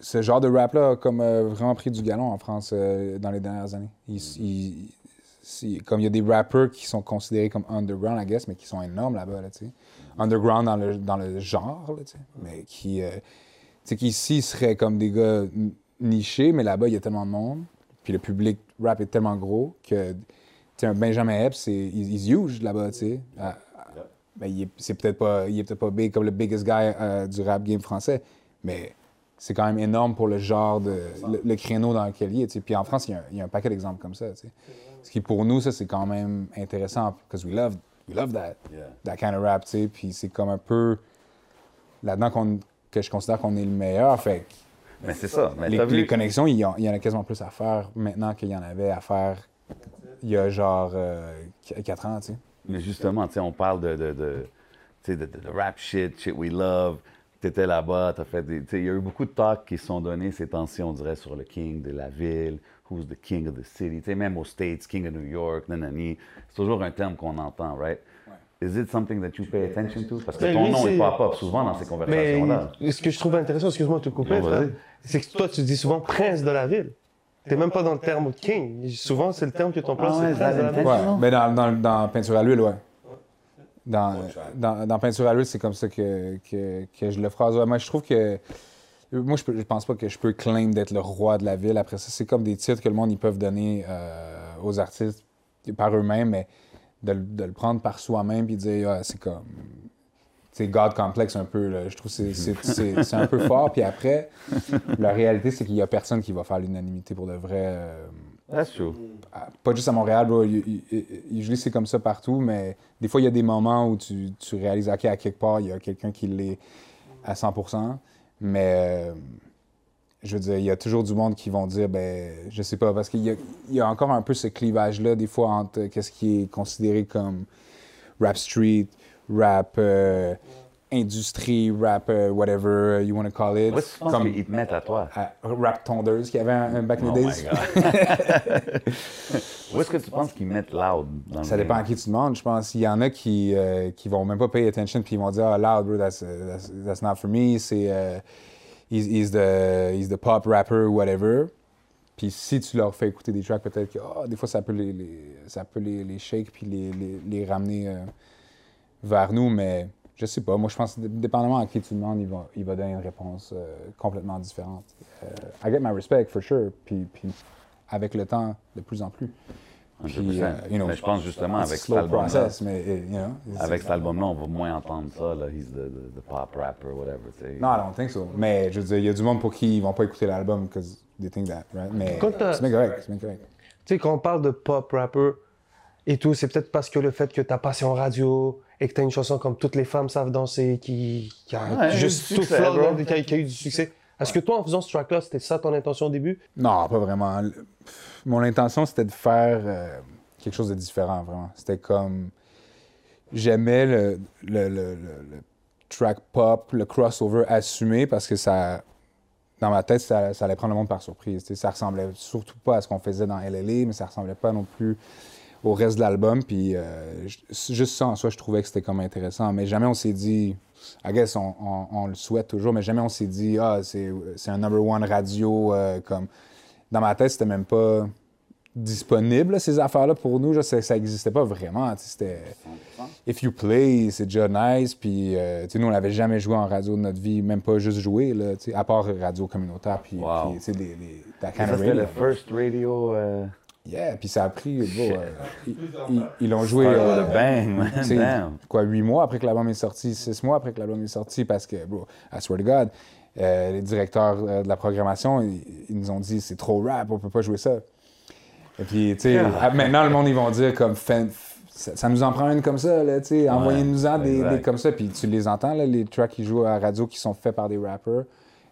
ce genre de rap-là a comme euh, vraiment pris du galon en France euh, dans les dernières années. Il- il- c'est- comme il y a des rappers qui sont considérés comme underground, I guess, mais qui sont énormes là-bas, là, tu sais. Underground dans le, dans le genre, là, tu sais, mais qui, euh, sais, qui ici seraient comme des gars nichés, mais là-bas, il y a tellement de monde, puis le public rap est tellement gros que, tu sais, un Benjamin Epps, c'est, il is huge là-bas, tu sais. Ah, ah, ben, il est, c'est peut-être pas, il est peut-être pas big comme le biggest guy euh, du rap game français, mais c'est quand même énorme pour le genre de le, le créneau dans lequel il est. Puis en France, il y a un, il y a un paquet d'exemples comme ça. Ce qui pour nous, ça c'est quand même intéressant parce we love we love that Yeah. that kind of rap. tu sais. Puis c'est comme un peu là-dedans qu'on- que je considère qu'on est le meilleur. Fait Mais c'est ça. Mais les, t'as vu- les connexions, il y, en, il y en a quasiment plus à faire maintenant qu'il y en avait à faire il y a genre 4 ans. tu sais. Mais justement, tu sais, on parle de, de, de, de, rap shit, shit we love. T'étais là-bas, t'as fait des. Il y a eu beaucoup de talks qui sont donnés ces temps-ci, on dirait, sur le king de la ville, who's the king of the city. Tu sais, même aux States, king of New York, nanani. C'est toujours un terme qu'on entend, right? Is it something that you pay attention to? Parce que Ben, ton lui, nom est pas pop souvent dans ces Mais conversations-là. ce que je trouve intéressant, excuse-moi de te couper, c'est que toi, tu dis souvent prince de la ville. T'es même pas dans le terme king. Souvent, c'est le terme que tu emploies, Ah ouais, prince de la that ville. Ouais, mais dans, dans, dans Peinture à l'huile, ouais. Dans, dans, dans Peinture à l'huile, c'est comme ça que, que, que je le phrase. Ouais, moi, je trouve que. Moi, je, peux- je pense pas que je peux claim d'être le roi de la ville. Après ça, c'est comme des titres que le monde ils peuvent donner euh, aux artistes par eux-mêmes, mais de, le- de le prendre par soi-même puis dire, Ah, c'est comme. C'est God complexe un peu. là. Je trouve que c'est- c'est- c'est c'est un peu fort. Puis après, la réalité, c'est qu'il y a personne qui va faire l'unanimité pour de vrai. euh, That's true. pas juste à Montréal, bro. Usually, c'est comme ça partout, mais des fois, il y a des moments où tu, tu réalises, OK, à quelque part, il y a quelqu'un qui l'est à 100% Mais euh, je veux dire, il y a toujours du monde qui vont dire, ben, je sais pas, parce qu'il y y a encore un peu ce clivage-là, des fois, entre qu'est-ce qui est considéré comme rap street, rap euh, industrie, rap euh, whatever you want to call it. Comme qu'ils te mettent à toi? à rap tondeuse qu'il y avait un, un back in Oh the my days. God. Où est-ce que tu penses qu'ils mettent loud dans le Ça dépend à qui tu demandes, je pense. Il y en a qui, euh, qui vont même pas payer attention puis ils vont dire Ah, loud, bro, that's, that's, that's not for me. C'est. He's, he's the, he's the pop rapper, whatever. Puis si tu leur fais écouter des tracks, peut-être que ah, des fois ça peut les, ça peut les, shake puis les, les, les ramener euh, vers nous, mais je sais pas. Moi, je pense que dépendamment à qui tu demandes, il va, il va donner une réponse euh, complètement différente. Euh, I get my respect, for sure. Puis, puis avec le temps, de plus en plus. Puis, 100%. euh, you know, Mais je pense justement avec cet album-là, process, mais, you know, it's- avec cet album-là, on va moins entendre ça, là. He's the, the, the pop rapper, whatever, tu sais. Non, I don't think so. Mais je veux dire, il y a du monde pour qui ils vont pas écouter l'album because they think that, right? Mais c'est bien correct, c'est bien correct. Tu sais, quand on parle de pop rapper et tout, c'est peut-être parce que le fait que t'as passé en radio et que t'as une chanson comme Toutes les femmes savent danser qui, qui a Ouais, juste tout bro. qui, a, qui a eu du succès. Est-ce que toi, en faisant ce track-là, c'était ça ton intention au début? Non, pas vraiment. Mon intention, c'était de faire euh, quelque chose de différent, vraiment. C'était comme. J'aimais le, le, le- le- track pop, le crossover assumé parce que ça. Dans ma tête, ça, ça allait prendre le monde par surprise. Ça ressemblait surtout pas à ce qu'on faisait dans LLA, mais ça ressemblait pas non plus au reste de l'album. Puis euh, juste ça en soi, je trouvais que c'était comme intéressant. Mais jamais on s'est dit. I guess on, on- on le souhaite toujours, mais jamais on s'est dit, ah, c'est un number one radio. euh, comme Dans ma tête, c'était même pas disponible, ces affaires-là, pour nous. Je sais, ça n'existait pas vraiment. C'était. If you play, c'est déjà nice. Puis, euh, nous, on n'avait jamais joué en radio de notre vie, même pas juste joué, là, à part radio communautaire. Puis, Wow. puis, les, les, le first radio. Euh, Yeah, puis ça a pris. bon, euh, ils- ils- ils l'ont joué. euh, bang, man. quoi, huit mois après que l'album est sorti, six mois après que l'album est sorti, parce que, bro, I swear to God, euh, les directeurs euh, de la programmation, ils, ils nous ont dit c'est trop rap, on peut pas jouer ça. Et puis, tu sais, ah, maintenant, le monde, ils vont dire comme, Fin- ça, ça nous en prend une comme ça, là, tu sais, envoyez-nous-en des, des comme ça, puis tu les entends, là, les tracks qui jouent à la radio qui sont faits par des rappers,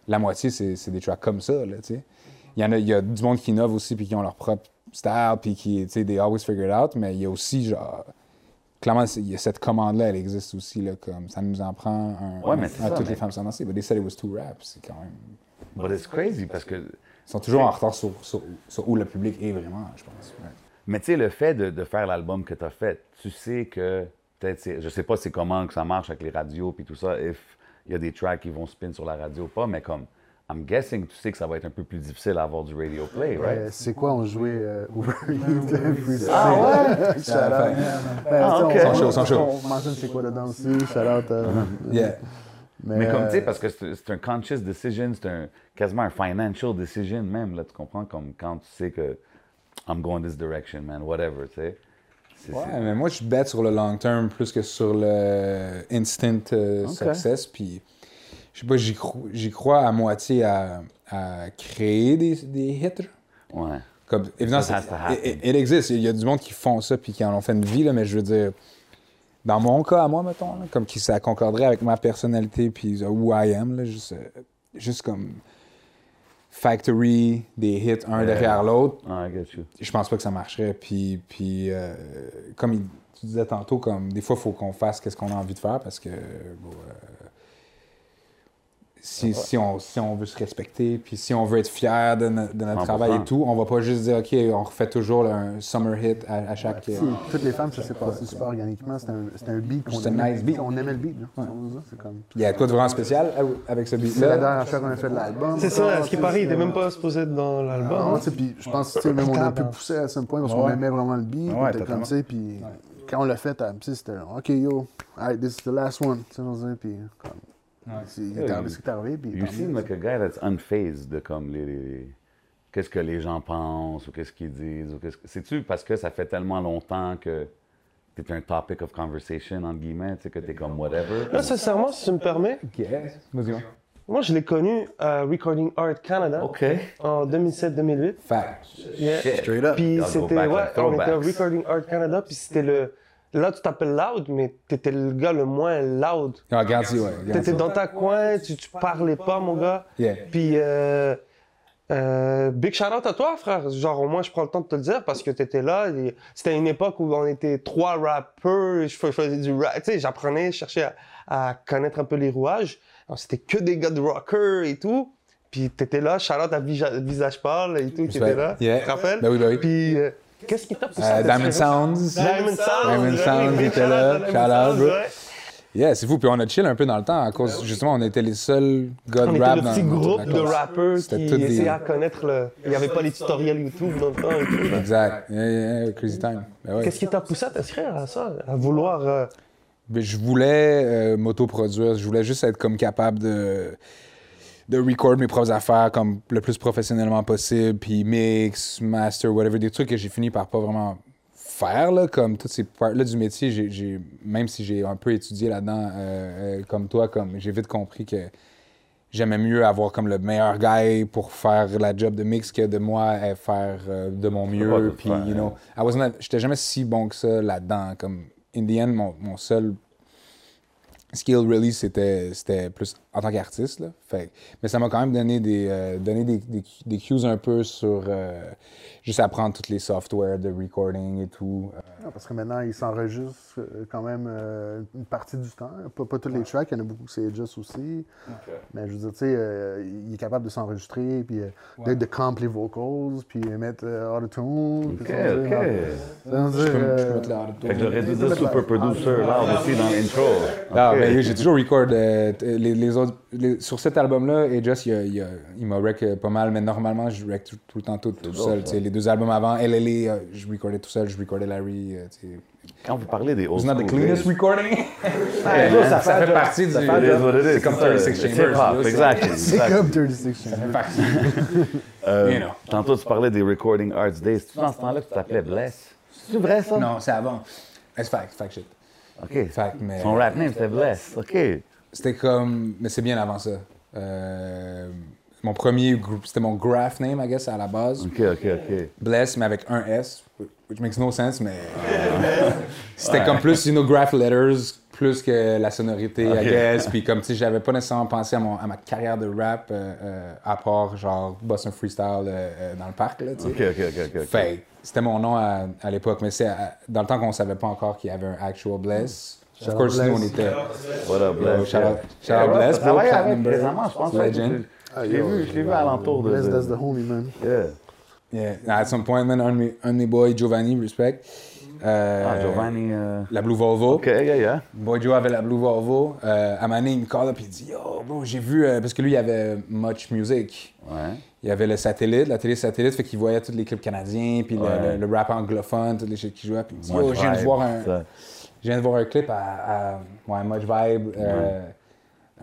la moitié, c'est c'est des tracks comme ça, là, tu sais. Il y en a, il y a du monde qui innove aussi, puis qui ont leur propre style, puis qui, tu sais, they always figure it out, mais il y a aussi, genre, clairement, il y a cette commande-là, elle existe aussi, là, comme, ça nous en prend un, Ouais, un- un ça, toutes mais- les femmes sont dansées, but they said it was too rap, c'est quand même... But it's crazy parce que. Ils sont toujours en retard sur, sur- sur où le public est vraiment, je pense. ouais. Mais tu sais, le fait de, de faire l'album que tu as fait, tu sais que. Peut-être, je sais pas c'est comment que ça marche avec les radios puis tout ça, if il y a des tracks qui vont spin sur la radio ou pas, mais comme. I'm guessing, tu sais que ça va être un peu plus difficile à avoir du radio play, right? Euh, c'est quoi, on jouait euh, Uber Eats, le freestyle. Ah ouais? Shout out. Ben, Ah, tu sais, ok. on- chauds. On mentionne c'est quoi dedans aussi. Shout out. euh, Yeah. Mais comme, tu sais, parce que c'est un conscious decision, c'est un, quasiment un financial decision même, là, tu comprends? Comme quand tu sais que I'm going this direction, man, whatever, tu sais. Ouais, mais moi, je bête sur le long term plus que sur le instant euh, Ok. success. Puis, je sais pas, j'y cro- j'y crois à moitié à, à créer des, des hits. Ouais. Comme, évidemment, Ça, c'est- ça happen. il, il existe. Il y a du monde qui font ça puis qui en ont fait une vie, là, mais je veux dire, dans mon cas, à moi, mettons, là, comme qui ça concorderait avec ma personnalité puis who I am, là, juste, euh, juste comme factory, des hits un derrière l'autre, je pense pas que ça marcherait. Puis, puis euh, comme il- tu disais tantôt, comme des fois, il faut qu'on fasse ce qu'on a envie de faire parce que bon, euh, si, si, on, si on veut se respecter, puis si on veut être fier de, no- de notre 100%. travail et tout, on va pas juste dire, OK, on refait toujours là, un summer hit à, à chaque. Si, toutes les femmes, ça s'est passé super organiquement. C'était un, un beat qu'on C'était un aimait. nice beat. On aimait le beat. là. Comme... Il y a quoi de vraiment spécial avec ce C'est la beat-là? dernière fois qu'on a fait de l'album. C'est ça, à ce qui sais, paraît, il était c'est- même pas supposé être dans l'album. Ah, hein. tu sais, puis je pense que même on a pu pousser à ce point parce qu'on Ouais. aimait vraiment le beat. Comme ça, puis quand on l'a fait, à- tu sais, c'était OK, yo, alright, this is the last one. Tu sais, puis comme. Il est arrivé ce qui est arrivé, puis. You seem like a guy that's unfazed de comme les, les- qu'est-ce que les gens pensent ou qu'est-ce qu'ils disent ou qu'est-ce que c'est-tu parce que ça fait tellement longtemps que t'es un topic of conversation entre guillemets, tu sais que t'es comme whatever. Là, sincèrement, si tu me permets, Yes. Vas-y. moi, je l'ai connu à Recording Art Canada en 2007-2008. Fact. Yeah. Shit. Straight up. Puis c'était, ouais, on était à. Recording Art Canada, puis c'était le. Là, tu t'appelles loud, mais t'étais le gars le moins loud. Ah, regarde, ouais. T'étais dans ta coin, tu, tu parlais pas, mon gars. Yeah. Puis, euh, euh, big shout out à toi, frère. Genre, au moins, je prends le temps de te le dire parce que t'étais là. C'était une époque où on était trois rappeurs. Je fais- je faisais du rap. Tu sais, j'apprenais, je cherchais à, à connaître un peu les rouages. C'était que des gars de rocker et tout. Puis, t'étais là, shout out à Visage Parle et tout, qui était là. Yeah. Tu te rappelles? Ben oui, ben oui. Puis, euh, qu'est-ce qui t'a poussé Euh, à Diamond Sounds. Diamond Sounds. Diamond Sounds était là. Shout out, bro. Yeah, c'est fou. Puis on a chill un peu dans le temps à cause, justement, on était les seuls gars On de était rap le dans petit groupe de rappeurs qui essayaient à connaître le. Il n'y avait pas les tutoriels YouTube dans le temps et tout. là. Exact. Yeah, yeah, yeah, crazy time. Ben ouais. Qu'est-ce qui t'a poussé à t'inscrire à ça, à vouloir. euh, Ben, je voulais euh, m'autoproduire. Je voulais juste être comme capable de, de record mes propres affaires comme le plus professionnellement possible, puis mix, master, whatever, des trucs que j'ai fini par pas vraiment faire, là, comme toutes ces parts-là du métier, j'ai, même si j'ai un peu étudié là-dedans, euh, euh, comme toi, comme j'ai vite compris que j'aimais mieux avoir comme le meilleur guy pour faire la job de mix que de moi à faire euh, de mon mieux. Puis, you know, j'étais jamais si bon que ça là-dedans. Comme, in the end, mon, mon seul skill release, c'était, plus en tant qu'artiste. Mais ça m'a quand même donné des, euh, donné des, des, des cues un peu sur euh, juste apprendre tous les softwares de recording et tout. Euh, Non, parce que maintenant, il s'enregistre euh, quand même euh, une partie du temps. Pas, pas tous les tracks, il y en a beaucoup que c'est juste aussi. Mais je veux dire, tu sais, euh, il est capable de s'enregistrer, puis euh, de, de camp les vocals, puis mettre euh, autotune. Ok, ok. dire, je peux, je peux euh, mettre la Fait que j'aurais dû dire super producer là aussi dans l'intro. Ah, Ok. ben oui, j'ai toujours record euh, les, les autres. les- sur cet album-là, et Just, il, il, a- il m'a rec euh, pas mal, mais normalement, je rec tout, tout le temps tout, tout seul. Les deux albums avant, LLA, euh, je recordais tout seul, je recordais Larry. euh. Quand vous parlez des old It's not the cleanest days, recording. ça ça, fait fait partie du. C'est comme ça. 36 It's Chambers. exactly, C'est comme 36 Chambers. Partie. Euh, You know. Tantôt, tu parlais des Recording Arts Days. C'est dans ce temps-là que tu t'appelais Bless? C'est vrai, ça? Non, c'est avant. C'est fact, fact shit. OK. Fact, mais. Son rap name, c'était Bless. OK. C'était comme. Mais c'est bien avant ça. Euh, mon premier groupe, c'était mon graph name, I guess, à la base. OK, OK, OK. Bless, mais avec un S, which makes no sense, mais c'était comme plus, you know, graph letters, plus que la sonorité. I guess. Puis comme, tu sais, j'avais pas nécessairement pensé à, mon, à ma carrière de rap, euh, euh, à part, genre, boss un freestyle euh, euh, dans le parc, là, tu sais. OK, OK, OK, OK. Fait, c'était mon nom à, à l'époque, mais c'est dans le temps qu'on savait pas encore qu'il y avait un actual Bless. Of course, nous, on était... What up, Bless? shout out, shout out Ouais, Bless, bro, Platinum Bird, récemment, je Legend. Je l'ai vu, je l'ai vu à l'entour de... That's the homie, man. Yeah. Yeah, at some point, man, un de mes, un de mes boys, Giovanni, respect, Euh, Ah, Giovanni. euh, La Blue Volvo. OK, yeah, yeah. Boy Joe avait la Blue Volvo. Euh, à donné, il me call up et il dit Yo, bro, j'ai vu. euh, parce que lui, il avait Much Music. Ouais. Il y avait le satellite, la télé satellite, fait qu'il voyait tous les clips canadiens, puis le- Ouais. le, le rap anglophone, toutes les shit qu'il jouait. Puis il me dit Yo, je viens de voir un. ça. Je viens de voir un clip à, à ouais, Much Vibe. euh,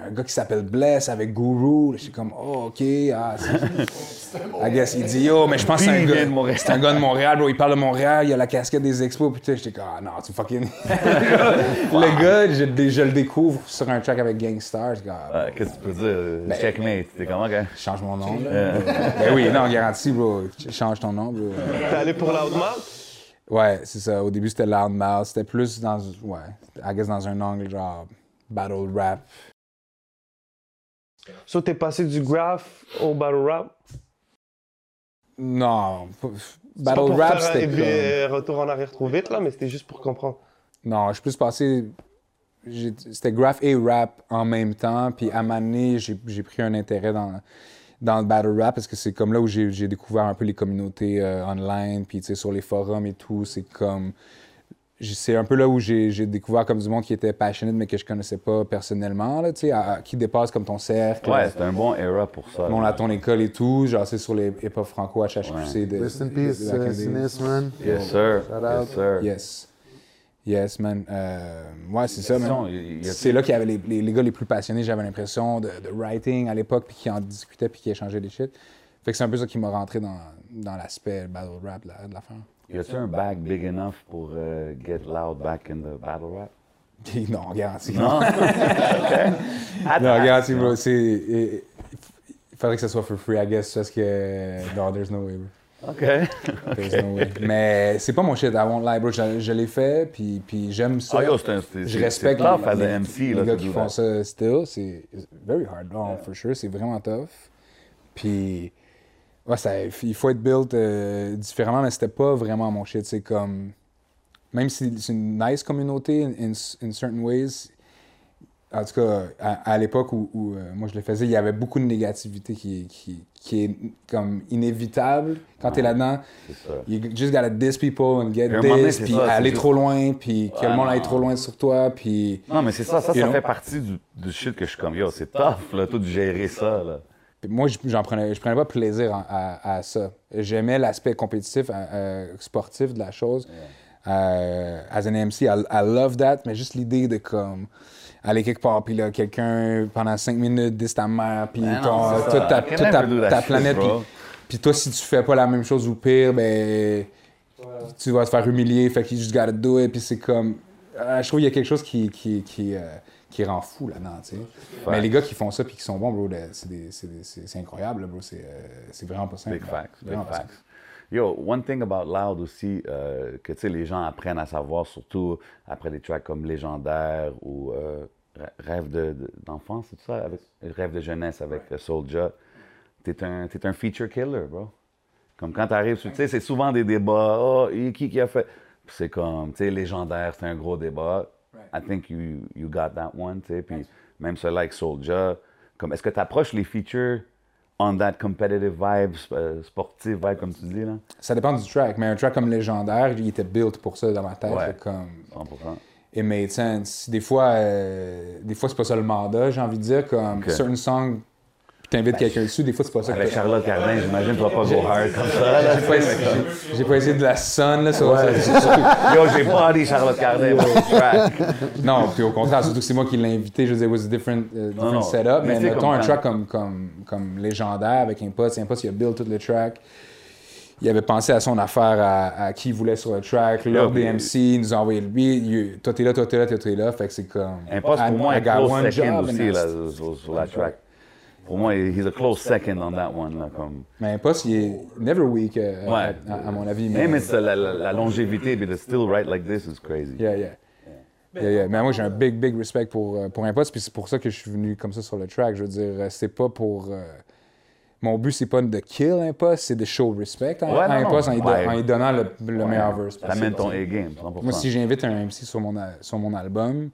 Un gars qui s'appelle Bless avec Guru. Je suis comme, oh, ok. Ah. I guess il dit, yo, mais je pense que c'est un, gars, vient de Montréal. c'est un gars de Montréal, bro. Il parle de Montréal, il a la casquette des expos. Puis tu sais, j'étais comme, ah non, tu fucking. le gars, je, je le découvre sur un track avec Gangstar. Je dis, ah, Qu'est-ce que tu peux dire? Ben, Checkmate. T'es comment, gars? change mon nom, là. ben oui, non, garanti, bro. Change ton nom, bro. T'es allé pour Loudmouth? Ouais, c'est ça. Au début, c'était Loudmouth. C'était plus dans, ouais, I guess dans un angle genre battle rap. So, t'es passé du graph au battle rap? Non, C'est pas battle pour rap, c'était comme... retour en arrière trop vite, là, mais c'était juste pour comprendre. Non, je suis plus passé... C'était graph et rap en même temps. Puis à donné, j'ai pris un intérêt dans, dans le battle rap parce que c'est comme là où j'ai j'ai découvert un peu les communautés euh, online. Puis tu sais, sur les forums et tout, c'est comme... C'est un peu là où j'ai découvert comme du monde qui était passionné mais que je connaissais pas personnellement, là, tu sais, à- à- qui dépasse comme ton cercle. Ouais, c'est un bon era pour ça. Mon à ton école et tout, genre c'est sur les hip-hop franco HHQC de Rest in peace, uh, days. Sinis, man. Yes, sir. Shout Yes, out. sir. Yes. Yes, man. Euh, ouais, c'est ça, man. C'est là qu'il y avait les, les- les gars les plus passionnés, j'avais l'impression, de, de writing à l'époque, puis qui en discutaient, puis qui échangeaient des shit. Fait que c'est un peu ça qui m'a rentré dans, dans l'aspect battle rap de la- de l'affaire. Y a-tu un bag big enough pour euh, get loud back in the battle rap? non, garanti. Non? Non, garanti, bro. C'est, et- il faudrait que ça soit for free, I guess, parce que. Non, there's no way, bro. OK. There's no way. Mais c'est pas mon shit, I won't lie, bro. Je, je l'ai fait, puis, puis j'aime ça. Ah, yo, c'est un- c'est- je c'est- respecte c'est tough les, les- MC, les là, gars qui font that. ça still. C'est very hard, non, for sure. C'est vraiment tough. Puis, ouais, ça, il faut être built euh, différemment, mais c'était pas vraiment mon shit. C'est comme, même si c'est une nice communauté in, in, in certain ways, en tout cas, à, à l'époque où, où, euh, moi je le faisais, il y avait beaucoup de négativité qui, qui, qui est comme inévitable quand t'es là-dedans. You just gotta diss people and get this, puis aller juste- trop loin, puis que Ouais, le monde aille trop loin sur toi, puis... Non, mais c'est ça, ça, You ça know? fait partie du, du shit que je suis comme, yo, c'est tough, là, tout de gérer ça, là. Puis Moi, je- j'en prenais, je prenais pas plaisir en- à, à ça. J'aimais l'aspect compétitif, euh, euh, sportif de la chose. Euh, as an MC, I, I love that, mais juste l'idée de comme aller quelque part, puis là, quelqu'un pendant cinq minutes dit ta mère, puis Ben toute ta, toute ta- planète, puis, toi, si tu fais pas la même chose ou pire, ben tu vas te faire humilier, fait que you just gotta do it, puis c'est comme... euh, je trouve qu'il y a quelque chose qui, qui, qui, euh, qui rend fou là-dedans, tu sais. Mais les gars qui font ça puis qui sont bons, bro, c'est incroyable, bro. C'est euh, vraiment pas simple. Big facts, big facts. Yo, one thing about Loud aussi, euh, que tu sais, les gens apprennent à savoir, surtout après des tracks comme Légendaire ou euh, Rê- Rêve de- de- d'enfance, c'est ça? Avec, Rêve de jeunesse avec euh, Soulja. T'es un, t'es un feature killer, bro. Comme quand t'arrives, tu sais, c'est souvent des débats. Oh, qui qui a fait? C'est comme, tu sais, Légendaire, c'est un gros débat. I think you, you got that one, tu sais. Puis même ceux-là avec Soulja. Comme, est-ce que tu approches les features on that competitive vibe, euh, sportive vibe, comme tu dis, là? Ça dépend du track, mais un track comme Légendaire, il était built pour ça dans ma tête. Ouais. Comme, 100%. it made sense. Des fois, euh, des fois c'est pas ça le mandat, j'ai envie de dire. Comme Ok. certain songs, t'invites quelqu'un dessus, des fois c'est pas ça que Avec Charlotte Cardin, j'imagine tu vas pas go hard comme ça. J'ai pas, essayé- j'ai pas essayé de la sonne, là, sur, Yo, j'ai pas dit Charlotte Cardin track. Non, puis au contraire, surtout que c'est moi qui l'ai invité, je veux dire, it was a different, uh, different non, setup. mais mettons comme un track comme, comme, comme légendaire avec un pote, c'est un pote qui a build tout le track. Il avait pensé à son affaire, à, à qui il voulait sur le track, l'ordre mais- des MC, il nous a envoyé le beat, you- toi t'es là, toi t'es là, toi t'es là, fait que c'est comme... Un poste I- pour moi un one second aussi là, sur, sur la track. Pour moi, he's a close second on that one. Là, comme... Mais un poste, il est never weak, euh, Ouais. à, à mon avis. Même it's, uh, la, la, la longévité, but to still write like this is crazy. Yeah, yeah. Yeah, yeah. Mais moi, j'ai un big, big respect pour, euh, pour un poste, puis c'est pour ça que je suis venu comme ça sur le track. Je veux dire, euh, c'est pas pour. euh, Mon but, c'est pas de kill un poste, c'est de show respect à, Ouais, à un non, poste en, lui don- ouais. en lui donnant le, le meilleur verse. T'amènes ton possible. A-game, 100%. Moi, si j'invite un MC sur mon, sur mon album,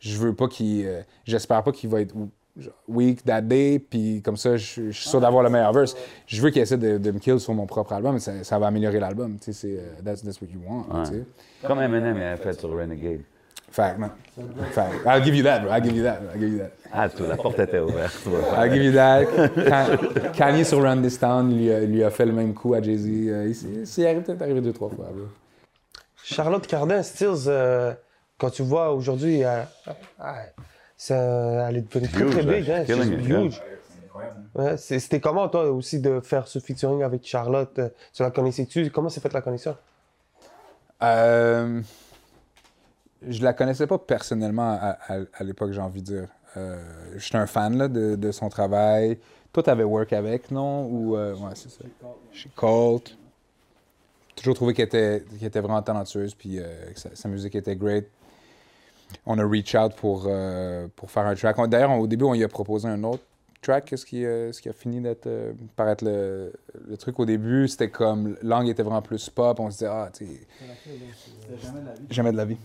je veux pas qu'il. euh, J'espère pas qu'il va être week, that day, puis comme ça, je, je suis sûr d'avoir le meilleur verse. Je veux qu'il essaie de, de me kill sur mon propre album, mais ça, ça va améliorer l'album. Tu sais, c'est euh, that's, that's what you want. Ouais. Tu sais. Comme Eminem il a fait sur Renegade. Fact, man. Fact. I'll give you that, bro. I'll give you that. I'll give you that. Ah, tout, la porte était ouverte. I'll give you that. Kan- Kanye sur Run This Town lui a, lui a fait le même coup à Jay-Z. Euh, il s'est- arrivé- peut-être arrivé deux, trois fois, bro. Charlotte Cardin, Stills, euh, quand tu vois aujourd'hui, euh, ah, euh, elle est devenue très très big. Hein, c'est huge. Ouais, C'était comment, toi, aussi, de faire ce featuring avec Charlotte euh, Tu la connaissais-tu? Comment s'est faite la connexion? Euh, je la connaissais pas personnellement à, à- à l'époque, j'ai envie de dire. Euh, J'étais un fan là, de, de son travail. Toi, t'avais work avec, non? Ou, euh, ouais, c'est ça. Chez Colt. Toujours trouvé qu'elle était, qu'elle était vraiment talentueuse, puis euh, que sa, sa musique était great. On a reach out pour, euh, pour faire un track. D'ailleurs, au début, on lui a proposé un autre track, ce qui, euh, ce qui a fini d'être euh, par être le, le truc. Au début, c'était comme, l'angle était vraiment plus pop. On se disait, ah, tu sais, Jamais de la vie.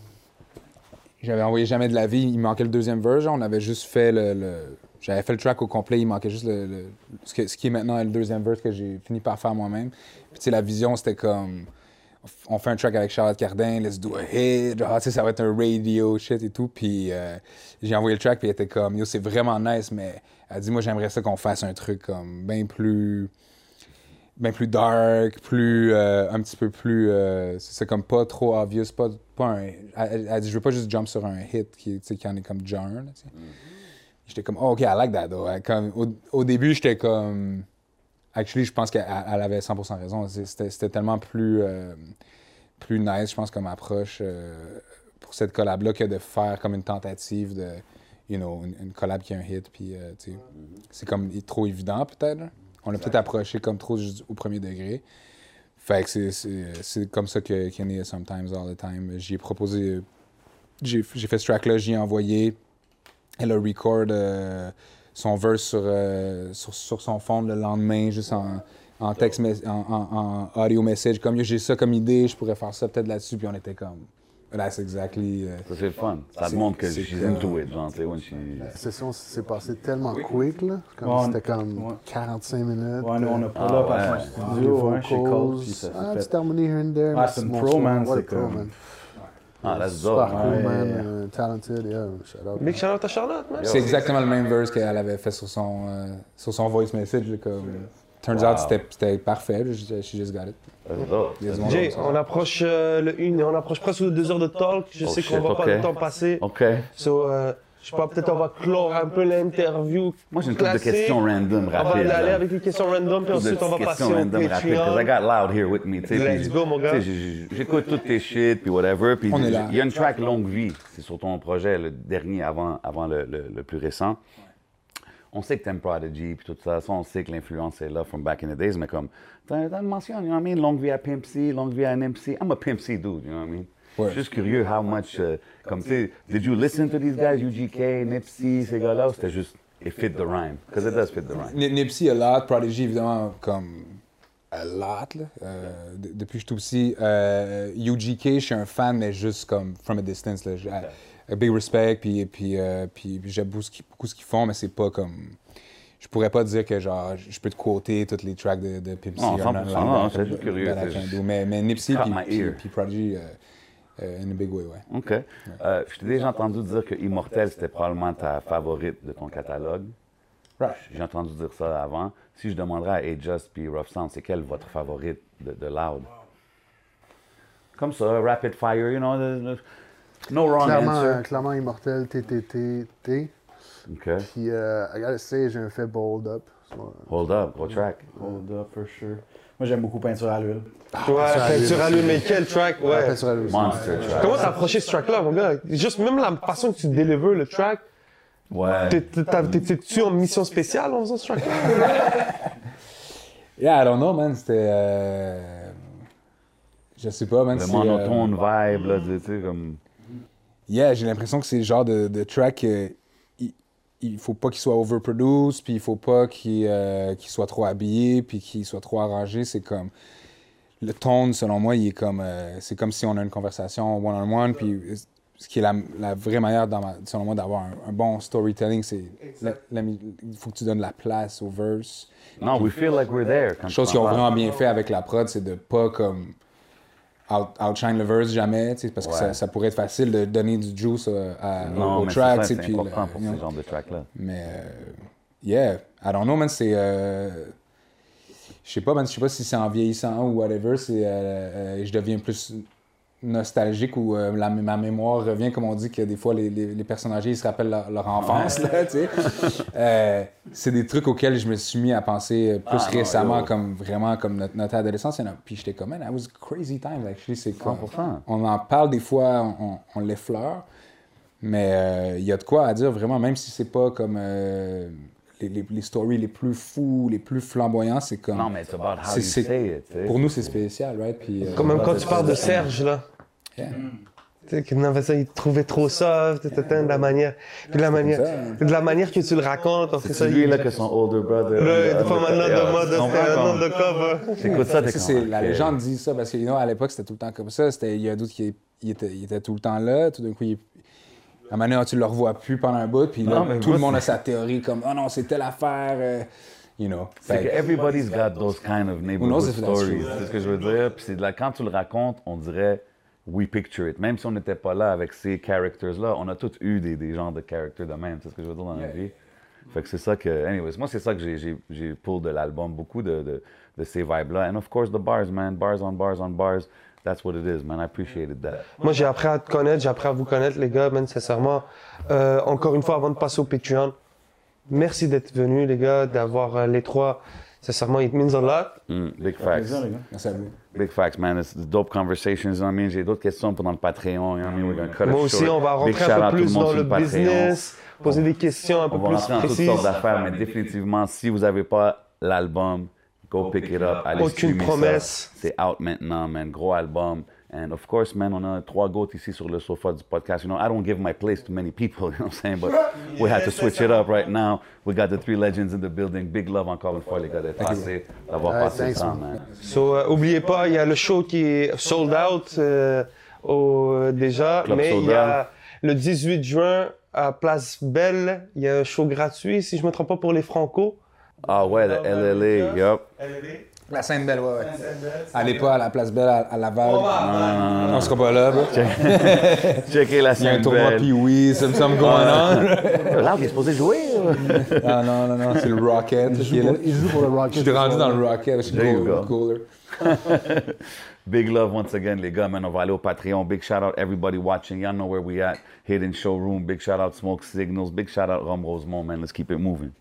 J'avais envoyé Jamais de la vie. Il manquait le deuxième version. On avait juste fait le. le- J'avais fait le track au complet. Il manquait juste le, le- ce, que- ce qui est maintenant le deuxième verse que j'ai fini par faire moi-même. Puis, tu sais, la vision, c'était comme. On fait un track avec Charlotte Cardin, let's do a hit. Genre, tu sais, ça va être un radio shit et tout. Puis, euh, j'ai envoyé le track, puis elle était comme, yo, c'est vraiment nice, mais elle dit, moi, j'aimerais ça qu'on fasse un truc comme bien plus bien plus dark, plus euh, un petit peu plus euh, c'est comme pas trop obvious, pas, pas un elle, elle- dit je veux pas juste jump sur un hit qui qui en est comme genre. sais. J'étais comme oh, OK, I like that though. Elle, Comme au, au début, j'étais comme actually, je pense qu'elle elle avait 100% raison, c'était tellement plus euh, plus nice, je pense comme approche euh, pour cette collab là que de faire comme une tentative de you know, une, une collab qui a un hit puis euh, tu sais, c'est comme trop évident peut-être. On l'a peut-être approché comme trop au premier degré. Fait que c'est- comme ça que qu'est né Sometimes All the Time. J'y ai proposé. J'ai j'ai fait ce track-là, j'y ai envoyé. Elle a record euh, son verse sur, euh, sur, sur son fond le lendemain, juste en, en texte, en, en- en audio message. Comme j'ai ça comme idée, je pourrais faire ça peut-être là-dessus. Puis on était comme. That's exactly. euh, Ça, c'est le fun. Ça te montre que she's comme- into it, genre, she... La session s'est passée tellement quick, là. Comme Ouais, c'était comme ouais. 45 minutes. Ouais, nous, on a euh, pull Ah, up à ouais. son studio, hein, chez ça Ah, petite harmonie here and there. Ah, c'est une pro, man, c'est comme- Ah, that's Super dope. cool, man. yeah. euh, talented, yeah. Shout out. Big shout out à Charlotte, man. C'est exactement le même verse qu'elle avait fait sur son, euh, sur son voice message. là, comme, turns Wow. out, c'était- c'était parfait. she she just got it. That's Jay, on approche euh, le une et on approche presque deux heures de talk. Je Oh sais qu'on va ok. pas le temps passer. OK. So, euh, je sais pas, peut-être on va clore un peu l'interview. Moi, j'ai une couple de questions random On va aller avec les questions random, puis ensuite on va passer questions au random rapides, because I got loud here with me. Let's puis, go, mon gars. J'écoute toutes tes shit, puis whatever, puis On est là. il y a une track Longue Vie, c'est sur ton projet, le dernier avant, avant le, le- le plus récent. On sait que t'aimes Prodigy, puis tout ça, ça, on sait que l'influence est là from back in the days, mais comme, t'as t'as une mention, you know what I mean, Longue Vie à Pimp C, Longue Vie à NMC, I'm a Pimp C dude, you know what I mean? Ouais. Je suis juste curieux how much, euh, comme tu sais, did you listen to these guys, UGK, Nipsey, ces gars-là, ou c'était juste, it fit the rhyme? Because it does fit the rhyme. N- Nipsey a lot, Prodigy évidemment comme a lot. Là. Euh, de- depuis que je suis tout petit, euh, UGK, je suis un fan, mais juste comme from a distance. Là. A big respect, puis, puis, euh, puis, puis j'aime beaucoup ce qu'ils- font, mais c'est pas comme. Je pourrais pas dire que genre je peux te quoter toutes les tracks de, de Pimp C. Non, or 100%, nothing non, that, c'est juste curieux. Mais, mais Nipsey puis, Prodigy, euh, euh, in a big way, ouais. OK. Euh, je t'ai déjà entendu dire que Immortel, c'était probablement ta favorite de ton catalogue. Right. J'ai entendu dire ça avant. Si je demanderais à A-Just puis Rough Sound, c'est quelle votre favorite de, de Loud? Comme ça, rapid fire, you know, the- the- no wrong Clairement, answer. euh, clairement immortel, TTT, T. OK. Puis, I gotta say, j'ai un fait bold up. So, Hold up, gros track. Hold up, for sure. Moi, j'aime beaucoup Peinture à l'huile. Ouais, peinture à l'huile, mais quel track, ouais. liste. Monster track. Comment t'as approché ce track-là, mon gars? Juste même la façon que tu délivres le track, Ouais. t'es- t'es- t'as- t'étais-tu en mission spéciale en faisant ce track-là? Yeah, I don't know, man. C'était. euh, Je sais pas, man. Le c'est, monotone euh, vibe, là, tu sais, comme... Yeah, j'ai l'impression que c'est le genre de, de track. euh, il, faut pas qu'il soit overproduced, puis il faut pas qu'il euh, qu'il soit trop habillé, puis qu'il soit trop arrangé. C'est comme. Le tone, selon moi, il est comme. euh, c'est comme si on a une conversation one-on-one, puis ce qui est la, la vraie manière, dans ma- selon moi, d'avoir un, un bon storytelling, c'est il faut que tu donnes la place au verse. Non, we feel like we're there. Chose qu'ils ont vraiment bien fait avec la prod, c'est de pas comme out- outshine le verse jamais, parce que Ouais. ça, ça pourrait être facile de donner du juice euh, à, Non, au mais track, c'est important le- pour ce genre de track-là. Mais euh, yeah, I don't know, man, c'est euh, je sais pas, man, je sais pas si c'est en vieillissant ou whatever, c'est euh, euh, je deviens plus nostalgique ou euh, la- ma mémoire revient, comme on dit que des fois les, les, ils se rappellent leur, leur enfance. Euh, c'est des trucs auxquels je me suis mis à penser euh, plus Ah, récemment, comme vraiment comme notre, notre adolescence. Puis j'étais comme, man, that was crazy time, actually. C'est 100%. on en parle des fois, on, on l'effleure, mais euh, il y a de quoi à dire vraiment, même si c'est pas comme les, les, les stories les plus fous, les plus flamboyants, c'est comme. Non, mais it's about how c'est- you c'est- say it. Pour nous, c'est spécial, right? Puis, euh, Comme même quand tu parles de Serge, là. yeah. Tu sais, ça, il te trouvait trop soft, de la manière, de la manière, ça. de la manière que tu le racontes. après ça, C'est lui il- là que son older brother. Là, under- il faut maintenant under- de mode, Tu comprends c'était un comme- nom de cover. T'écoutes ça, t'es Ça, c'est, la légende dit ça parce que you know, à l'époque, c'était tout le temps comme ça. C'était, il y a d'autres qui il était, il était tout le temps là. Tout d'un coup, il, à un moment donné, tu le revois plus pendant un bout. Puis là, Non, tout le monde a sa théorie comme Oh non, c'est telle affaire. euh, you know. Everybody's got those kind of neighborhood stories. C'est ce que je veux dire. Puis c'est de la, quand tu le racontes, on dirait we picture it. Même si on n'était pas là avec ces characters-là, on a tous eu des, des genres de characters de même. C'est ce que je veux dire dans la vie. Fait que c'est ça que, anyways, moi c'est ça que j'ai, pull de l'album, beaucoup de, de, de ces vibes-là. And of course the bars, man, bars on bars on bars. That's what it is, man. I appreciated that. Moi, j'ai appris à te connaître, j'ai appris à vous connaître, les gars, man, sincèrement. Euh, encore une fois, avant de passer au Patreon, merci d'être venus, les gars, d'avoir euh, les trois. Sincèrement, it means a lot. Mm, big facts. Merci à vous. Big facts, man. It's dope conversations. You know what I mean? J'ai d'autres questions pendant le Patreon. You know what I mean? We're gonna cut it Moi aussi, short. on va rentrer un peu plus dans le Patreon. business, poser des questions un peu On va plus rentrer dans toutes précises. sortes d'affaires, mais définitivement, si vous n'avez pas l'album, go pick it up. Allez Aucune promesse. C'est out maintenant, man. Gros album. And of course, man, on a trois goats ici sur le sofa du podcast. You know, I don't give my place to many people, you know what I'm saying? But we had to switch it up right now. We got the three legends in the building. Big love encore une fois, les gars, d'être passés, d'avoir passé le thanks, temps, man. man. So, euh, oubliez pas, il y a le show qui est sold out euh, au, déjà, Club mais il y a le 18 juin à Place Belle, il y a un show gratuit, si je me trompe pas, pour les Franco. Ah ouais, le LLA, yup. La scène belle, ouais, ouais. Allez pas à la place belle à, à Laval. On sera pas là, bro. Checkez la Il y a un scène tournoi belle. puis oui, some some going on. Là, il est supposé jouer. ah non, non, non, c'est le Rocket Il qui est joue, là. pour, il joue pour le Rocket. Je suis rendu dans le Rocket, je suis There you cool- go. cooler. Big love once again, les gars, man. On va aller au Patreon. Big shout out everybody watching. Y'all know where we at. Hidden Showroom. Big shout out Smoke Signals. Big shout out Rum Rosemont, man. Let's keep it moving.